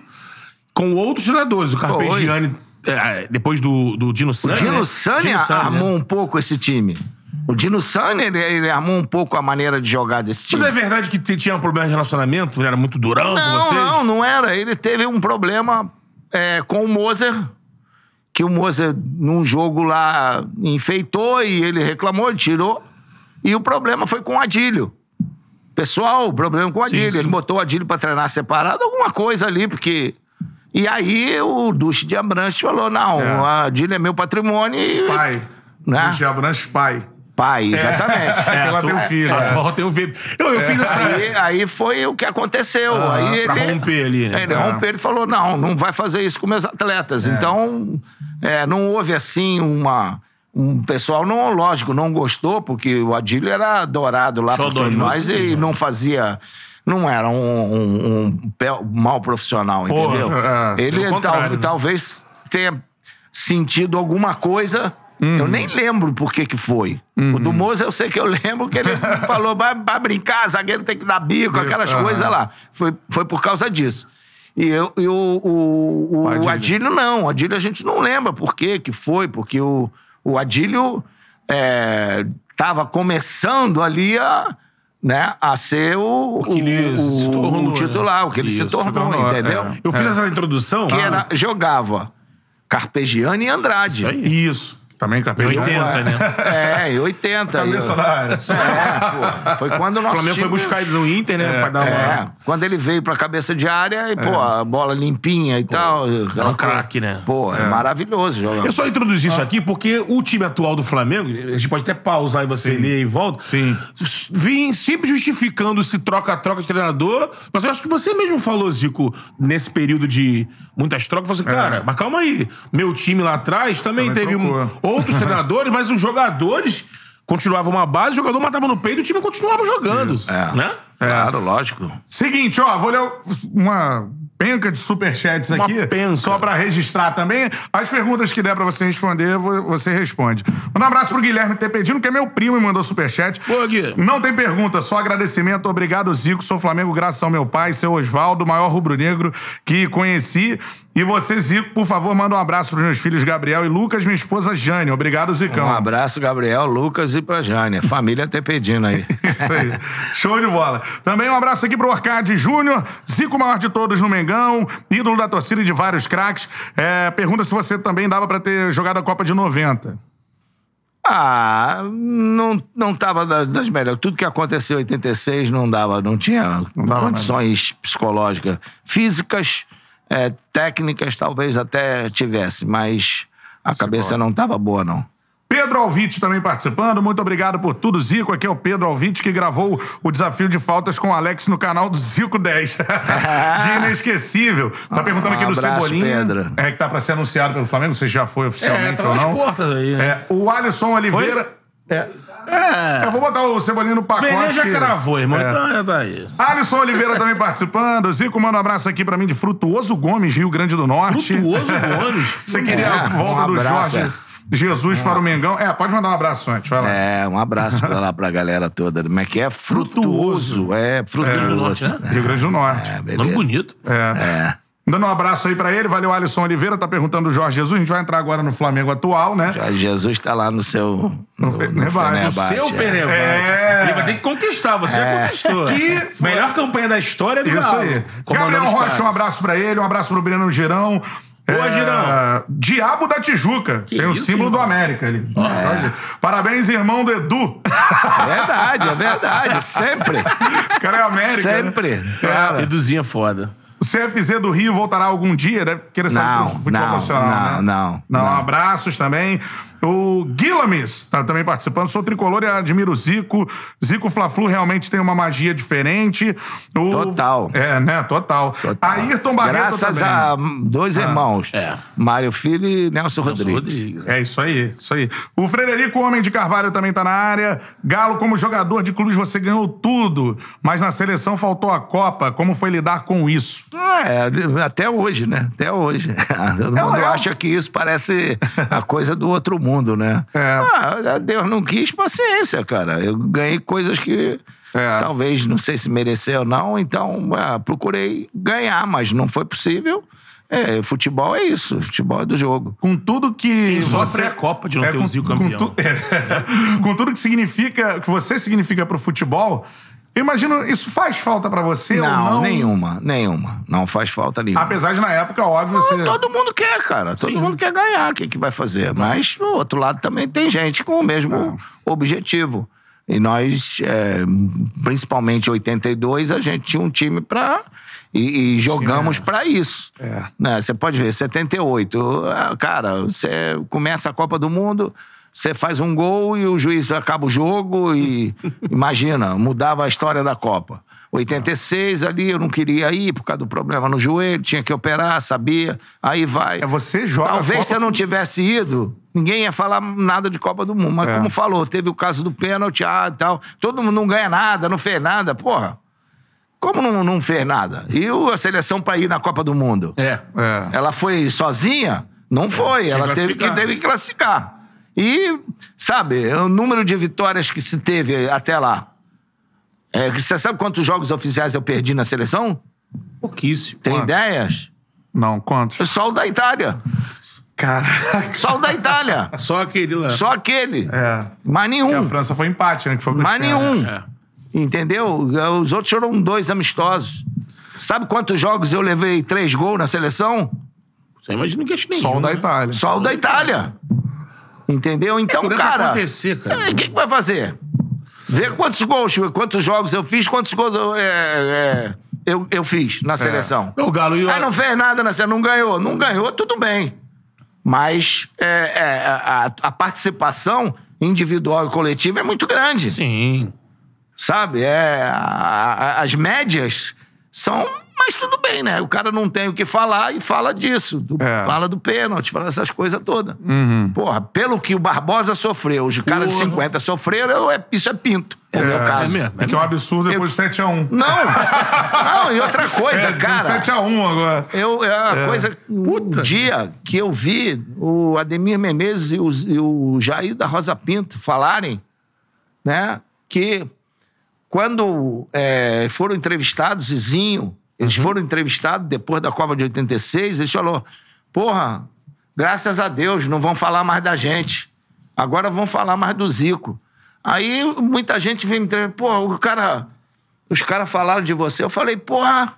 S2: com outros treinadores. O. Carpegiani, é, depois do, do Dino
S3: O
S2: Sani.
S3: Dino
S2: né?
S3: Sani, armou
S2: né?
S3: um pouco esse time. O Dino Sani, ele, ele armou um pouco a maneira de jogar desse time.
S2: Mas é verdade que tinha um problema de relacionamento? Ele era muito durão com
S3: Não,
S2: vocês?
S3: não, não era. Ele teve um problema é, com o Moser, que o Moser, num jogo lá, enfeitou e ele reclamou, ele tirou. E o problema foi com o Adílio. Pessoal, o problema com o Adílio.
S2: sim.
S3: Ele botou o Adílio pra treinar separado, alguma coisa ali, porque. E aí o Duque de Abrantes falou: não,
S1: É.
S3: o Adílio é meu patrimônio e.
S1: Pai.
S3: Né?
S1: Luiz Abrantes, pai.
S3: Pai, exatamente.
S1: É, ela tem um filho.
S2: A
S1: é.
S2: tua tem um filho. Eu, eu fiz assim.
S3: Aí, aí foi o que aconteceu. aí
S2: pra
S3: ele,
S2: romper ali, né?
S3: Ele
S1: É.
S3: rompeu, ele falou: não, não vai fazer isso com meus atletas. Então, é, não houve assim uma. Um pessoal, não, lógico, não gostou, porque o Adílio era adorado lá por nós e
S2: né?
S3: não fazia. Não era um, um, um mau profissional,
S1: Porra,
S3: entendeu?
S1: é,
S3: ele tal-
S2: né?
S3: talvez tenha sentido alguma coisa.
S1: Uhum.
S3: Eu nem lembro por que que foi. O do Moza eu sei que eu lembro que ele falou, vai, vai brincar, zagueiro tem que dar bico, aquelas
S1: Aham.
S3: coisas lá. Foi, foi por causa disso. E, eu, e o, o, o
S1: Adílio.
S3: Adílio. não. O Adílio a gente não lembra por que que foi, porque o, o Adílio estava começando ali a, né, a ser o, o,
S2: se
S3: o-
S2: tornou,
S3: o titular, o que ele
S2: Isso,
S3: se
S2: se
S3: tornou,
S1: tornou,
S3: entendeu?
S1: é.
S2: Eu fiz essa introdução.
S3: Que
S2: Ah,
S3: era, jogava Carpegiani e Andrade.
S2: Isso aí.
S1: Isso. Também Carpegiani.
S2: 80, né?
S3: É, em 80.
S1: Cabeça
S3: Eu-
S1: da área.
S3: É, pô, foi quando o
S2: O
S3: nosso
S2: Flamengo
S3: time...
S2: foi buscar ele no Inter, né? pra dar uma.
S3: É, quando ele veio pra cabeça de área, e, pô, a bola limpinha e tal.
S2: É um craque, né?
S3: Pô, é, maravilhoso jogar.
S2: Eu só introduzi isso aqui porque o time atual do Flamengo, a gente pode até pausar e você
S1: Sim.
S2: ler e volta.
S1: Sim.
S2: Vem sempre justificando se troca-troca de treinador. Mas eu acho que você mesmo falou, Zico, nesse período de muitas trocas, você, cara, mas calma aí. Meu time lá atrás também,
S1: É. Também
S2: teve um-
S1: trocou.
S2: Outros treinadores, mas os jogadores continuavam uma base, o jogador matava no peito e o time continuava jogando.
S3: É.
S2: Né?
S3: Claro, lógico.
S1: Seguinte, ó, vou ler uma penca de superchats
S2: Uma
S1: aqui.
S2: penca.
S1: Só pra registrar também. As perguntas que der pra você responder, vo- você responde. Um abraço pro Guilherme Tepedino, que é meu primo e mandou superchat.
S2: Pô, Gui.
S1: Não tem pergunta, só agradecimento. Obrigado, Zico. Sou Flamengo graças ao meu pai, seu Osvaldo, o maior rubro-negro que conheci. E você, Zico, por favor, manda um abraço pros meus filhos Gabriel e Lucas, minha esposa Jane. Obrigado, Zicão.
S3: Um abraço, Gabriel, Lucas e pra Jane. Família até pedindo aí.
S1: Isso aí. Show de bola. Também um abraço aqui pro Arcade Júnior, Zico maior de todos no Mengão, ídolo da torcida e de vários craques. É, pergunta se você também dava pra ter jogado a Copa de 90.
S3: Ah, não, não tava da- das melhores. Tudo que aconteceu em 86 não dava, não tinha
S1: dava
S3: condições psicológicas. Físicas, é, técnicas, talvez até tivesse, mas a cabeça não tava boa, não.
S1: Pedro Alvite também participando. Muito obrigado por tudo, Zico. Aqui é o Pedro Alvite que gravou o desafio de faltas com o Alex no canal do Zico 10. de inesquecível. Tá perguntando aqui
S3: um
S1: do
S3: abraço,
S1: Cebolinha.
S3: Pedro.
S1: É que tá pra ser anunciado pelo Flamengo, se já foi
S2: É,
S1: oficialmente
S2: tá
S1: ou não.
S2: portas aí, né?
S1: É, o Alisson Oliveira. É.
S2: É.
S1: Eu vou botar o Cebolinha no pacote.
S2: Venê já
S1: que-
S2: cravou, irmão.
S1: É.
S2: Então já tá aí.
S1: Alisson Oliveira também participando. Zico, manda um abraço aqui pra mim de Frutuoso Gomes, Rio Grande do Norte.
S2: Frutuoso Gomes.
S1: Você queria
S3: É,
S1: a volta
S3: um
S1: do
S3: abraço,
S1: Jorge Jesus para o Mengão? É, pode mandar um abraço antes, vai lá.
S3: É, um abraço pra lá pra galera toda. Como é que é? Frutuoso. É, frutuoso.
S2: do Norte, né?
S1: Rio Grande do Norte.
S3: É,
S2: Nome bonito.
S1: É.
S3: É.
S1: Dando um abraço aí pra ele, valeu Alisson Oliveira, tá perguntando o Jorge Jesus, a gente vai entrar agora no Flamengo atual, né?
S3: Jorge Jesus tá lá no seu. No,
S1: Fenerbahçe.
S2: Seu
S3: é.
S2: Fenerbahçe.
S1: É.
S2: Ele vai ter que conquistar, você já conquistou.
S1: Que foi-
S2: Melhor campanha da história do
S1: Isso
S2: Galo.
S1: aí.
S2: Comandando
S1: Gabriel Rocha, um abraço pra ele, um abraço pro Breno Girão.
S2: Boa, Girão.
S1: Diabo da Tijuca. Tem o símbolo
S2: irmão?
S1: do América ali. Parabéns, irmão do Edu.
S3: É verdade, é verdade. Sempre.
S1: O cara é América. né?
S3: Sempre. Cara.
S2: Eduzinho é foda.
S1: O CFZ do Rio voltará algum dia? Deve querer saber
S3: Não,
S1: pro futebol
S3: não,
S1: profissional,
S3: não,
S1: né?
S3: não,
S1: Não,
S3: não.
S1: abraços também. O Guilamis tá também participando. Sou tricolor e admiro o Zico. Zico Fla-Flu realmente tem uma magia diferente. O...
S3: Total.
S1: É, né? Total. Ayrton Barreto
S3: Graças
S1: também.
S3: a dois irmãos.
S2: é.
S3: Mário Filho e Nelson, Rodrigues.
S2: Rodrigues.
S1: É isso aí, isso aí. O Frederico Homem de Carvalho também tá na área. Galo, como jogador de clubes, você ganhou tudo, mas na seleção faltou a Copa. Como foi lidar com isso?
S3: Ah, é, até hoje, né? Até hoje. Todo mundo
S1: é.
S3: acha que isso parece a coisa do outro mundo, né?
S1: É.
S3: Ah, Deus não quis, paciência, cara. Eu ganhei coisas que
S1: É.
S3: talvez não sei se merecer ou não, então ah, procurei ganhar, mas não foi possível. É, futebol é isso, futebol é do jogo.
S1: Com tudo que.
S2: sofre é a Copa de não ter o
S1: com,
S2: Zico
S1: com
S2: campeão.
S1: tu- é, com tudo que significa, que você significa pro futebol, eu imagino, isso faz falta pra você ou
S3: Não,
S1: não?
S3: nenhuma, nenhuma. Não faz falta nenhuma.
S1: Apesar de, na época, óbvio, você.
S3: Todo mundo quer, cara. Todo mundo quer ganhar. O que, que vai fazer? Mas, do outro lado, também tem gente com o mesmo objetivo. E nós, é, principalmente em 82, a gente tinha um time pra. E, e jogamos pra isso.
S1: É.
S3: Né? Você pode ver, 78. ah, Cara, você começa a Copa do Mundo, você faz um gol e o juiz acaba o jogo e. imagina, mudava a história da Copa. 86 ali, eu não queria ir por causa do problema no joelho, tinha que operar, sabia. Aí vai.
S1: É, você joga.
S3: Talvez se eu não tivesse ido, ninguém ia falar nada de Copa do Mundo. Mas
S1: É.
S3: como falou, teve o caso do pênalti, ah, e tal. Todo mundo não ganha nada, não fez nada. Porra, como não, não fez nada? E a seleção pra ir na Copa do Mundo?
S2: É.
S1: É.
S3: Ela foi sozinha? Não foi.
S2: tinha
S3: Ela teve que, teve que classificar. E, sabe, o número de vitórias que se teve até lá. É, você sabe quantos jogos oficiais eu perdi na seleção?
S2: Pouquíssimo.
S3: Tem
S1: Quantos?
S3: ideias?
S1: Não, quantos?
S3: Só o da Itália.
S1: Caraca.
S3: Só o da Itália.
S2: Só aquele lá.
S3: Só aquele.
S1: É.
S3: Mais
S1: E a
S3: nenhum.
S1: França foi empate, né? Que foi
S3: Mais nenhum.
S2: É.
S3: Entendeu? Os outros foram dois amistosos. Sabe quantos jogos eu levei três gols na seleção?
S2: Você imagina que acho nenhum.
S1: Só o da
S2: né?
S1: Itália.
S3: Só o da Itália. Entendeu? Então,
S2: é
S3: cara.
S2: acontecer, cara.
S3: é, O que, que vai fazer? Vê quantos gols, quantos jogos eu fiz, quantos gols eu, é, é, eu, eu fiz na seleção.
S2: O Galo e o...
S3: Aí não fez nada na seleção, não ganhou. Não ganhou, tudo bem. Mas é, é, a, a participação individual e coletiva é muito grande.
S2: Sim.
S3: Sabe? É, a- a- as médias são. Mas tudo bem, né? O cara não tem o que falar e fala disso. Do-
S1: É.
S3: Fala do pênalti, fala dessas coisas todas. Porra, pelo que o Barbosa sofreu, os caras de
S2: Porra.
S3: 50 sofreram, é- isso é pinto. No meu caso.
S2: é mesmo.
S1: É que é um absurdo depois de 7x1.
S3: Não! Não, e outra coisa,
S1: É,
S3: cara.
S1: 7x1 agora.
S3: Eu, é uma coisa. Um dia que eu vi o Ademir Menezes e o, e o Jair da Rosa Pinto falarem, né? Que quando é, foram entrevistados, Zizinho, eles foram entrevistados depois da Copa de 86, eles falaram: porra, graças a Deus, não vão falar mais da gente. Agora vão falar mais do Zico. Aí muita gente vem me entrevistar, pô, o cara. Os caras falaram de você. Eu falei, porra,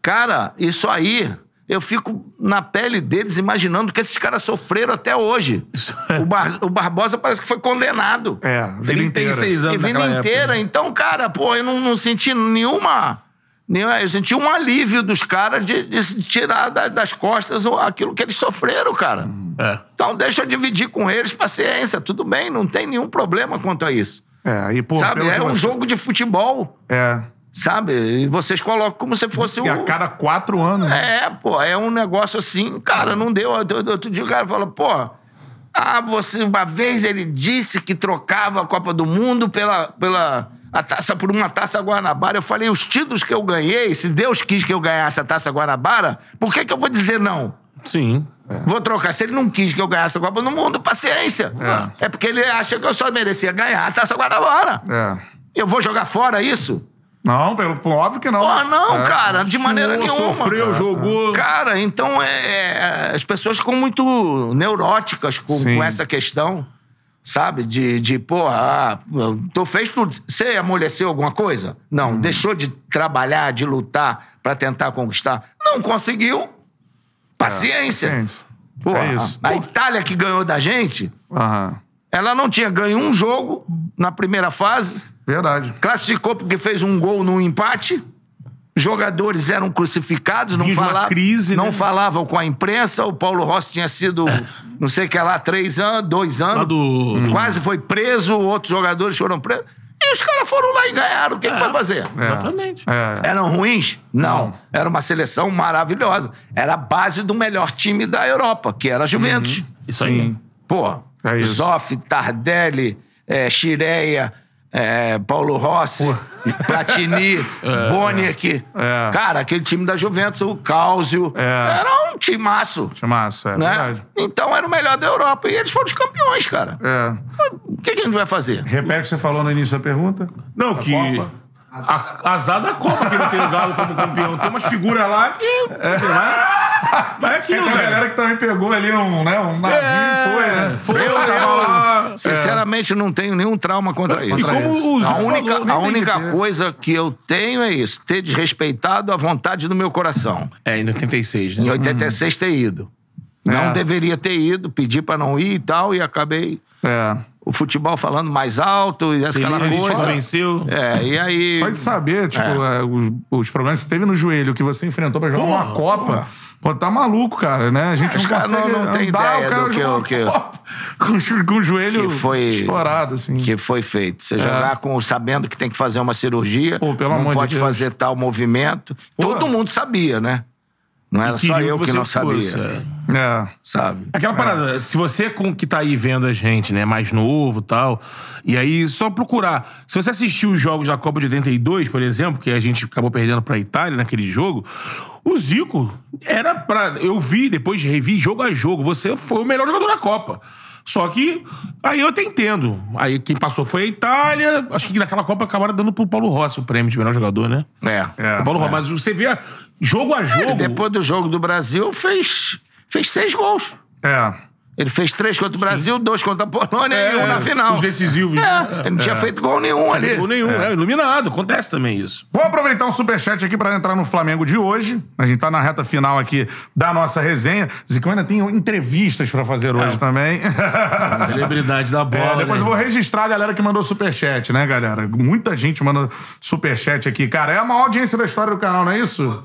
S3: Cara, isso aí, eu fico na pele deles imaginando que esses caras sofreram até hoje. O, Bar- o Barbosa parece que foi condenado.
S1: É, vida inteira.
S2: 36
S3: A
S2: anos
S3: vida inteira.
S2: época. né?
S3: Então, cara, pô, eu não, não senti nenhuma. Eu senti um alívio dos caras de, de se tirar da- das costas aquilo que eles sofreram, cara.
S2: É.
S3: Então, deixa eu dividir com eles, paciência, tudo bem, não tem nenhum problema quanto a isso.
S1: É, e, pô,
S3: sabe? É um
S1: você-
S3: jogo de futebol,
S1: É.
S3: sabe? E vocês colocam como se fosse
S1: E
S3: um.
S1: a cada quatro anos. né?
S3: É, pô, é um negócio assim, cara, não deu. Outro outro dia o cara falou, pô, ah, você, uma vez ele disse que trocava a Copa do Mundo pela, pela a taça, por uma taça Guanabara. Eu falei, os títulos que eu ganhei, se Deus quis que eu ganhasse a taça Guanabara, por que, que eu vou dizer não?
S2: Sim.
S3: Vou trocar. Se ele não quis que eu ganhasse a Copa do Mundo, paciência. É, porque ele acha que eu só merecia ganhar a taça Guanabara.
S1: É.
S3: Eu vou jogar fora isso?
S1: Não, pelo, óbvio que não.
S3: Pô, não,
S1: É.
S3: cara, de maneira nenhuma.
S2: Sofreu, jogou.
S3: Cara, então é, é, as pessoas ficam muito neuróticas com, com essa questão, sabe? De, de porra, ah, tu fez tudo. Você amoleceu alguma coisa? Não.
S1: Hum.
S3: Deixou de trabalhar, de lutar pra tentar conquistar? Não conseguiu. Paciência.
S1: Paciência.
S3: Porra,
S1: É isso.
S3: A Itália que ganhou da gente,
S1: Aham.
S3: ela não tinha ganho um jogo na primeira fase.
S1: Verdade.
S3: Classificou porque fez um gol num empate. Jogadores eram crucificados, não falavam,
S2: crise,
S3: não
S2: né?
S3: falavam com a imprensa. O Paulo Rossi tinha sido, não sei o que lá, três anos, dois anos.
S2: Do-
S3: Quase foi preso, outros jogadores foram presos. E os caras foram lá e ganharam. O que, que vai fazer?
S1: É.
S2: Exatamente.
S1: É.
S3: Eram ruins? Não. Era uma seleção maravilhosa. Era a base do melhor time da Europa, que era a Juventus.
S2: Isso aí.
S1: Sim.
S3: Pô,
S1: É isso.
S3: Zoff, Tardelli, é, Chireia, é, Paulo Rossi, Platini, Boniek.
S1: É.
S3: Cara, aquele time da Juventus, o Cáusio.
S1: É.
S3: Era um timaço.
S1: Chamaço, é
S3: Né?
S1: verdade.
S3: Então era o melhor da Europa. E eles foram os campeões, cara.
S1: É.
S3: O que, que a gente vai fazer?
S1: Repete o que você falou no início da pergunta.
S2: Não, que.
S1: Copa?
S2: A, azar da Copa que não tem o Galo como campeão. Tem umas figuras lá que. Mas é
S1: Tem
S2: aquilo,
S1: uma
S2: cara.
S1: galera que também pegou ali um, né, um navio,
S2: É,
S1: foi, né?
S2: foi,
S3: Eu,
S2: tava
S3: eu,
S2: lá.
S3: sinceramente, não tenho nenhum trauma contra isso.
S2: E como o Zico
S3: A única,
S2: falou,
S3: a
S2: tem
S3: única
S1: que
S3: coisa que eu tenho é isso: ter desrespeitado a vontade do meu coração.
S2: É, em 86,
S3: Em
S2: né?
S3: 86 ter ido. Não
S1: É.
S3: deveria ter ido, pedi pra não ir e tal, e acabei
S1: É.
S3: o futebol falando mais alto e aquela
S2: Pelé
S3: coisa.
S2: venceu.
S3: É, e aí.
S1: Só de saber, tipo, é, os, os problemas que você teve no joelho, que você enfrentou pra jogar
S2: Porra,
S1: uma Copa. Pô, tá maluco, cara, né? A gente
S3: Os
S1: não consegue
S3: não- não tem
S1: andar,
S3: ideia
S1: o cara
S3: do que
S1: uma
S3: que-
S1: com, o- com o joelho
S3: Que foi-
S1: estourado, assim.
S3: que foi feito. Você jogar com sabendo que tem que fazer uma cirurgia,
S1: É. Pô, pelo
S3: não
S1: amor de
S3: pode
S1: Deus.
S3: fazer tal movimento.
S1: Pô.
S3: Todo mundo sabia, né? Não era só eu que não
S2: fosse,
S3: sabia,
S2: é.
S1: É.
S3: sabe?
S2: Aquela parada, se você com- que tá aí vendo a gente, né, mais novo e tal, e aí só procurar. Se você assistiu os jogos da Copa de 82, por exemplo, que a gente acabou perdendo pra Itália naquele jogo, o Zico era pra. Eu vi, depois revi jogo a jogo, você foi o melhor jogador da Copa. Só que aí eu até entendo. Aí quem passou foi a Itália. Acho que naquela Copa acabaram dando pro Paulo Rossi o prêmio de melhor jogador, né?
S3: É.
S1: É.
S2: O Paulo Rossi, mas você vê jogo a jogo.
S3: Ele, depois do jogo do Brasil, fez, fez seis gols.
S1: É.
S3: Ele fez três contra o Brasil, dois contra a Polônia e um na final.
S2: Os decisivos.
S3: É,
S2: né?
S3: ele não tinha feito gol nenhum ali.
S2: Não nenhum, é. iluminado. Acontece também isso.
S1: Vou aproveitar um superchat aqui pra entrar no Flamengo de hoje. A gente tá na reta final aqui da nossa resenha. Zicão ainda tem entrevistas pra fazer hoje também.
S2: Celebridade da bola.
S1: É, depois
S2: né?
S1: eu vou registrar a galera que mandou superchat, né, galera? Muita gente mandou superchat aqui. Cara, é a maior audiência da história do canal, não é isso?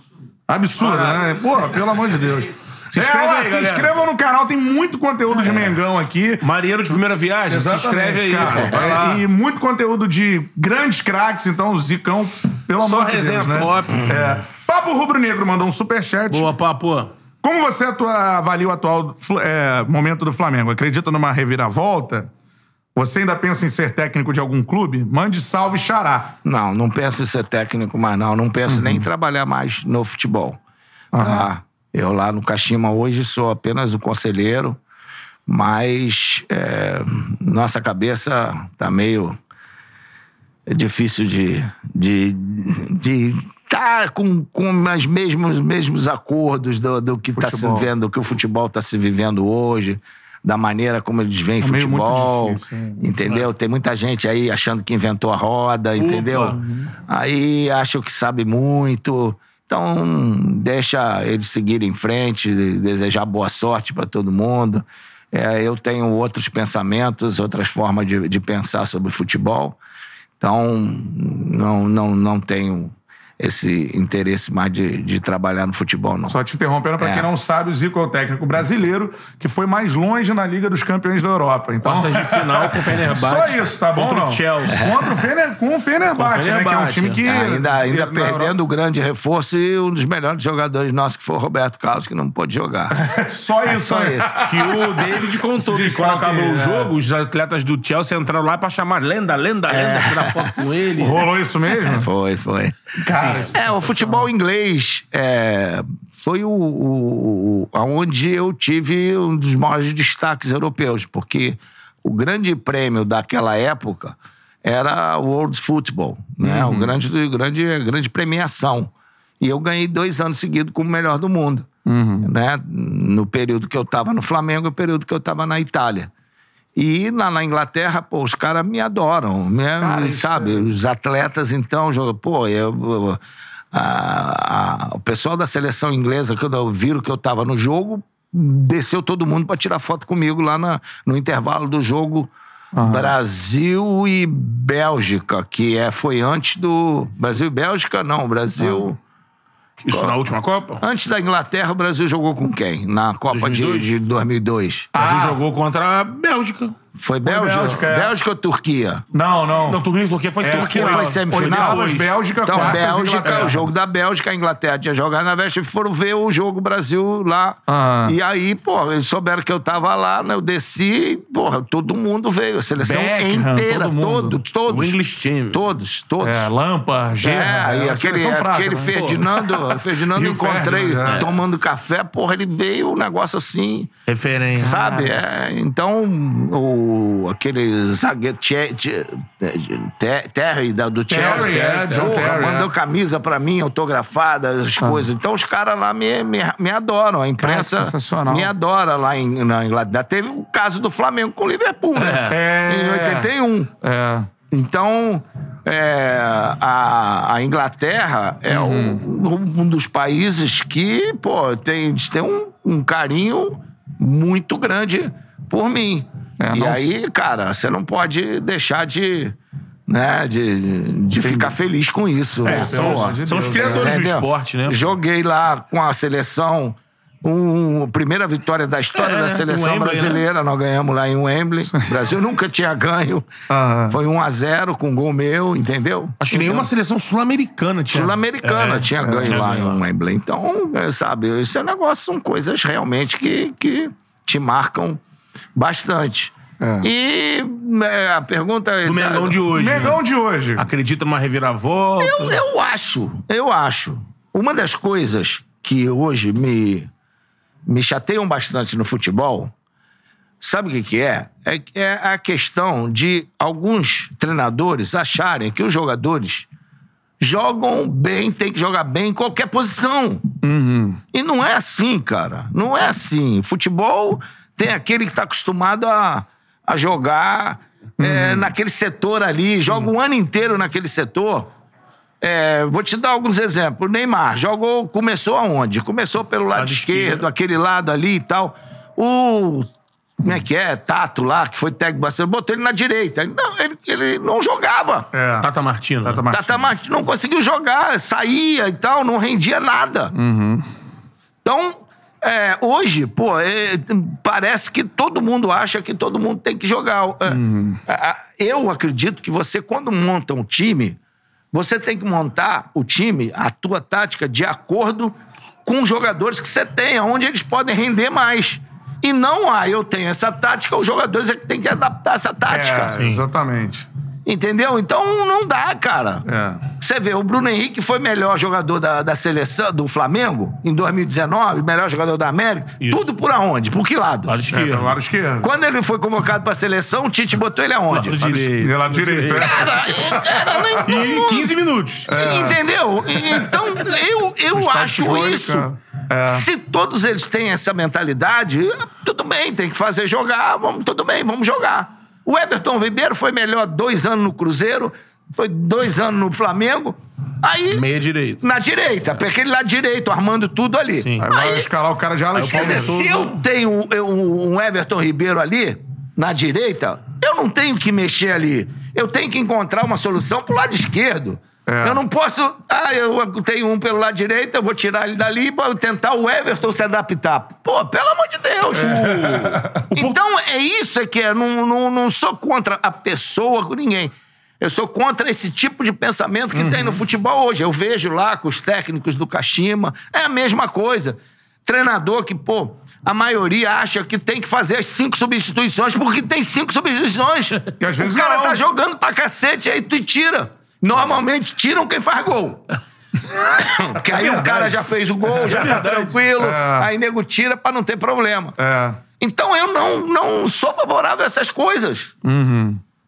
S1: Absurdo, né? Porra, pelo amor de Deus. Se
S2: inscreve
S1: é,
S2: aí,
S1: se inscrevam no canal, tem muito conteúdo de Mengão aqui.
S2: Marinheiro de primeira viagem, se inscreve aí,
S1: cara.
S2: pô. Vai lá.
S1: É, e muito conteúdo de grandes craques, então o Zicão, pelo
S2: Só
S1: amor de
S2: resenha
S1: Deus, né?
S2: top.
S1: É. Papo Rubro Negro mandou um superchat.
S2: Boa, papo.
S1: Como você atua- avalia o atual é, momento do Flamengo? Acredita numa reviravolta? Você ainda pensa em ser técnico de algum clube? Mande salve, xará.
S3: Não, não penso em ser técnico mais, não. Não penso nem em
S1: Uhum.
S3: trabalhar mais no futebol. Tá? Eu lá no Kashima hoje sou apenas o conselheiro, mas é, nossa cabeça tá meio é difícil de de de tá com, com os mesmos mesmos acordos do, do que está se vivendo, do que o futebol está se vivendo hoje, da maneira como eles veem
S1: É
S3: futebol,
S1: difícil,
S3: entendeu? Tem muita gente aí achando que inventou a roda, entendeu? Aí acham que sabe muito. Então, deixa eles seguirem em frente, desejar boa sorte para todo mundo. É, eu tenho outros pensamentos, outras formas de, de pensar sobre futebol. Então, não, não, não tenho esse interesse mais de, de trabalhar no futebol, não.
S1: Só te interrompendo, pra
S3: É.
S1: quem não sabe, o Zico é o técnico brasileiro que foi mais longe na Liga dos Campeões da Europa. Então,
S2: Quartas de final com o Fenerbahçe.
S1: Só isso, tá bom?
S2: Contra o
S1: não?
S2: Chelsea.
S1: Contra o, Fener, com o Fenerbahçe, né? Que é um time que...
S3: Ainda, ainda perdendo o grande reforço e um dos melhores jogadores nossos, que foi o Roberto Carlos, que não pôde jogar.
S1: Só isso,
S3: Só
S1: né?
S3: isso.
S2: Que o David contou que quando acabou o
S1: é.
S2: jogo, os atletas do Chelsea entraram lá pra chamar lenda, lenda, lenda, tirar foto com ele.
S1: Rolou isso mesmo?
S3: Foi, foi.
S1: Cara,
S3: É, o futebol inglês é, foi o, o, aonde eu tive um dos maiores destaques europeus, porque o grande prêmio daquela época era o World Football, né? O grande, grande, grande premiação. E eu ganhei dois anos seguidos como o melhor do mundo, né? No período que eu estava no Flamengo e no período que eu estava na Itália. E lá na Inglaterra, pô, os caras me adoram, me,
S1: Cara, isso
S3: sabe?
S1: é-
S3: Os atletas, então, jogam, pô, eu, eu- a- a- o pessoal da seleção inglesa, quando viram que eu tava no jogo, desceu todo mundo para tirar foto comigo lá na- no intervalo do jogo Brasil e Bélgica, que é, foi antes do. Brasil e Bélgica, não, Brasil.
S2: Isso na última Copa?
S3: Antes da Inglaterra, o Brasil jogou com quem? Na Copa de-
S2: 2002?
S3: de 2002.
S2: O Brasil jogou contra a Bélgica.
S3: Foi Bélgica?
S1: Bélgica, é.
S3: Bélgica ou Turquia?
S1: Não, não.
S2: Não, Turquia, Turquia foi
S1: É,
S2: semifinal.
S3: Foi semifinal?
S1: Oitavas, Bélgica,
S3: Então,
S1: quartas,
S3: Bélgica,
S1: Inglaterra.
S3: o jogo da Bélgica, a Inglaterra tinha jogado na Bélgica e foram ver o jogo Brasil lá.
S1: Ah.
S3: E aí, pô, eles souberam que eu tava lá, né? Eu desci, porra, todo mundo veio. A seleção
S1: Beckham,
S3: inteira,
S1: todo mundo.
S3: todos, todos.
S2: O English Team.
S3: Todos, todos.
S1: É, Lampa,
S3: É,
S1: Gerra.
S3: e
S1: é uma
S3: aquele,
S1: fraca,
S3: aquele
S1: né?
S3: Ferdinando, Ferdinando
S1: E
S3: encontrei
S1: Ferdinand, é.
S3: tomando café, porra, ele veio um negócio assim,
S2: Referência.
S3: sabe? É, então, o, aquele zagueiro Terry da- do
S1: Terry,
S3: Chelsea,
S1: é, John
S3: porra,
S1: Terry,
S3: mandou
S1: é.
S3: camisa pra mim, autografada, as coisas. Então, os caras lá me, me, me adoram, a imprensa
S1: Cara, sensacional.
S3: me adora lá em, na Inglaterra. Teve o caso do Flamengo com o Liverpool, né?
S1: É.
S3: Em 81.
S1: É.
S3: Então, é, a, a Inglaterra é um, um dos países que, pô, tem, têm um, um carinho muito grande por mim.
S1: É,
S3: e aí, cara, você não pode deixar de, né, de, de ficar feliz com isso. né?
S1: pelo
S3: Pô,
S1: amor de
S2: São os criadores do
S3: Entendeu?
S2: esporte, né?
S3: Joguei lá com a seleção. Um, a primeira vitória da história
S2: É,
S3: da seleção
S2: em Wembley, né?
S3: brasileira, nós ganhamos lá em Wembley. O Brasil nunca tinha ganho.
S1: Aham.
S3: Foi 1 a 0 com gol meu, entendeu?
S2: Acho que nenhuma seleção sul-americana tinha.
S3: Sul-Americana
S2: É,
S3: tinha
S2: é,
S3: ganho lá em Wembley. Então, é, sabe, esse é negócio, são coisas realmente que, que te marcam bastante.
S1: É.
S3: E é, a pergunta é.
S2: Do Mengão de hoje.
S1: Megão
S2: né?
S1: de hoje.
S2: Acredita numa reviravolta?
S3: Eu, eu acho, eu acho. Uma das coisas que hoje me, me chateiam bastante no futebol, sabe o que, que é? é? É a questão de alguns treinadores acharem que os jogadores jogam bem, tem que jogar bem em qualquer posição. E não é assim, cara. Não é assim. Futebol tem aquele que está acostumado a, a jogar é, naquele setor ali, joga o ano inteiro naquele setor. É, vou te dar alguns exemplos. O Neymar jogou, começou aonde? Começou pelo lado,
S2: Lado
S3: esquerdo,
S2: esquerdo.
S3: aquele lado ali e tal. O. Como é que é? Tato lá, que foi técnico do Barcelona, botou ele na direita. Ele não, ele, ele não jogava.
S1: É.
S2: Tata Martino.
S1: Tata? Martino.
S3: Tata Martins não conseguiu jogar, saía e tal, não rendia nada. Então, é, hoje, pô, é, parece que todo mundo acha que todo mundo tem que jogar. É, a- eu acredito que você, quando monta um time, você tem que montar o time, a tua tática, de acordo com os jogadores que você tem, onde eles podem render mais. E não, ah, eu tenho essa tática, os jogadores é que tem que adaptar essa tática.
S1: É, exatamente.
S3: Entendeu? Então não dá, cara.
S1: É.
S3: Você vê, o Bruno Henrique foi melhor jogador da, da seleção do Flamengo em 2019, melhor jogador da América.
S2: Isso.
S3: Tudo por aonde? Por que lado?
S2: Lado
S1: É,
S2: esquerdo.
S1: pelo lado esquerdo.
S3: Quando ele foi convocado pra seleção, o Tite botou ele aonde?
S2: Lado direito.
S1: Lado direito, é.
S3: Cara, cara, nem-
S2: E 15 minutos.
S3: Entendeu? E- Então, eu, eu acho isso.
S1: cara. É.
S3: Se todos eles têm essa mentalidade, tudo bem, tem que fazer jogar, vamos, tudo bem, vamos jogar. O Everton Ribeiro foi melhor dois anos no Cruzeiro, foi dois anos no Flamengo, aí
S2: Meia direita.
S3: na direita, pra aquele lado direito, armando tudo ali.
S2: Sim.
S1: Aí vai escalar o cara já lá
S3: Quer dizer,
S1: esquerda.
S3: se eu tenho um Everton Ribeiro ali, na direita, eu não tenho que mexer ali. Eu tenho que encontrar uma solução pro lado esquerdo.
S1: É.
S3: Eu não posso. Ah, eu tenho um pelo lado direito, eu vou tirar ele dali pra tentar o Everton se adaptar. Pô, pelo amor de Deus! Então é isso é que é. Não, não, não sou contra a pessoa, com ninguém. Eu sou contra esse tipo de pensamento que tem no futebol hoje. Eu vejo lá com os técnicos do Kashima, é a mesma coisa. Treinador que, pô, a maioria acha que tem que fazer as cinco substituições porque tem cinco substituições.
S1: E às vezes
S3: o cara
S1: não.
S3: tá jogando pra cacete, aí tu tira. Normalmente tiram quem faz gol. Porque aí o cara já fez o gol, já tá tranquilo.
S1: É.
S3: Aí nego tira pra não ter problema.
S1: É.
S3: Então eu não, não sou favorável a essas coisas.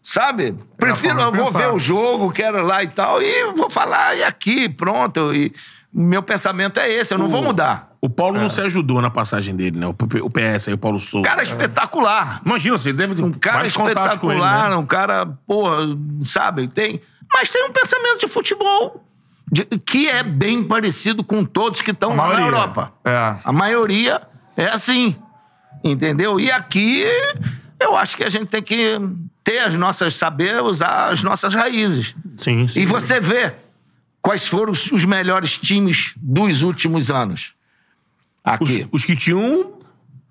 S3: Sabe? Prefiro, eu vou ver o jogo, quero lá e tal, e vou falar, e aqui, pronto. E meu pensamento é esse, eu não vou mudar.
S2: O Paulo não se ajudou na passagem dele, né? O o PS aí, o Paulo Souza.
S3: Cara espetacular.
S2: Imagina, você deve ter
S3: Um cara
S2: com ele,
S3: espetacular,
S2: né?
S3: um cara, porra, sabe? Tem, mas tem um pensamento de futebol de- que é bem parecido com todos que estão lá na. Europa.
S1: É.
S3: A maioria é assim. Entendeu? E aqui eu acho que a gente tem que ter as nossas, saber usar as nossas raízes.
S2: Sim, sim.
S3: E você vê quais foram os, os melhores times dos últimos anos.
S2: Os,
S3: Aqui.
S2: os que tinham...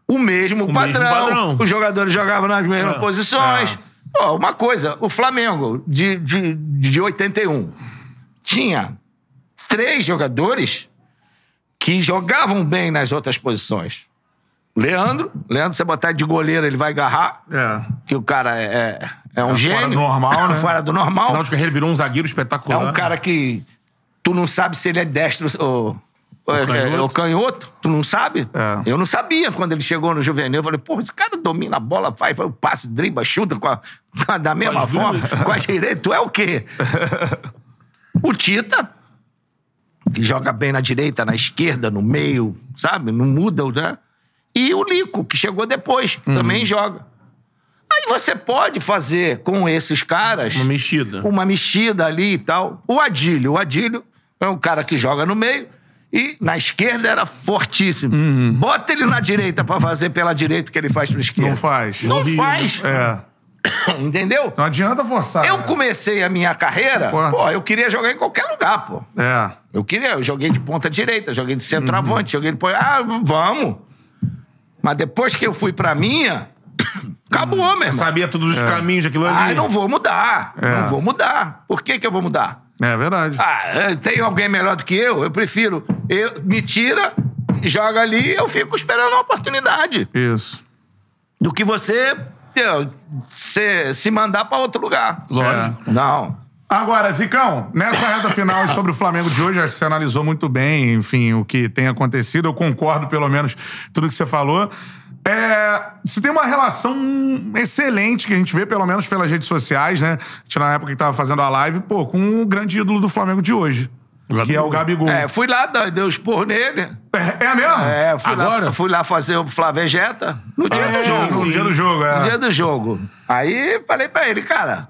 S3: O mesmo,
S2: O
S3: padrão.
S2: mesmo padrão.
S3: Os jogadores jogavam nas mesmas
S2: É.
S3: posições. Ó, uma coisa, o Flamengo de, de, de 81 tinha três jogadores que jogavam bem nas outras posições. Leandro, Leandro, você botar de goleiro, ele vai agarrar,
S1: É.
S3: que o cara é, é, é um
S1: É
S3: gênio.
S1: fora do normal, né?
S3: fora do normal.
S2: Final de carreira ele virou um zagueiro
S3: É
S2: espetacular.
S3: um cara que tu não sabe se ele é destro ou, ou, é-
S2: canhoto.
S3: é- ou canhoto. Tu não sabe?
S1: É.
S3: Eu não sabia quando ele chegou no juvenil. Eu falei, porra, esse cara domina a bola, faz, faz o passe, dribla, chuta com a- da mesma
S2: as
S3: forma, com a direita. Tu é o quê? o Tita, que joga bem na direita, na esquerda, no meio, sabe? Não muda, né? E o Lico, que chegou depois,
S2: Uhum.
S3: também joga. Aí você pode fazer com esses caras
S2: Uma mexida.
S3: uma mexida ali e tal. O Adílio, o Adílio é um cara que joga no meio e na esquerda era fortíssimo.
S1: Uhum.
S3: Bota ele na direita pra fazer pela direita o que ele faz pra esquerda.
S1: Não faz.
S3: Não
S2: Horrível.
S3: faz.
S1: É.
S3: Entendeu?
S1: Não adianta forçar.
S3: Eu
S1: né?
S3: comecei a minha carreira,
S1: Porra.
S3: pô, eu queria jogar em qualquer lugar, pô.
S1: É.
S3: Eu queria, eu joguei de ponta direita, joguei de centroavante,
S1: Uhum.
S3: joguei de ponta. Ah, vamos. Mas depois que eu fui pra minha, acabou, meu irmão.
S2: Sabia todos os caminhos daquilo ali.
S3: Ah, não vou mudar.
S1: É.
S3: Não vou mudar. Por que, que eu vou mudar?
S1: É verdade.
S3: Ah, é, tem alguém melhor do que eu? Eu prefiro. Eu, me tira, joga ali, eu fico esperando a oportunidade.
S1: Isso.
S3: Do que você eu, se, se mandar pra outro lugar.
S1: Lógico.
S3: Não.
S1: Agora, Zicão, nessa reta final sobre o Flamengo de hoje, você analisou muito bem, enfim, o que tem acontecido. Eu concordo, pelo menos, tudo que você falou. É, você tem uma relação excelente, que a gente vê, pelo menos pelas redes sociais, né? A gente, na época que tava fazendo a live, pô, com o grande ídolo do Flamengo de hoje. Que é o Gabigol.
S3: É, fui lá, um esporro nele.
S1: É, é mesmo?
S3: É, fui
S2: Agora?
S3: lá, fui lá fazer o Flavegeta no dia do
S1: É,
S3: jogo.
S1: no dia do jogo, é.
S3: No dia do jogo. Aí falei pra ele, cara,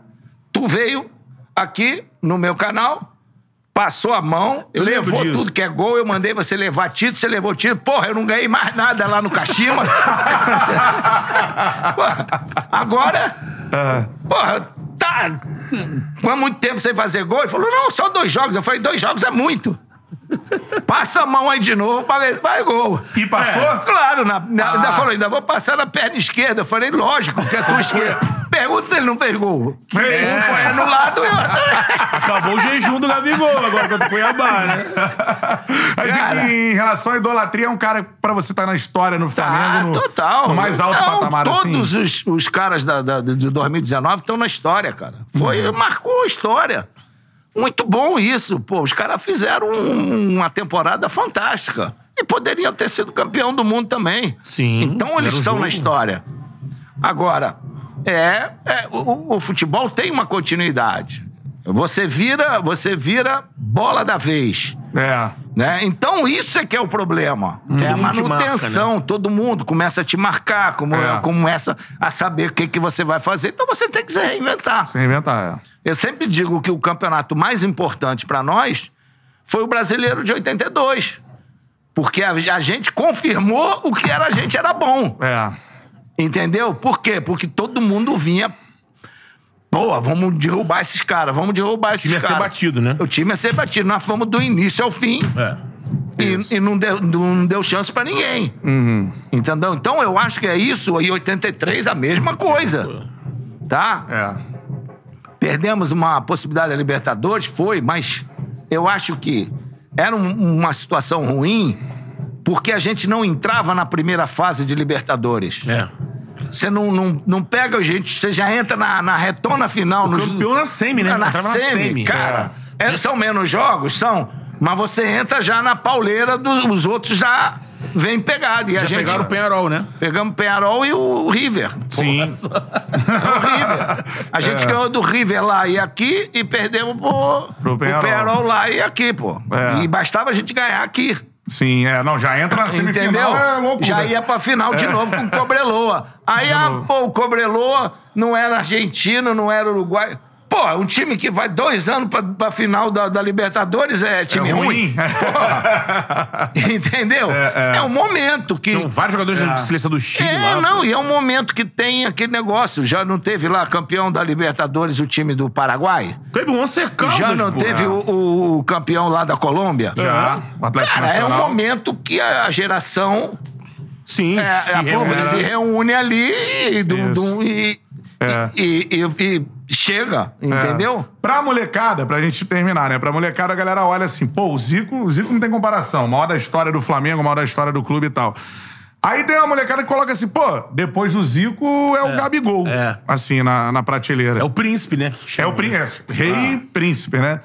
S3: tu veio aqui no meu canal, passou a mão,
S2: Eu
S3: levou tudo que é gol, eu mandei você levar título, você levou título. Porra, eu não ganhei mais nada lá no. Porra, Agora, porra, tá há muito tempo sem fazer gol. Ele falou, não, só dois jogos. Eu falei, dois jogos é muito. Passa a mão aí de novo pra ver se vai gol.
S1: E passou?
S3: É, claro, na, na- ainda falou, ainda vou passar na perna esquerda. Eu falei, lógico, que é tua esquerda. Pergunta se ele não fez gol.
S1: Fez.
S3: Um foi anulado e outro.
S2: Acabou o jejum do Gabigol agora contra o Cuiabá, né?
S1: Mas
S3: Cara.
S1: em relação à idolatria, é um cara pra você estar na história no Flamengo, no,
S3: Ah, total.
S1: no mais alto
S3: Não,
S1: patamar assim.
S3: Todos os, os caras da, da- de 2019 estão na história, cara. Foi,
S1: Uhum.
S3: marcou a história. Muito bom isso. Pô, os caras fizeram um- uma temporada fantástica. E poderiam ter sido campeão do mundo também.
S2: Sim,
S3: Então eles estão
S2: jogo.
S3: na história. Agora, é, é, o, o futebol tem uma continuidade. Você vira, você vira bola da vez.
S1: É.
S3: Né? Então, isso é que é o problema. é a
S2: te marca,
S3: manutenção. Todo mundo começa a te marcar, como,
S1: É.
S3: começa a saber o que, que você vai fazer. Então, você tem que se reinventar.
S1: Sem inventar, é.
S3: Eu sempre digo que o campeonato mais importante para nós foi o brasileiro de 82. Porque a, a gente confirmou o que era a gente era bom.
S1: É.
S3: Entendeu? Por quê? Porque todo mundo vinha. Pô, vamos derrubar esses caras, vamos derrubar esses
S2: time ia
S3: caras.
S2: ser batido, né?
S3: O time ia ser batido. Nós fomos do início ao fim.
S2: É.
S3: E, e não, deu, não deu chance pra ninguém. Entendeu? Então eu acho que é isso. E 83 a mesma coisa. Tá?
S1: É.
S3: Perdemos uma possibilidade da Libertadores, foi, mas eu acho que era um- uma situação ruim porque a gente não entrava na primeira fase de Libertadores.
S2: É.
S3: Você não, não, não pega a gente, você já entra na, na retona final.
S2: campeão na semi, né?
S3: Na,
S2: na
S3: semi,
S2: semi.
S3: cara. É, são menos jogos? São. Mas você entra já na pauleira dos os outros já vem pegado. E a gente
S2: pegaram o Penharol, né?
S3: pegamos o Penharol e o River.
S1: Sim.
S3: É o River. A gente ganhou do River lá e aqui e perdemos pro,
S1: Pro
S3: pro
S1: Penharol.
S3: Penharol lá e aqui, pô.
S1: É.
S3: E bastava a gente ganhar aqui.
S1: Sim, é. Não, já entra na semifinal.
S3: Entendeu?
S1: É loucura.
S3: Já ia pra final de novo com o Cobreloa. Aí, ah, pô, o Cobreloa não era argentino, não era uruguai. Pô, um time que vai dois anos pra, pra final da, da Libertadores é time
S1: É
S3: ruim.
S1: ruim.
S3: Entendeu? É, um momento que.
S2: São vários jogadores
S1: É.
S2: da seleção do Chile
S3: É,
S2: lá.
S3: não, e é um momento que tem aquele negócio. Já não teve lá campeão da Libertadores o time do Paraguai?
S2: Teve um Once Caldas,
S3: Já não
S2: pô.
S3: teve o, o campeão lá da Colômbia?
S1: Já. O Atlético
S3: Cara, é um
S1: Nacional.
S3: momento que a geração
S2: Sim,
S3: é,
S2: se
S3: a povo
S2: reúne.
S3: se reúne ali e, dum- dum- e,
S1: É.
S3: e- e- e chega, entendeu?
S1: Pra molecada, pra gente terminar, né? Pra molecada, a galera olha assim, pô, o Zico, o Zico não tem comparação. Maior da história do Flamengo, maior da história do clube e tal. Aí tem uma molecada que coloca assim, pô, depois do Zico é o Gabigol.
S2: É.
S1: Assim, na, na prateleira.
S2: É o príncipe, né?
S1: É o príncipe, rei príncipe, né?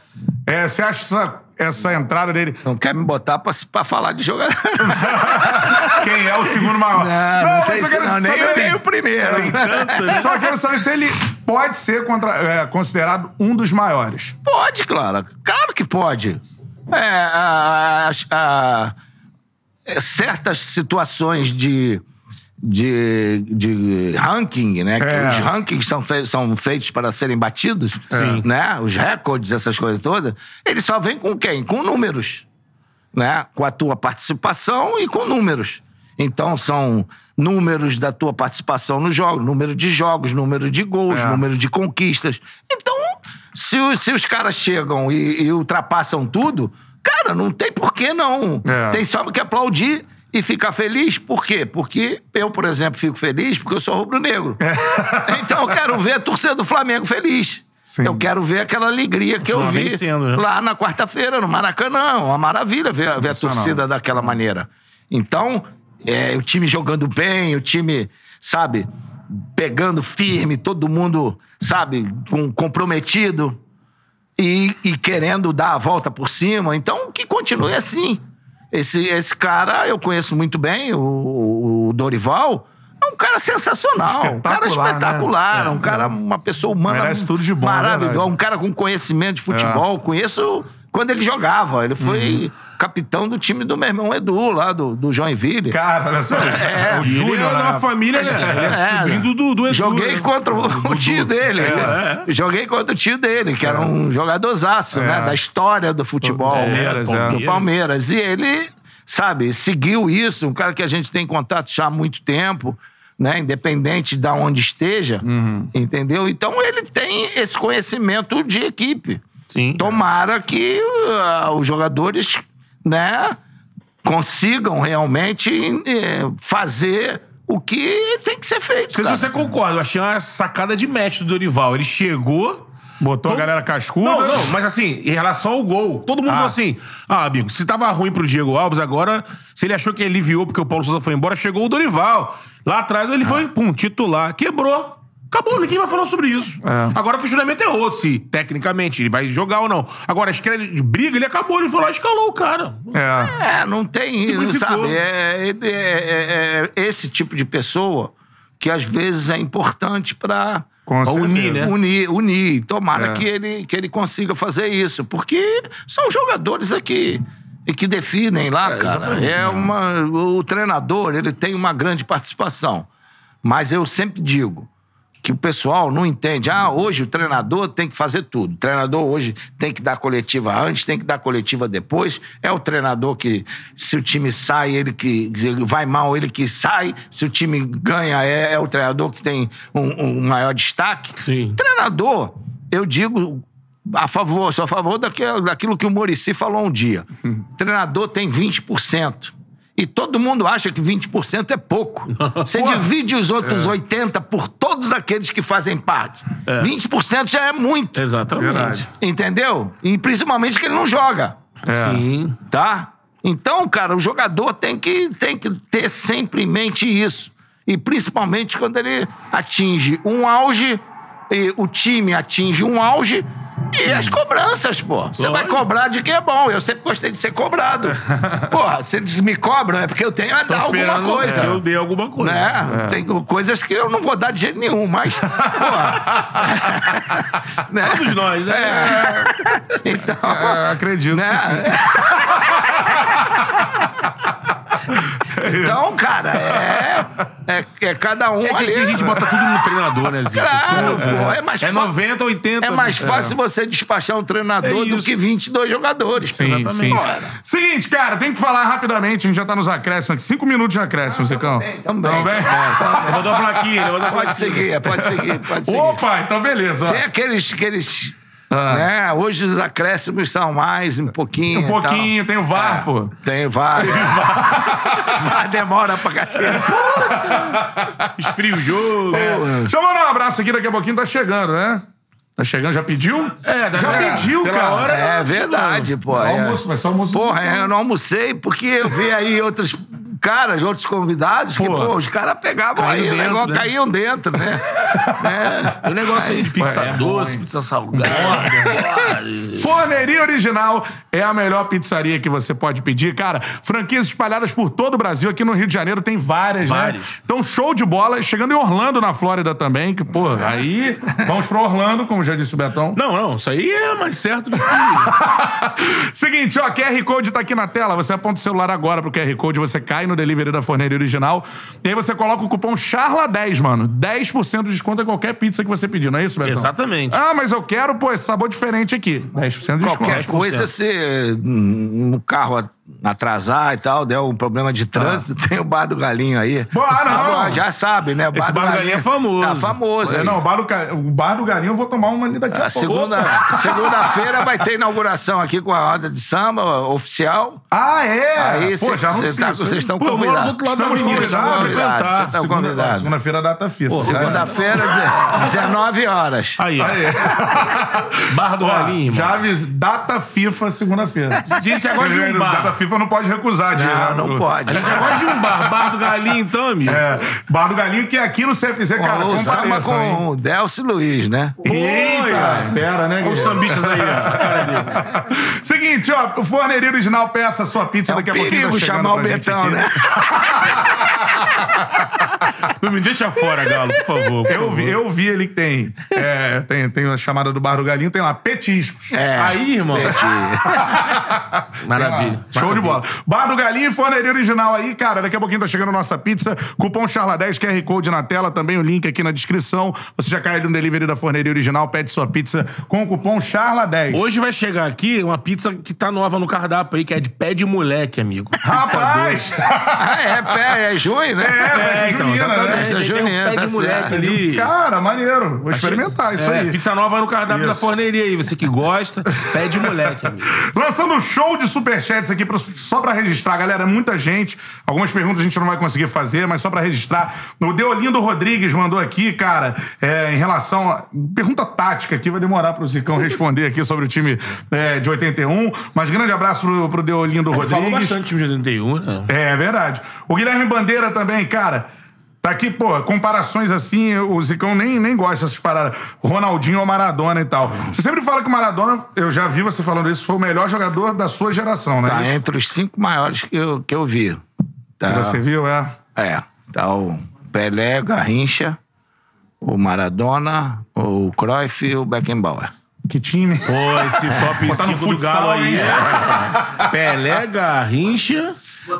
S1: É, você acha essa, essa entrada dele...
S3: Não quer me botar pra, pra falar de jogador.
S1: Quem é o segundo maior?
S3: Não, não tem
S1: eu só
S3: isso
S1: quero
S3: não, nem,
S1: saber-
S3: nem o primeiro.
S1: Só quero saber se ele pode ser contra- é, considerado um dos maiores.
S3: Pode, claro. Claro que pode. É, a- a- a- certas situações de, de, de ranking, né? Que
S1: É.
S3: os rankings são, fei- são feitos para serem batidos, né? Os recordes, essas coisas todas. Ele só vem com quem? Com números. Né? Com a tua participação e com números. Então, são números da tua participação no jogo, número de jogos, número de gols,
S1: É.
S3: número de conquistas. Então, se, os- se os caras chegam e, e ultrapassam tudo, cara, não tem por que não.
S1: É.
S3: Tem só que aplaudir e ficar feliz. Por quê? Porque eu, por exemplo, fico feliz porque eu sou rubro-negro. Então eu quero ver a torcida do Flamengo feliz.
S1: Sim.
S3: Eu quero ver aquela alegria que eu vi
S2: vencendo, né?
S3: lá na quarta-feira, no Maracanã. Uma maravilha ver, ver a torcida daquela maneira. Então, é, o time jogando bem, o time, sabe, pegando firme, todo mundo, sabe, com, comprometido e, e querendo dar a volta por cima. Então, que continue assim. Esse, esse cara eu conheço muito bem, o, o Dorival. É um cara sensacional, um cara
S1: Espetacular, né? É,
S3: um cara,
S1: é.
S3: uma pessoa humana
S1: Merece tudo de bom, é
S3: maravilhosa,
S1: verdade. É.
S3: um cara com conhecimento de futebol. Conheço quando ele jogava. Ele foi
S1: Uhum.
S3: capitão do time do meu irmão Edu, lá do, do Joinville.
S1: Cara, olha só. o
S2: Ele
S1: Júnior,
S2: é uma família, né? Ele é,
S3: É,
S2: sobrinho do, do, Edu,
S3: Joguei
S2: né?
S3: contra o, o tio dele.
S2: É,
S3: Joguei contra o tio dele, que era um jogadorzaço,
S1: É.
S3: né? Da história do futebol.
S1: Palmeiras, é.
S3: Do Palmeiras. E ele, sabe, seguiu isso. Um cara que a gente tem contato já há muito tempo, né? Independente de onde esteja,
S1: Uhum.
S3: entendeu? Então ele tem esse conhecimento de equipe.
S2: Sim.
S3: Tomara que ah, os jogadores, né, consigam realmente eh, fazer o que tem que ser feito.
S2: Não sei
S3: cara.
S2: se você concorda, eu achei uma sacada de mestre do Dorival. Ele chegou.
S1: Botou a galera cascuda.
S2: Não, não, mas assim, em relação ao gol, todo mundo
S1: Ah.
S2: falou assim: ah, amigo, se tava ruim pro Diego Alves, agora, se ele achou que aliviou porque o Paulo Souza foi embora, chegou o Dorival. Lá atrás ele foi, pum, titular, quebrou. Acabou, ninguém vai falar sobre isso.
S1: É.
S2: Agora o questionamento é outro, se tecnicamente ele vai jogar ou não. Agora, a esquerda de briga, ele acabou, ele foi lá e escalou o cara.
S1: É.
S3: É, não tem isso, sabe? É, é- é- é esse tipo de pessoa que às vezes é importante para
S2: unir, né?
S3: unir, unir. Tomara
S1: É.
S3: que, ele, que ele consiga fazer isso, porque são jogadores aqui e que definem lá, cara.
S2: exatamente.
S3: É uma, o treinador ele tem uma grande participação, mas eu sempre digo que o pessoal não entende. Ah, hoje o treinador tem que fazer tudo. O treinador hoje tem que dar coletiva antes, tem que dar coletiva depois. É o treinador que, se o time sai, ele que vai mal, ele que sai. Se o time ganha, é, é o treinador que tem um, um maior destaque.
S2: Sim.
S3: Treinador, eu digo a favor, sou a favor daquilo, daquilo que o Murici falou um dia. Treinador tem 20%. E todo mundo acha que 20% é pouco. Você divide os outros 80% por todos aqueles que fazem parte. 20% já é muito.
S2: Exatamente.
S1: Verdade.
S3: Entendeu? E principalmente que ele não joga.
S1: É.
S2: Sim.
S3: Tá? Então, cara, o jogador tem que, tem que ter sempre em mente isso. E principalmente quando ele atinge um auge, e o time atinge um auge, E as cobranças, pô. Você vai cobrar de quem é bom. Eu sempre gostei de ser cobrado. Porra, se eles me cobram é porque eu tenho a
S2: Tô
S3: dar alguma
S2: esperando
S3: coisa.
S2: que eu dei alguma coisa.
S3: Né? Tem coisas que eu não vou dar de jeito nenhum, mas. Porra. né?
S2: Todos nós, né?
S3: Então.
S1: É, acredito
S3: né?
S1: que sim.
S3: Então, cara, é, é, é cada um
S2: É que
S3: ali.
S2: aqui a gente bota tudo no treinador, né, Zico?
S3: Claro,
S2: Tudo.
S3: pô, é mais
S2: É
S3: fa-
S2: 90, 80.
S3: É mais fácil você despachar um treinador
S2: É
S3: do que 22 jogadores.
S1: Sim,
S2: Exatamente.
S1: sim. Seguinte, cara, tem que falar rapidamente. A gente já tá nos acréscimos aqui. Cinco minutos de acréscimo, Zicão.
S3: bem, tamo bem,
S1: Tamo bem?
S2: Levantou a plaquinha, a
S3: Pode seguir, pode seguir, pode seguir.
S1: Opa, então beleza. ó.
S3: Tem aqueles. aqueles
S1: Ah.
S3: né? Hoje os acréscimos são mais, um pouquinho.
S1: Um pouquinho, tem o VAR, pô.
S3: tal. Tem VAR. VAR demora pra cacete.
S2: Esfria o jogo.
S1: Deixa eu mandar um abraço aqui, daqui a pouquinho tá chegando, né? Tá chegando, já pediu?
S2: É,
S1: já
S2: é,
S1: pediu,
S2: pela
S1: cara.
S2: hora-
S3: É verdade, pô.
S1: É
S3: é.
S1: almoço, vai ser almoço
S3: Porra,
S1: Zicão.
S3: eu não almocei porque eu vi aí outros caras, outros convidados, que,
S1: Pô.
S3: pô, os caras pegavam aí, o
S2: dentro,
S3: negócio
S2: né?
S3: caíam dentro, né? né?
S2: Tem um negócio aí de pizza
S1: é bom,
S2: doce,
S1: hein?
S2: pizza salgada.
S1: Forneria Original é a melhor pizzaria que você pode pedir. Cara, franquias espalhadas por todo o Brasil. Aqui no Rio de Janeiro tem várias, né?
S2: Várias.
S1: Então, show de bola. Chegando em Orlando, na Flórida também. Que, pô, aí vamos pra Orlando, como já disse o Betão.
S2: Não, não, isso aí é mais certo do que.
S1: Seguinte, ó, QR Code tá aqui na tela. Você aponta o celular agora pro QR Code, você cai no delivery da Forneria Original. E aí você coloca o cupom CHARLA10, mano. 10% de desconto em qualquer pizza que você pedir, não é isso, Betão?
S2: Exatamente.
S1: Ah, mas eu quero, pô, esse sabor diferente aqui. 10% de desconto.
S3: Qualquer coisa, se hum, no carro atrasar e tal, der um problema de trânsito, tem o Bar do Galinho aí.
S1: Ah, não.
S3: bom, já sabe, né? O
S2: Esse Bar do Galinho é famoso.
S3: Tá famoso.
S1: É,
S3: aí.
S1: não, o bar, do, o bar do Galinho eu vou tomar uma ali daqui a
S3: A
S1: pouco.
S3: segunda, segunda-feira vai ter inauguração aqui com a roda de samba oficial.
S1: Ah, é?
S3: Aí
S1: Pô,
S3: cê-
S1: já não
S3: cê
S1: sei.
S3: tá-
S1: aí.
S3: vocês estão
S2: do
S3: convidados.
S1: Estamos convidados.
S3: tá
S1: Segunda-. Segunda-feira data é.
S3: Segunda-feira, 19 horas.
S2: Aí, ó. Barra do Galinho,
S1: avis... Data FIFA segunda-feira.
S2: Gente já gosta de um bar.
S1: FIFA não pode recusar, Diego.
S3: Não, não pode.
S2: A gente gosta de um bar. Bar do Galinho, então, amigo.
S1: É, bar do Galinho, que é aqui no CFZ, cara,
S3: o samba
S1: compareçam, hein?
S3: com o Delcio Luiz, né?
S1: Eita, fera, né,
S2: Olha os
S1: Guilherme?
S2: sambistas aí, ó. a cara dele.
S1: Seguinte, ó, o Forneria Original peça a sua pizza
S3: É um
S1: daqui a pouquinho. tá
S3: perigo
S1: chegando
S3: chamar o
S1: pra gente
S3: Betão,
S1: aqui.
S3: né?
S2: Não me deixa fora, Galo, por favor. por
S1: Eu
S2: favor.
S1: vi, eu vi ele que tem, é, tem, tem a chamada do Bar do Galinho, tem lá, petiscos.
S3: É.
S2: Aí, irmão. Maravilha.
S1: Show de bola. Bar do Galinho e Forneria Original aí, cara. Daqui a pouquinho tá chegando a nossa pizza. Cupom CHARLA10, QR Code na tela, também o link aqui na descrição. Você já cai ali no delivery da Forneria Original, pede sua pizza com o cupom CHARLA10.
S2: Hoje vai chegar aqui uma pizza que tá nova no cardápio aí, que é de pé de moleque, amigo.
S1: Rapaz!
S3: Ah, é, pé, é junho, né?
S1: É,
S2: É, então,
S1: junina, né?
S2: exatamente.
S3: Festa
S2: Aí tem um
S3: junina,
S2: pé
S3: tá
S2: de moleque
S3: certo.
S2: ali.
S1: Cara, maneiro. Vou experimentar isso
S2: É,
S1: aí.
S2: Pizza nova no cardápio
S1: Isso.
S2: da forneria aí. Você que gosta, pé de moleque, amigo.
S1: Lançando um show de superchats aqui pra- só pra registrar, galera. É muita gente. Algumas perguntas a gente não vai conseguir fazer, mas só pra registrar. O Deolindo Rodrigues mandou aqui, cara, é, em relação. A, pergunta tática aqui, vai demorar pro Zicão responder aqui sobre o time é, de 81. Mas grande abraço pro, pro Deolindo
S2: Falou
S1: Rodrigues.
S2: bastante time de 81, né?
S1: É verdade. O Guilherme Bandeira também, cara. Tá aqui, pô, comparações assim, o Zicão nem, nem gosta dessas paradas. Ronaldinho ou Maradona e tal. Você sempre fala que o Maradona, eu já vi você falando isso, foi o melhor jogador da sua geração, né?
S3: Tá
S1: Isso
S3: entre os cinco maiores que eu, que eu vi. Tá,
S1: que você viu, é.
S3: É. Tá o Pelé, Garrincha, o Maradona, o Cruyff e o Beckenbauer.
S1: Que time.
S2: Pô, esse top
S1: Botar no
S2: 5 do Galo aí.
S1: aí.
S2: é. Pelé, Garrincha,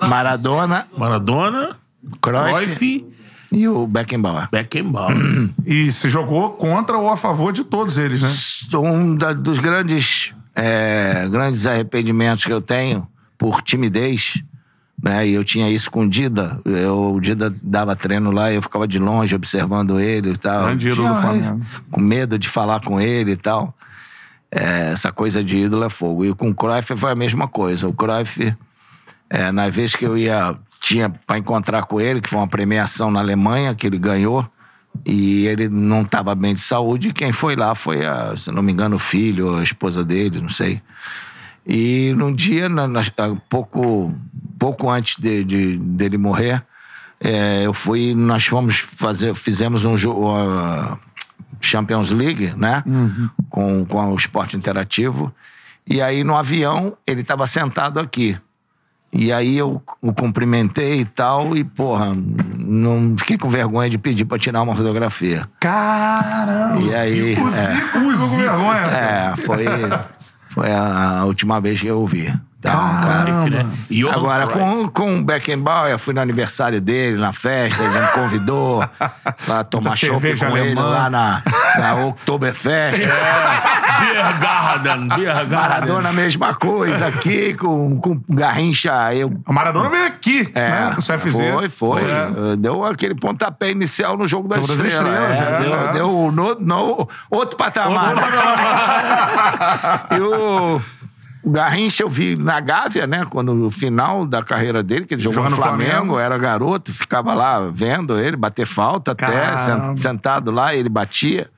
S3: Maradona,
S2: Maradona,
S3: Cruyff,
S2: Cruyff,
S3: e o Beckenbauer.
S2: Beckenbauer.
S1: E se jogou contra ou a favor de todos eles, né?
S3: Um da- dos grandes, é, grandes arrependimentos que eu tenho por timidez, né? E eu tinha isso com o Dida. Eu, o Dida dava treino lá e eu ficava de longe observando ele e tal.
S1: Grande ídolo do
S3: Tinha,
S1: Flamengo.
S3: Com medo de falar com ele e tal. É, essa coisa de ídolo é fogo. E com o Cruyff foi a mesma coisa. O Cruyff, é, na vez que eu ia, tinha para encontrar com ele, que foi uma premiação na Alemanha, que ele ganhou, e ele não estava bem de saúde, e quem foi lá foi, a, se não me engano, o filho, a esposa dele, não sei. E num dia, na- na- pouco, pouco antes de, de- dele morrer, é, eu fui, nós fomos fazer, fizemos um jogo. Champions League, né? Com com, com o esporte interativo. E aí, no avião, ele estava sentado aqui. E aí eu o cumprimentei e tal, e, porra, não fiquei com vergonha de pedir pra tirar uma fotografia.
S1: Caramba!
S3: E aí,
S1: O
S3: é.
S1: Zico, o Zico com vergonha.
S3: É, foi, foi a, a última vez que eu vi. Tá, cara.
S2: Caramba.
S1: né?
S2: Johan
S3: Agora,
S2: Cruyff.
S3: com, com o Beckenbauer, fui no aniversário dele, na festa, ele me convidou pra tomar chopp com
S1: cerveja
S3: ele
S1: alemã.
S3: lá na, na Oktoberfest.
S2: Biergarten, Biergarten.
S3: Maradona, mesma coisa aqui, com, com Garrincha, eu...
S1: A Maradona veio aqui,
S3: É,
S1: né? No CFZ.
S3: foi, foi.
S1: É.
S3: Deu aquele pontapé inicial no jogo das
S1: Jogo das
S3: estrelas.
S1: Estrelas,
S3: É,
S1: é,
S3: deu,
S1: é.
S3: deu no, no- outro patamar. e o, o Garrincha eu vi na Gávea, né? Quando no final da carreira dele, que ele jogou
S1: Jogando
S3: no Flamengo,
S1: Flamengo.
S3: era garoto, ficava lá vendo ele bater falta até,
S1: Caramba.
S3: sen- sentado lá, ele batia.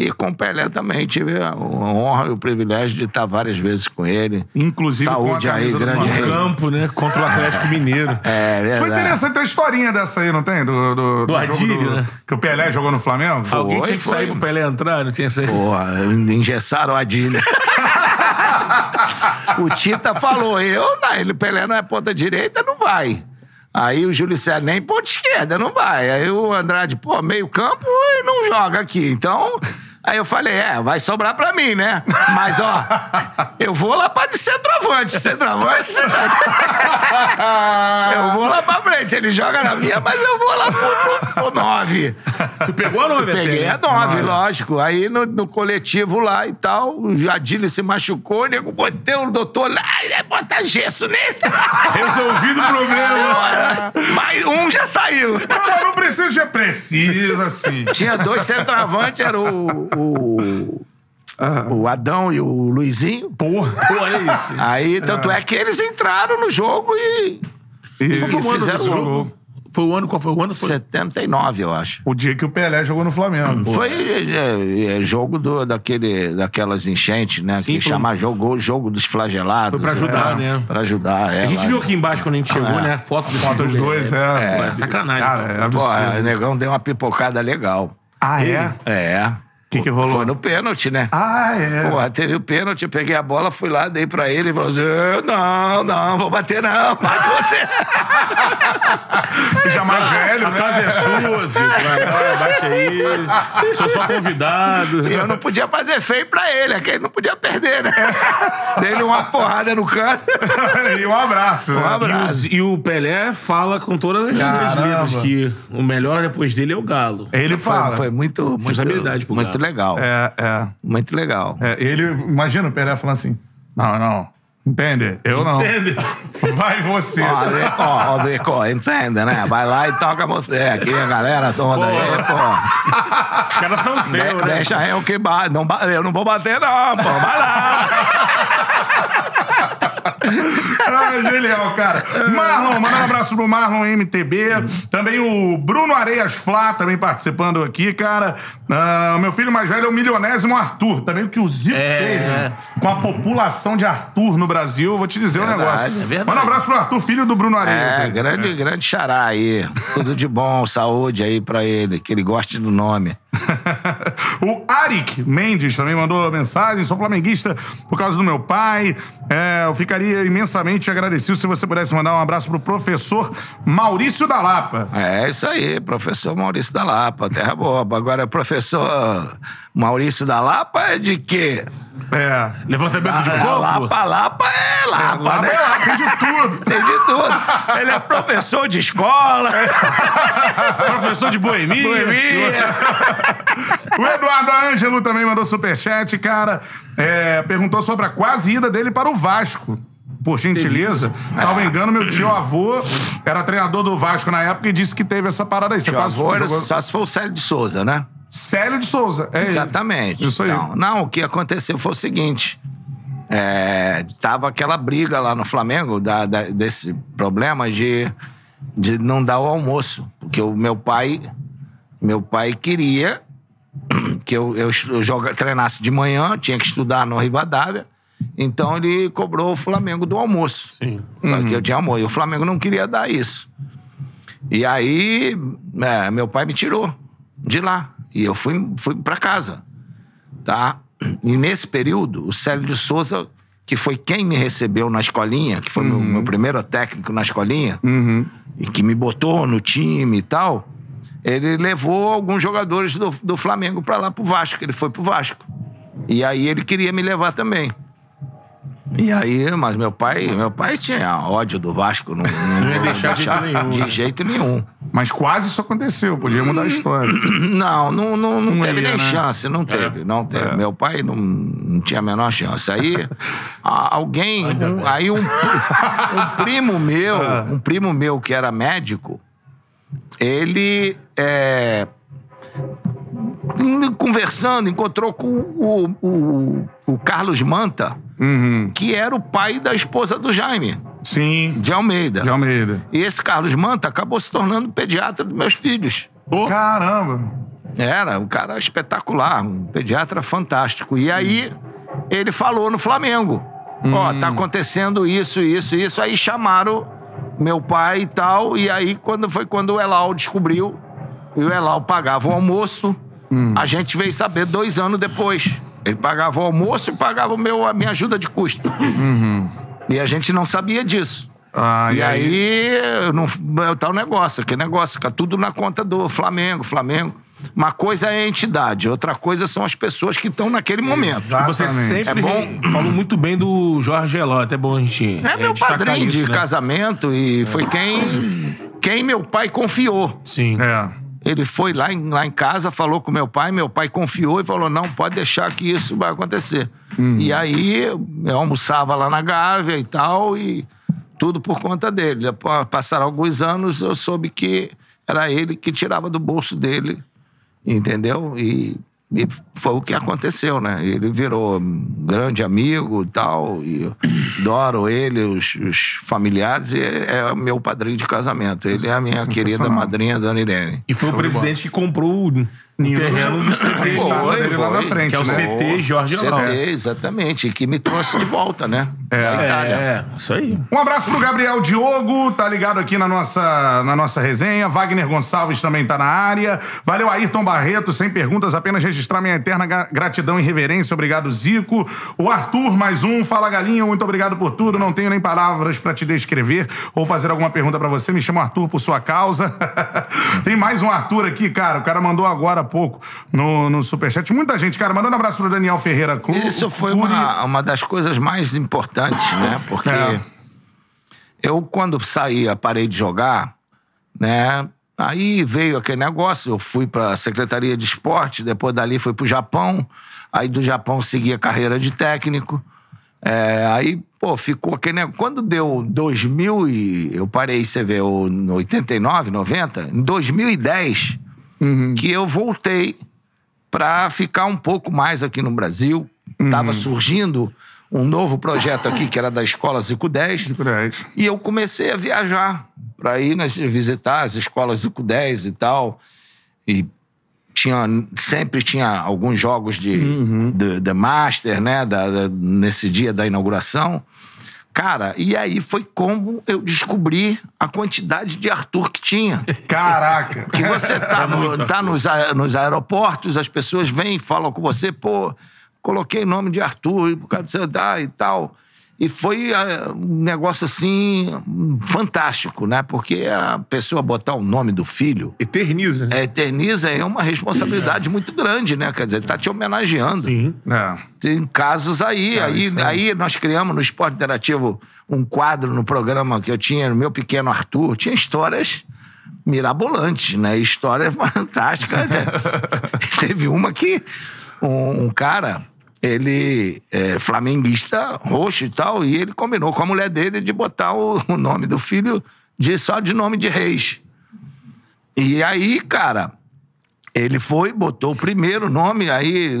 S3: E com o Pelé também tive a honra e o privilégio de estar várias vezes com ele.
S1: Inclusive
S3: Saúde
S1: com a
S3: aí,
S1: camisa do
S3: grande rei.
S2: campo, né? Contra o Atlético Mineiro.
S3: É,
S1: Isso foi
S3: verdade.
S1: interessante, tem a historinha dessa aí, não tem? Do, do,
S2: Do
S1: jogo
S2: Adílio, né?
S1: Que o Pelé jogou no Flamengo?
S2: Alguém
S3: Foi,
S2: tinha que
S3: foi.
S2: sair pro Pelé entrar, não tinha saído.
S3: Porra, engessaram a Adília. o Tita falou, eu, não, ele, Pelé não é ponta direita, não vai. Aí o Júlio César nem ponta esquerda, não vai. Aí o Andrade, pô, meio campo e não joga aqui. Então, aí eu falei, é, vai sobrar pra mim, né? Mas, ó, eu vou lá pra de centroavante. Centroavante, centroavante. Eu vou lá pra frente. Ele joga na minha, mas eu vou lá pro, pro, pro nove.
S2: Tu pegou a nove,
S3: Peguei a nove, lógico. Aí no, no coletivo lá e tal, o Jadilho se machucou, o nego botei o doutor lá, e bota gesso nele.
S2: Resolvido o problema.
S3: Mas um já saiu.
S1: Não, não precisa, já precisa, sim.
S3: Tinha dois centroavantes, era o, o, o Adão e o Luizinho.
S1: Porra.
S2: Olha isso.
S3: Aí, tanto é que eles entraram no jogo e...
S1: E
S2: Qual foi o ano
S3: fizeram o
S2: jogo? Foi o ano, qual foi o ano? Foi...
S3: 79, eu acho.
S1: o dia que o Pelé jogou no Flamengo.
S3: Foi é, é, jogo do, daquele, daquelas enchentes, né?
S2: Sim,
S3: que
S2: foi-
S3: chama jogo, jogo dos flagelados.
S2: Foi pra ajudar,
S3: é,
S2: né?
S3: Pra ajudar, é.
S2: A gente
S3: lá.
S2: viu aqui embaixo quando a gente chegou,
S3: É.
S2: né? Foto
S1: Foto dos
S2: jogo.
S1: dois, é.
S2: É sacanagem.
S1: Cara, é absurdo.
S3: Pô, o negão deu uma pipocada legal.
S1: Ah, é?
S3: É.
S1: Que que rolou?
S3: Foi no pênalti, né?
S1: Ah, é.
S3: Porra, teve o pênalti, eu peguei a bola, fui lá, dei pra ele e falou assim: "Eu, não, não, vou bater não, bate você.
S1: Já mais velho,
S2: A
S1: né?
S2: casa é sua, Zico. Vai bate aí. Sou só convidado.
S3: E eu não podia fazer feio pra ele, é que ele não podia perder, né? Dei-lhe uma porrada no canto.
S1: e um abraço.
S3: Um abraço.
S2: E o, e o Pelé fala com todas as
S1: Caramba.
S2: letras que o melhor depois dele é o Galo.
S1: Ele fala.
S3: Foi, foi muito, muito,
S2: Responsabilidade pro
S3: muito
S2: Galo.
S3: legal.
S1: É, é,
S3: Muito legal.
S1: é. Ele, imagina o Pelé falando assim: não, não. Entende? Eu não.
S2: Entende?
S1: Vai você.
S3: Ó, Deco, ó, Deco, entenda, né? Vai lá e toca você. Aqui a galera toda aí, pô.
S2: Os caras tão feios,
S3: De-
S2: né?
S3: Deixa eu que bate. Não, ba- eu não vou bater, não, pô. Vai lá.
S1: Ah, genial, cara. Marlon, manda um abraço pro Marlon MTB. Também o Bruno Areias Flá, também participando aqui, cara. Ah, o meu filho mais velho é o milionésimo Arthur. Também o que o Zico
S2: É.
S1: fez, né? Com a população de Arthur no Brasil. Vou te dizer um
S3: Verdade,
S1: negócio.
S3: é verdade.
S1: Manda um abraço pro Arthur, filho do Bruno Areias.
S3: É,
S1: aí.
S3: grande, grande xará aí. Tudo de bom, saúde aí pra ele, que ele goste do nome.
S1: o Arik Mendes também mandou mensagem. Sou flamenguista por causa do meu pai. É, eu ficaria imensamente agradecido se você pudesse mandar um abraço pro professor Maurício da Lapa.
S3: É isso aí, professor Maurício da Lapa, terra boa. Agora, professor Maurício da Lapa é de quê?
S1: É.
S2: Levantamento de
S3: É,
S2: copo?
S3: Lapa, Lapa é Lapa,
S1: Lapa
S3: né?
S1: é tem de tudo.
S3: Tem de tudo. Ele é professor de escola.
S2: Professor de boemia.
S3: Boemia.
S1: O Eduardo Ângelo também mandou superchat, cara. É, perguntou sobre a quase ida dele para o Vasco. Por gentileza. Salvo engano, meu tio avô era treinador do Vasco na época e disse que teve essa parada aí. Você
S3: Meu
S1: quase
S3: avô era
S1: jogou...
S3: só se for o Célio de Souza, né?
S1: Célio de Souza. É ele.
S3: Exatamente.
S1: Isso aí.
S3: Não, não, o que aconteceu foi o seguinte. É, tava aquela briga lá no Flamengo da, da- desse problema de, de não dar o almoço. Porque o meu pai, meu pai queria que eu, eu, eu joga- treinasse de manhã, tinha que estudar no Rivadavia. Então ele cobrou o Flamengo do almoço.
S2: Sim.
S3: Que eu tinha almoço. E o Flamengo não queria dar isso. E aí, é, meu pai me tirou de lá. E eu fui, fui para casa. Tá? E nesse período, o Célio de Souza, que foi quem me recebeu na escolinha, que foi meu, meu primeiro técnico na escolinha, e que me botou no time e tal, ele levou alguns jogadores do, do Flamengo pra lá pro Vasco. Ele foi pro Vasco. E aí ele queria me levar também. E aí, mas meu pai, meu pai tinha ódio do Vasco, não, não,
S2: ia deixar de jeito nenhum,
S3: de
S2: né?
S3: jeito nenhum.
S1: Mas quase isso aconteceu, podia mudar a história.
S3: Não, não, não, não
S1: Não
S3: teve
S1: ia,
S3: nem
S1: né?
S3: chance, não teve, não teve. Meu pai não, não tinha a menor chance. Aí, a- alguém, um- aí um, um primo meu, um primo meu que era médico, ele, é, conversando, encontrou com o, o, o Carlos Manta,
S1: Uhum.
S3: que era o pai da esposa do Jaime,
S1: Sim,
S3: de Almeida.
S1: de Almeida.
S3: E esse Carlos Manta acabou se tornando pediatra dos meus filhos.
S1: Caramba.
S3: Era um cara espetacular, um pediatra fantástico. E aí ele falou no Flamengo: Ó, tá acontecendo isso, isso, isso. Aí chamaram meu pai e tal. E aí quando foi quando o Elal descobriu, e o Elal pagava o almoço, a gente veio saber dois anos depois. Ele pagava o almoço e pagava o meu, a minha ajuda de custo. E a gente não sabia disso.
S1: Ah,
S3: E, aí, não, é o tal negócio, que negócio, fica tudo na conta do Flamengo, Flamengo. Uma coisa é a entidade, outra coisa são as pessoas que estão naquele momento.
S1: Exato.
S2: Você
S1: Exatamente.
S2: sempre
S3: É bom.
S2: falou muito bem do Jorge Eló, até bom a gente
S3: É meu
S2: destacar
S3: padrinho
S2: isso,
S3: de
S2: né?
S3: casamento e foi quem, quem meu pai confiou.
S2: Sim.
S1: É.
S3: Ele foi lá em, lá em casa, falou com meu pai, meu pai confiou e falou: não, pode deixar que isso vai acontecer. E aí eu almoçava lá na Gávea e tal, e tudo por conta dele. Depois, Passaram alguns anos, eu soube que era ele que tirava do bolso dele, entendeu? E, e foi o que aconteceu, né? Ele virou um grande amigo e tal, e adoro ele, os, os familiares, e é meu padrinho de casamento. Ele é a minha querida madrinha, Dona Irene.
S2: E foi o presidente que comprou o
S1: Ninho
S2: terreno do CT,
S1: Foi, dele lá na frente,
S2: que é o
S1: né?
S2: CT Jorge Eló.
S3: CD, exatamente, que me trouxe de volta, né?
S1: É.
S3: Da Itália.
S2: É, isso aí.
S1: Um abraço pro Gabriel Diogo, tá ligado aqui na nossa, na nossa resenha. Wagner Gonçalves também tá na área. Valeu, Ayrton Barreto, sem perguntas, apenas registrar minha eterna gratidão e reverência. Obrigado, Zico. O Arthur, mais um. Fala, Galinho, muito obrigado por tudo. Não tenho nem palavras pra te descrever ou fazer alguma pergunta pra você. Me chamo Arthur por sua causa. Tem mais um Arthur aqui, cara. O cara mandou agora pouco no, no Superchat. Muita gente, cara. Mandando um abraço pro Daniel Ferreira Clube.
S3: Isso foi uma, uma das coisas mais importantes, né? Porque
S1: É.
S3: eu, quando saí, parei de jogar, né? Aí veio aquele negócio, eu fui para a Secretaria de Esporte, depois dali fui para o Japão, aí do Japão segui a carreira de técnico. É, aí, pô, ficou aquele negócio. Quando deu 2000 e... Eu parei, você vê, o- no 89, 90, em 2010, que eu voltei para ficar um pouco mais aqui no Brasil. Estava surgindo um novo projeto aqui, que era da Escola Zico 10.
S1: Zico 10.
S3: E eu comecei a viajar para ir nas, visitar as escolas Zico 10 e tal. E tinha, sempre tinha alguns jogos de, de, de Master, né? Da, da- nesse dia da inauguração. Cara, e aí foi como eu descobri a quantidade de Arthur que tinha.
S1: Caraca.
S3: Que você tá, no-
S2: muito
S3: tá nos, a- nos aeroportos, as pessoas vêm e falam com você, pô, coloquei o nome de Arthur por causa de você dar e tal. E foi ah, um negócio assim fantástico, né? Porque a pessoa botar o nome do filho
S2: Eterniza, né?
S3: é, eterniza é uma responsabilidade muito grande, né? Quer dizer, tá te homenageando.
S2: Sim.
S1: É.
S3: Tem casos aí.
S1: É,
S3: aí,
S1: aí.
S3: aí nós criamos no Esporte Interativo um quadro no programa que eu tinha, no meu pequeno Arthur. Tinha histórias mirabolantes, né? Histórias fantásticas. Teve uma que um, um cara, ele é flamenguista roxo e tal, e ele combinou com a mulher dele de botar o, o nome do filho de, só de nome de Reis. E aí, cara, ele foi, botou o primeiro nome, aí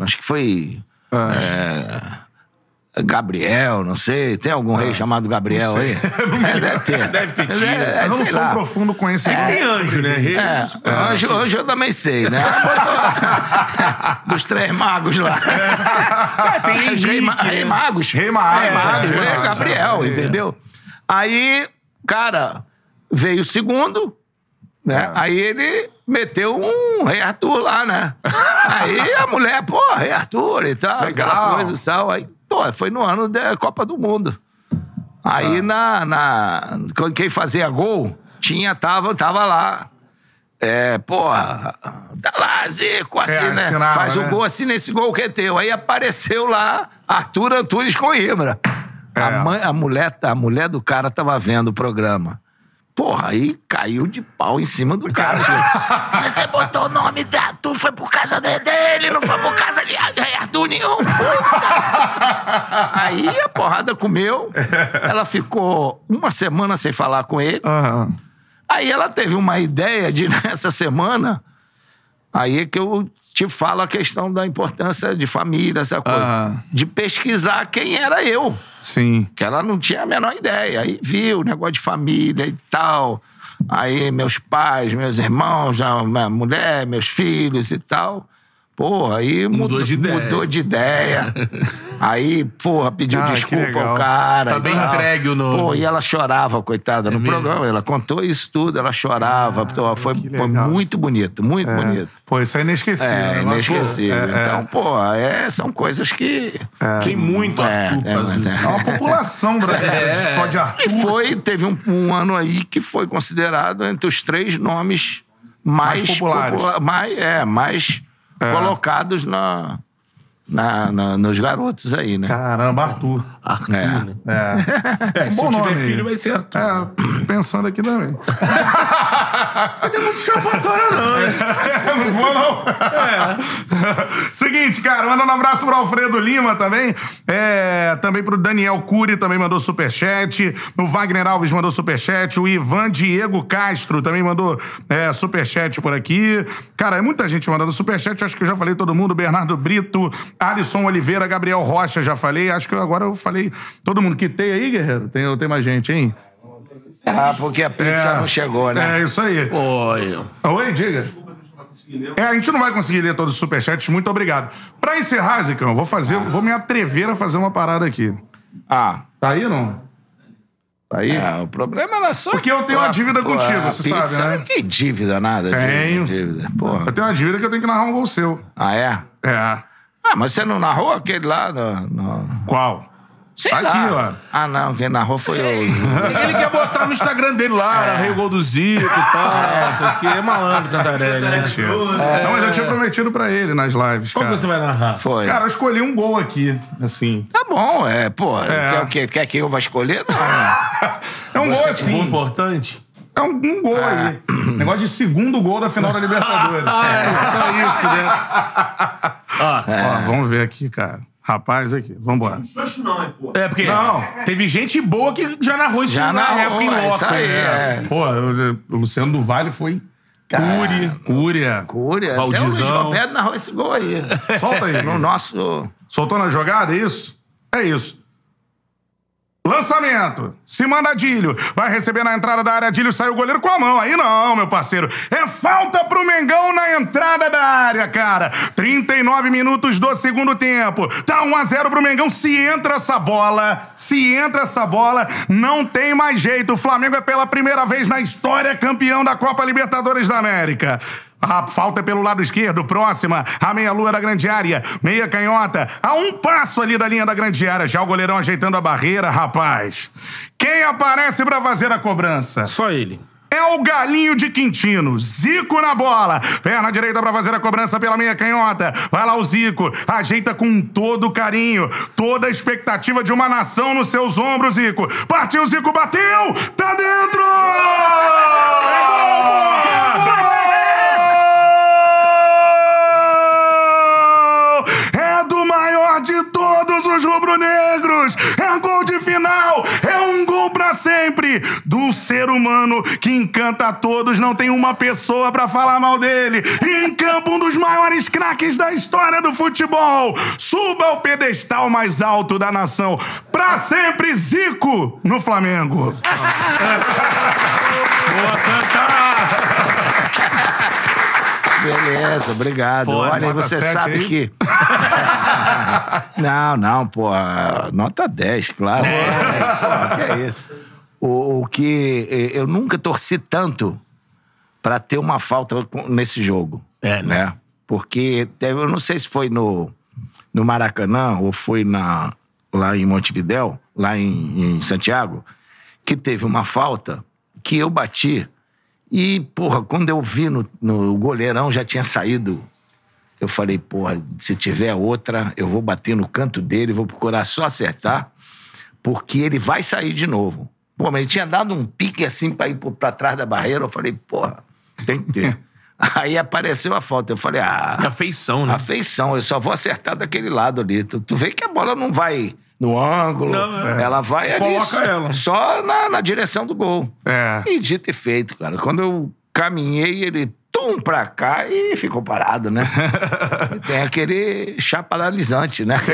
S3: acho que foi. eh, Gabriel, não sei. Tem algum rei chamado Gabriel aí? É, deve ter.
S2: Deve ter tido.
S3: É,
S1: Eu não sou um profundo conhecedor.
S2: Tem anjo, né? Rei.
S3: É, anjo, anjo eu também sei, né? Dos três magos lá.
S2: É, tem
S3: Rei,
S2: Henrique,
S3: Ma-
S2: né?
S3: Rei Magos.
S1: Rei Magos,
S3: Rei Magos,
S1: é, Rei
S3: é, Gabriel,
S1: é.
S3: entendeu? Aí, cara, veio o segundo, Né?
S1: É.
S3: Aí ele meteu um Rei Arthur lá, né? Aí a mulher, pô, Rei Arthur e tal,
S1: Legal.
S3: aquela coisa e tal. Aí, pô, foi no ano da Copa do Mundo. Aí
S1: Ah.
S3: na, na. Quem fazia gol, tinha, tava, tava lá. É, porra, tá lá, Zico, assim,
S1: É,
S3: né?
S1: assinava,
S3: Faz o
S1: né?
S3: gol assim nesse gol que é teu. Aí apareceu lá Arthur Antunes com Ibra.
S1: É.
S3: A, mãe, a, mulher, a mulher do cara tava vendo o programa. Porra, aí caiu de pau em cima do cara. Você botou o nome de Arthur, foi por causa de- dele, não foi por causa de Arthur nenhum. aí a porrada comeu. Ela ficou uma semana sem falar com ele.
S1: Aham.
S3: Aí ela teve uma ideia de, nessa semana, aí é que eu te falo a questão da importância de família, essa coisa.
S1: Aham.
S3: De pesquisar quem era eu.
S1: Sim.
S3: Que ela não tinha a menor ideia. Aí viu o negócio de família e tal. Aí meus pais, meus irmãos, a minha mulher, meus filhos e tal. Pô, aí
S2: Mudou de ideia.
S3: Mudou de ideia. aí, porra, pediu
S1: que
S3: desculpa ao cara.
S2: Tá bem
S3: tal.
S2: entregue o nome.
S3: Pô, e ela chorava, coitada, no
S2: mesmo?
S3: programa. Ela contou isso tudo, ela chorava. Pô, foi, foi muito bonito, muito bonito.
S1: Pô, isso é inesquecível.
S3: É,
S1: né? Mas, pô,
S3: inesquecível.
S1: é, é.
S3: Então, pô, é, são coisas que.
S2: Quem muito
S3: É,
S2: Arthur
S3: é, é.
S1: É uma população brasileira só de Arthur.
S3: E foi, teve um, um ano aí que foi considerado entre os três nomes mais,
S1: Mais populares.
S3: popula- mais, é, mais colocados na, na- na- nos garotos aí, né?
S1: Caramba, Arthur.
S2: Arthur,
S3: É.
S2: né?
S1: É.
S2: É, se
S1: Bom
S2: eu tiver
S1: nome.
S2: filho, vai ser Arthur.
S1: É, pensando aqui também.
S2: Não tem muito escapatória, não, hein?
S1: não vou, não. Seguinte, cara, mandando um abraço pro Alfredo Lima também. É, também pro Daniel Cury, também mandou superchat. O Wagner Alves mandou superchat. O Ivan Diego Castro também mandou é, superchat por aqui. Cara, é muita gente mandando superchat. Acho que eu já falei todo mundo. Bernardo Brito, Alisson Oliveira, Gabriel Rocha, já falei. Acho que agora eu falei todo mundo. Que tem aí, Guerreiro? Tem, tem mais gente, hein?
S3: Ah, porque a pizza não chegou, né?
S1: É isso aí.
S2: Olha.
S1: Oi, diga. É, a gente não vai conseguir ler todos os superchats, muito obrigado. Pra encerrar, Zicão, vou fazer, vou me atrever a fazer uma parada aqui.
S3: Ah,
S1: Tá aí ou não? Tá aí?
S3: é, o problema é só.
S1: Porque eu tenho uma dívida
S3: Pô,
S1: contigo, você
S3: pizza,
S1: sabe, né?
S3: Que dívida nada.
S1: Tenho.
S3: Dívida, dívida. Porra.
S1: Eu tenho uma dívida que eu tenho que narrar um gol seu.
S3: Ah, é?
S1: É.
S3: Ah, mas você não narrou aquele lá no. no...
S1: Qual?
S3: Sei
S1: Aqui,
S3: lá. Ah, não, quem narrou foi eu.
S2: Ele quer botar no Instagram dele lá, narrei o gol do Zico e tal, isso aqui. É malandro, Cantarelli, né?
S1: Não, mas eu tinha prometido pra ele nas lives,
S2: Qual
S1: cara.
S2: que você vai narrar?
S3: Foi.
S1: Cara, eu escolhi um gol aqui, assim.
S3: Tá bom, é, pô.
S1: É.
S3: Quer, o quê? quer que eu vá escolher? Não.
S1: É um gol
S2: Gol
S1: assim.
S2: importante?
S1: É um, um gol aí. Negócio de segundo gol da final da Libertadores.
S2: É, só isso, né?
S1: Ó, vamos ver aqui, cara. Rapaz, aqui. Vambora.
S2: É, porque
S1: Não.
S2: teve gente boa que já narrou isso
S3: Já
S2: na
S3: narrou,
S2: época em
S3: é
S2: loco.
S3: aí,
S2: né?
S3: é.
S1: Pô, o Luciano do Vale foi. Cúria. Cúria.
S3: Cúria. Até o Luiz
S2: Valdizão.
S3: Roberto narrou esse gol aí.
S1: Solta aí.
S3: No nosso.
S1: Soltou na jogada, é isso? É isso. Lançamento. Se manda Dílio. Vai receber na entrada da área. Dílio saiu o goleiro com a mão. Aí não, meu parceiro. É falta pro Mengão na entrada da área, cara. 39 minutos do segundo tempo. Tá 1 a 0 pro Mengão. Se entra essa bola, se entra essa bola, não tem mais jeito. O Flamengo é pela primeira vez na história campeão da Copa Libertadores da América. A falta é pelo lado esquerdo, próxima, a meia-lua da grande área, meia canhota, a um passo ali da linha da grande área, já o goleirão ajeitando a barreira, rapaz. Quem aparece pra fazer a cobrança?
S2: Só ele.
S1: É o Galinho de Quintino. Zico na bola. Perna direita pra fazer a cobrança pela meia canhota. Vai lá o Zico. Ajeita com todo carinho. Toda a expectativa de uma nação nos seus ombros, Zico. Partiu, Zico, bateu! Tá dentro! Gol! É do maior de todos os rubro-negros. É gol de final. É um gol pra sempre. Do ser humano que encanta a todos. Não tem uma pessoa pra falar mal dele. E em campo, um dos maiores craques da história do futebol. Suba ao pedestal mais alto da nação. Pra sempre, Zico no Flamengo.
S3: Beleza, obrigado.
S2: Foda,
S3: Olha, você
S1: sete
S3: sabe
S1: aí.
S3: que. não, não, pô. Nota 10, claro. Pô, que é isso. O, o que eu nunca torci tanto pra ter uma falta nesse jogo.
S2: É, né?
S3: né? Porque eu não sei se foi no, no Maracanã ou foi na, lá em Montevidéu, lá em, em Santiago, que teve uma falta que eu bati. E, porra, quando eu vi no, no goleirão já tinha saído. Eu falei, porra, se tiver outra, eu vou bater no canto dele, vou procurar só acertar, porque ele vai sair de novo. Pô, mas ele tinha dado um pique assim pra ir pra trás da barreira. Eu falei, porra, tem que ter. Aí apareceu a falta. Eu falei, ah,
S2: E a feição, né?
S3: a feição, eu só vou acertar daquele lado ali. Tu, tu vê que a bola não vai no ângulo,
S2: Não, é.
S3: ela vai ali.
S2: Coloca ela.
S3: Só na, na direção do gol.
S1: É.
S3: E dito e feito, cara. Quando eu caminhei, ele tum pra cá e ficou parado, né? E tem aquele chá paralisante, né?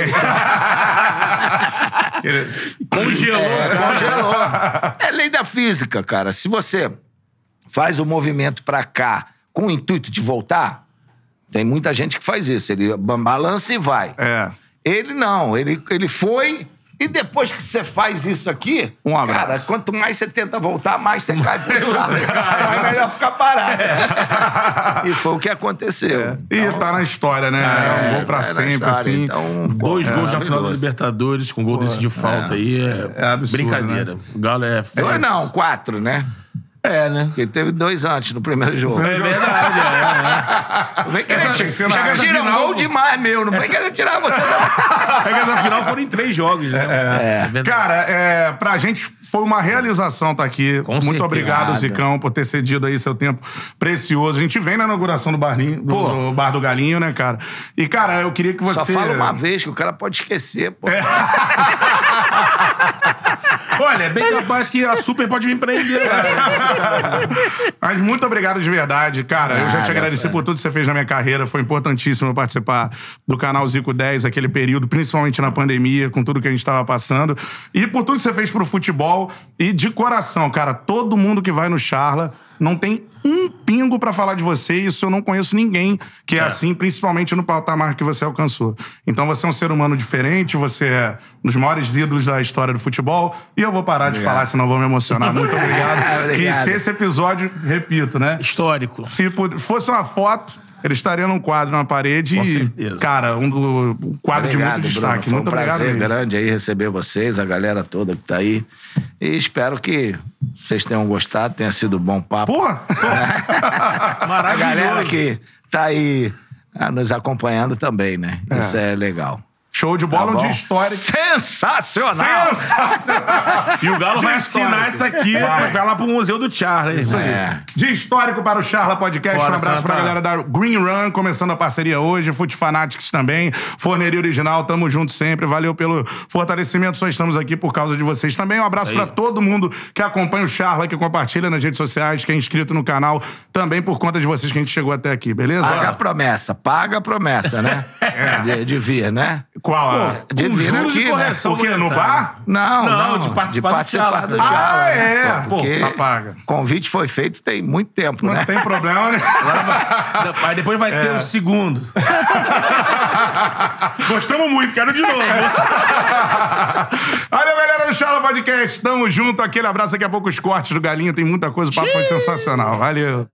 S2: Congelou.
S3: É, congelou. É lei da física, cara. Se você faz o movimento pra cá com o intuito de voltar, tem muita gente que faz isso. Ele ba- balança e vai.
S1: É.
S3: Ele não. Ele, ele foi. E depois que você faz isso aqui,
S1: Um abraço.
S3: cara, quanto mais você tenta voltar, mais você cai. Então é melhor ficar parado. E foi o que aconteceu.
S1: E tá na história, né? É, um gol pra
S3: tá
S1: sempre,
S3: história.
S1: assim.
S3: Então,
S2: Dois
S3: é
S2: gols na final da. Libertadores, com gol desse de falta aí. É,
S1: É absurdo,
S2: Brincadeira. O Galo é
S3: Dois não, quatro, né?
S2: É, né?
S3: Porque teve dois antes no primeiro jogo.
S2: É verdade, é.
S3: Não vem querer
S2: Essa- Chega essa
S3: tira um
S2: final-
S3: gol demais, meu. Não vem querer tirar você, não.
S2: É que essa final foram em três jogos, né? É. verdade.
S1: Cara, é, pra gente foi uma realização estar aqui.
S2: Com
S1: Muito
S2: certeza.
S1: obrigado, Zicão, por ter cedido aí seu tempo precioso. A gente vem na inauguração do, barlinho, do,
S2: Pô.
S1: do Bar do Galinho, né, cara? E, cara, eu queria que
S3: Só
S1: você...
S3: fala uma vez que o cara pode esquecer, pô.
S2: Olha, é bem capaz que a Super pode me empreender.
S1: Mas muito obrigado de verdade, cara. eu já te agradeci
S3: cara.
S1: por tudo que você fez na minha carreira. Foi importantíssimo participar do canal Zico 10, aquele período, principalmente na pandemia, com tudo que a gente estava passando. E por tudo que você fez pro futebol. E de coração, cara, todo mundo que vai no Charla não tem um pingo pra falar de você. E isso eu não conheço ninguém que é, assim, principalmente no patamar que você alcançou. Então você é um ser humano diferente, você é um dos maiores ídolos da história do futebol. E eu vou parar de falar, senão vou me emocionar. Muito obrigado. que
S3: Obrigado.
S1: se esse episódio, repito, né?
S2: Histórico.
S1: Se fosse uma foto, ele estaria num quadro na parede
S2: Com
S1: e,
S2: certeza.
S1: cara, um, do, um quadro de muito
S3: Bruno.
S1: destaque.
S3: Foi um
S1: Muito obrigado
S3: prazer
S1: mesmo.
S3: grande aí receber vocês, a galera toda que tá aí. E espero que vocês tenham gostado, tenha sido um bom papo.
S1: Porra!
S3: a
S2: Maravilhoso.
S3: galera que tá aí ah, nos acompanhando também, né? Isso é legal.
S1: Show de bola,
S3: Tá
S1: um histórico.
S3: Sensacional!
S1: Sensacional!
S2: E o Galo vai
S1: Dia
S2: assinar isso aqui
S1: Vai.
S2: vai lá pro Museu do Charles.
S1: Isso aí.
S3: É.
S1: Dia histórico para o Charla Podcast.
S2: Fora,
S1: um abraço
S2: fora,
S1: pra
S2: tá.
S1: galera da Green Run, começando a parceria hoje. Foot Fanatics também. Forneria Original, tamo junto sempre. Valeu pelo fortalecimento. Só estamos aqui por causa de vocês também. Um abraço pra todo mundo que acompanha o Charla, que compartilha nas redes sociais, que é inscrito no canal. Também por conta de vocês que a gente chegou até aqui, beleza?
S3: Paga a promessa, paga a promessa, né? De, de vir, né?
S1: Qual? a-
S3: De
S2: Com
S3: vir
S2: juros
S3: aqui,
S2: e
S3: né?
S2: correção.
S1: O quê? No bar?
S3: Não,
S2: Não,
S3: não,
S2: de participar do Chala,
S3: do
S2: cara.
S3: Chala,
S1: Ah,
S3: né?
S1: é.
S3: Pô,
S1: Pô, apaga.
S3: convite foi feito tem muito tempo,
S1: Não
S3: né?
S1: tem problema, né?
S2: Aí depois vai ter o segundo.
S1: Gostamos muito, quero de novo. Valeu, galera do Charla Podcast. Tamo junto. Aquele abraço. Daqui a pouco os cortes do Galinho. Tem muita coisa. O papo foi sensacional. Valeu.